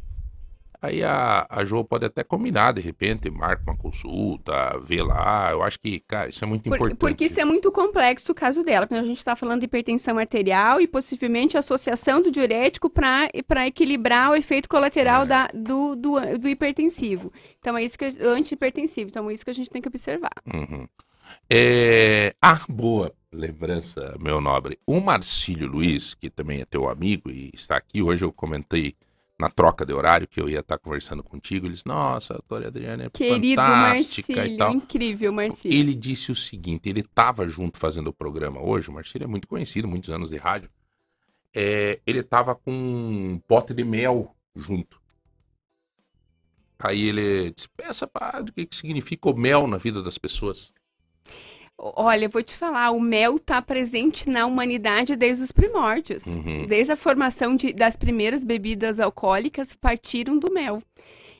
Aí a, a Jo pode até combinar, de repente, marca uma consulta, vê lá. Eu acho que, cara, isso é muito Por- importante. porque isso é muito complexo o caso dela, quando a gente está falando de hipertensão arterial e possivelmente associação do diurético para equilibrar o efeito É. colateral da, do, do, do hipertensivo. Então é isso que antihipertensivo. Então é isso que a gente tem que observar. Uhum. É... Ah, boa lembrança, meu nobre. O Marcílio Luiz, que também é teu amigo e está aqui, hoje eu comentei na troca de horário que eu ia estar conversando contigo. Ele disse: Nossa, a doutora Adriana é Querido fantástica e Marcílio, tal. incrível, Marcílio. Ele disse o seguinte: ele estava junto fazendo o programa hoje. O Marcílio é muito conhecido, muitos anos de rádio. É, ele estava com um pote de mel junto. Aí ele disse: Peça para o que, que significa o mel na vida das pessoas. Olha, eu vou te falar, o mel está presente na humanidade desde os primórdios. Uhum. Desde a formação de- das primeiras bebidas alcoólicas partiram do mel.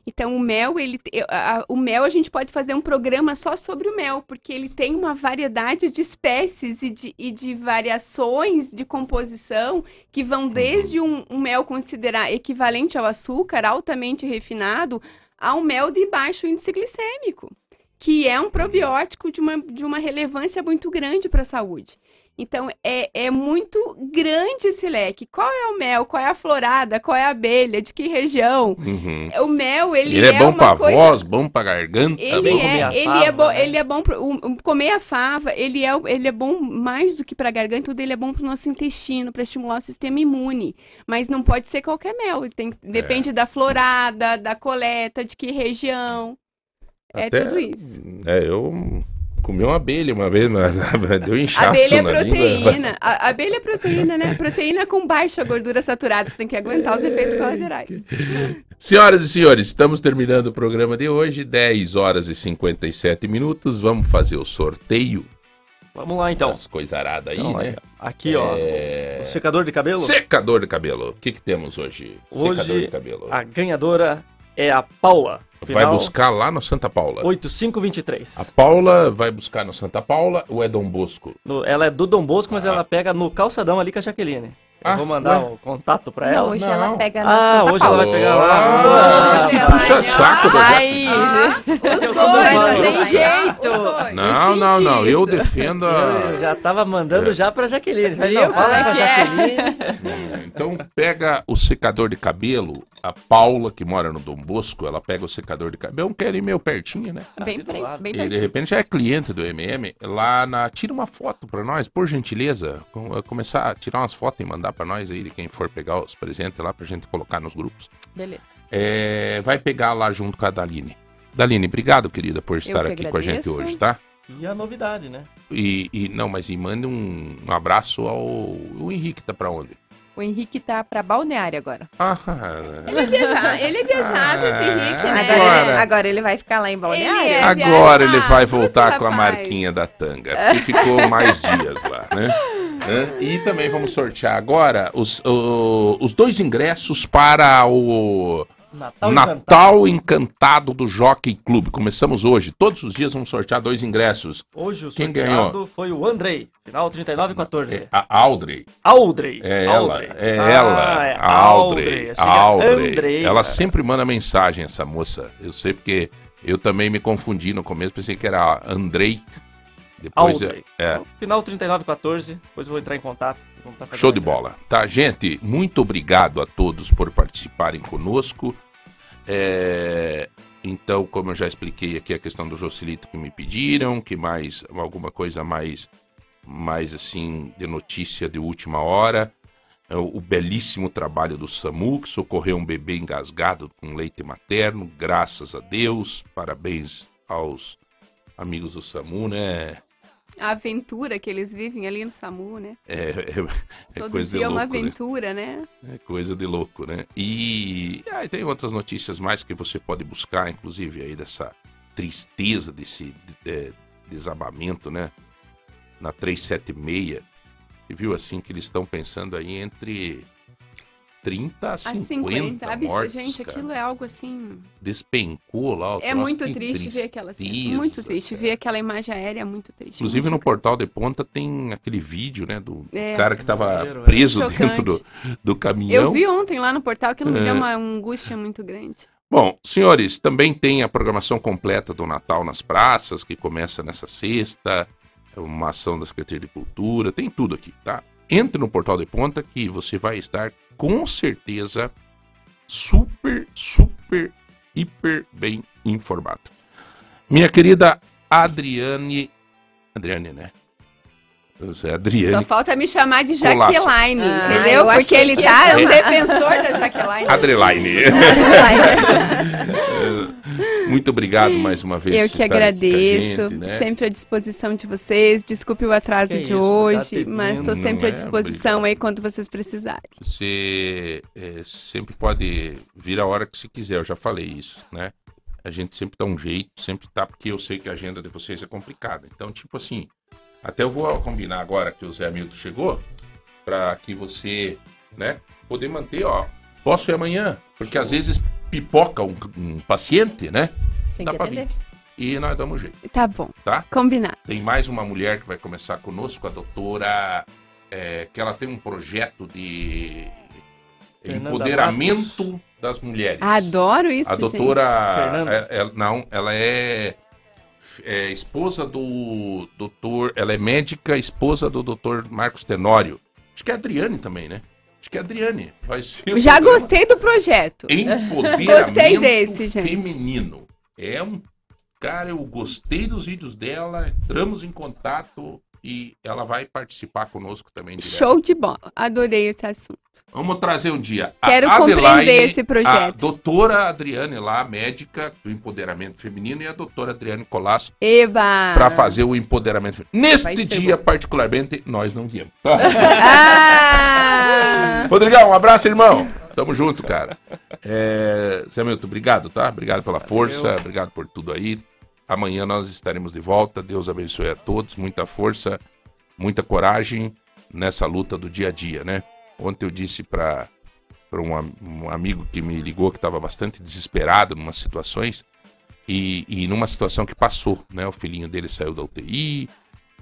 Então, o mel, ele, a- o mel, a gente pode fazer um programa só sobre o mel, porque ele tem uma variedade de espécies e de, e de variações de composição que vão desde um, um mel considerar equivalente ao açúcar, altamente refinado, ao mel de baixo índice glicêmico que é um probiótico de uma, de uma relevância muito grande para a saúde. Então, é, é muito grande esse leque. Qual é o mel? Qual é a florada? Qual é a abelha? De que região? Uhum. O mel, ele, Ele, é, bom uma pra coisa... voz, bom pra garganta. Ele bom... é, ele, fava, é bom, né? ele é bom pro, o- o- comer a fava, ele é, ele é bom mais do que para garganta, tudo ele é bom para o nosso intestino, para estimular o sistema imune. Mas não pode ser qualquer mel, tem, É. depende da florada, da coleta, de que região. É Até- tudo isso. É, eu comi uma abelha uma vez, mas deu inchaço Abelha é na língua. proteína. A abelha é proteína, né? Proteína com baixa gordura saturada. Você tem que aguentar os efeitos colaterais. Senhoras e senhores, estamos terminando o programa de hoje, 10 horas e 57 minutos. Vamos fazer o sorteio Vamos lá então. das coisaradas aí, Então, né? ó. Aqui, ó. É, O secador de cabelo. Secador de cabelo. O que, que temos hoje? Secador Hoje, de cabelo. a ganhadora é a Paula. Vai Final buscar lá no Santa Paula. 8523. A Paula vai buscar no Santa Paula ou é Dom Bosco? No- ela é do Dom Bosco, mas Ah. ela pega no calçadão ali com a Jaqueline. Eu Ah, vou mandar ué. o contato pra Não, ela. hoje Não. ela pega Ah, Santa hoje Paula. ela vai pegar lá. Ah, mas que Olha, puxa saco da Ai, Os Eu tô dois, não tem jeito. Não, Eu não, não. Eu defendo a. Eu já tava mandando já pra Jaqueline. Falei, não, fala Como com é que é? Jaqueline. Então pega o secador de cabelo. A Paula, que mora no Dom Bosco, ela pega o secador de cabelo. Não quer ir meio pertinho, né? Bem, do bem, bem E de pertinho. repente já é cliente do MM. Lá na. Tira uma foto pra nós, por gentileza. Com- Começar a tirar umas fotos e mandar pra nós aí de quem for pegar os presentes lá pra gente colocar nos grupos. Beleza. É, vai pegar lá junto com a Daline. Daline, obrigado, querida, por estar que aqui com a gente agradeço. hoje, tá? E a novidade, né? E, e- não, mas e manda um, um abraço ao o Henrique, tá pra onde? O Henrique tá pra balneária agora. Ah, Ele é viajado, ele é viajado esse Henrique, né? Agora, Agora- ele, agora ele vai ficar lá em balneária? é agora ele vai voltar com a marquinha da tanga, porque ficou mais dias lá, né? Né? E também vamos sortear agora os, o- os dois ingressos para o Natal, Natal Encantado do Jockey Clube. Começamos hoje. Todos os dias vamos sortear dois ingressos. Hoje o Quem sorteado ganhou? foi o Andrei, final 3914. É a Audrey. Audrey. É ela, Audrey. é Ah, ela, é era Audrey. Andrei, Ela cara. sempre manda mensagem, essa moça. Eu sei porque eu também me confundi no começo, pensei que era Andrei. Depois é, Audrey. é, Então, Final 3914, depois eu vou entrar em contato. Tá show de bola. Tá, gente, muito obrigado a todos por participarem conosco. É, então, como eu já expliquei aqui a questão do Jocelito que me pediram, que mais alguma coisa mais mais assim de notícia de última hora. É o, o belíssimo trabalho do SAMU, que socorreu um bebê engasgado com leite materno, graças a Deus. Parabéns aos amigos do SAMU, né? A aventura que eles vivem ali no SAMU, né? É, é- é Todo coisa de dia é uma louco, né? aventura, né? É coisa de louco, né? E e tem outras notícias mais que você pode buscar, inclusive aí dessa tristeza desse é, desabamento, né? Na 376. Você viu assim que eles estão pensando aí entre 30 a A 50, 50. Ah, mortos, gente, cara. aquilo é algo assim. Despencou lá. o É muito triste ver aquela cena. Muito triste. cara. Ver aquela imagem aérea é muito triste. Inclusive no muito portal de ponta tem aquele vídeo, né, do É. cara que tava Maneiro, é. preso Chocante. dentro do, do Eu caminhão. vi ontem lá no portal que me É. deu uma angústia muito grande. Bom, senhores, também tem a programação completa do Natal nas praças, que começa nessa sexta, é uma ação da Secretaria de Cultura, tem tudo aqui, tá? Entre no portal de ponta que você vai estar com certeza super, super, hiper bem informado. Minha querida Adriane. Adriane, né? Adriane. Só falta me chamar de. Jaqueline, Ah, entendeu? eu Porque ele tá um chamar. defensor da Jaqueline. Adreline. Muito obrigado mais uma vez. Eu que agradeço, gente, né? sempre à disposição de vocês. Desculpe o atraso Que de isso, por hoje, mas estou sempre à é, disposição obrigado. aí quando vocês precisarem. Você é, sempre pode vir a hora que você quiser, eu já falei isso, né? A gente sempre dá um jeito, sempre tá, porque eu sei que a agenda de vocês é complicada. Então, tipo assim, até eu vou combinar agora que o Zé Milton chegou, para que você, né, poder manter, ó. Posso ir amanhã? Porque às vezes pipoca um, um paciente, né? Tem Dá que pra atender. vir. E nós damos um jeito, Tá bom, tá? combinado. Tem mais uma mulher que vai começar conosco, a doutora, é, que ela tem um projeto de Fernanda empoderamento das mulheres. Adoro isso, a doutora, Fernanda. é- é- não, ela é, é esposa do doutor, ela é médica, esposa do doutor Marcos Tenório. Acho que é a Adriane também, né? Acho que é a Adriane. Vai ser. Já programa gostei do projeto. Empoderamento Gostei desse, gente. feminino. É um. Cara, eu gostei dos vídeos dela, entramos em contato e ela vai participar conosco também. direto. Show de bola. Adorei esse assunto. Vamos trazer um dia. Quero Adelaide, compreender esse A projeto. doutora Adriane lá, médica do empoderamento feminino, e a doutora Adriane Colasso Eba! para fazer o empoderamento feminino. Neste dia, particularmente, nós não viemos. Ah! Rodrigão, um abraço, irmão. Tamo junto, cara. É, Zé Milton, obrigado, tá? Obrigado pela força, obrigado por tudo aí. Amanhã nós estaremos de volta. Deus abençoe a todos. Muita força, muita coragem nessa luta do dia a dia, né? Ontem eu disse para um, um amigo que me ligou que estava bastante desesperado em umas situações e, e numa situação que passou, né? O filhinho dele saiu da UTI,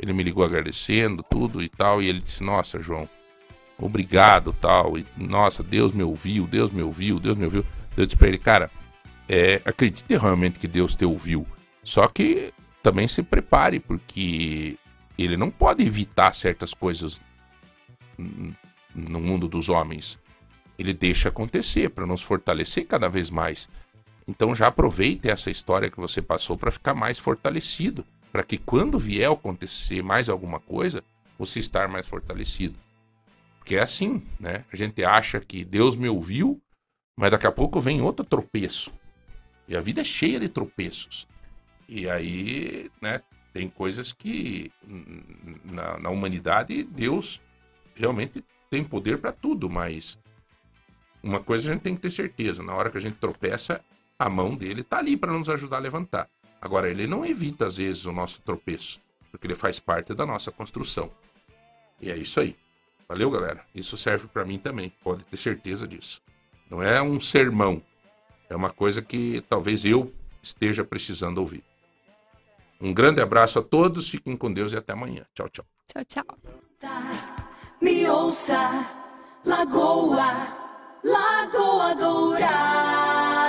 ele me ligou agradecendo tudo e tal, e ele disse: Nossa, João, obrigado tal. E, nossa, Deus me ouviu, Deus me ouviu, Deus me ouviu. Eu disse pra ele, cara, é, acredite realmente que Deus te ouviu. Só que também se prepare, porque ele não pode evitar certas coisas n- no mundo dos homens. Ele deixa acontecer para nos fortalecer cada vez mais. Então já aproveite essa história que você passou para ficar mais fortalecido, para que quando vier acontecer mais alguma coisa, você estar mais fortalecido. Porque é assim, né? A gente acha que Deus me ouviu, mas daqui a pouco vem outro tropeço. E a vida é cheia de tropeços. E aí, né, tem coisas que na, na humanidade Deus realmente tem poder para tudo, mas uma coisa a gente tem que ter certeza, na hora que a gente tropeça, a mão dele tá ali para nos ajudar a levantar. Agora ele não evita às vezes o nosso tropeço, porque ele faz parte da nossa construção. E é isso aí. Valeu, galera. Isso serve para mim também, pode ter certeza disso. Não é um sermão, é uma coisa que talvez eu esteja precisando ouvir. Um grande abraço a todos, fiquem com Deus e até amanhã. Tchau, tchau. Tchau, tchau me ouça, Lagoa, Lagoa Dourada.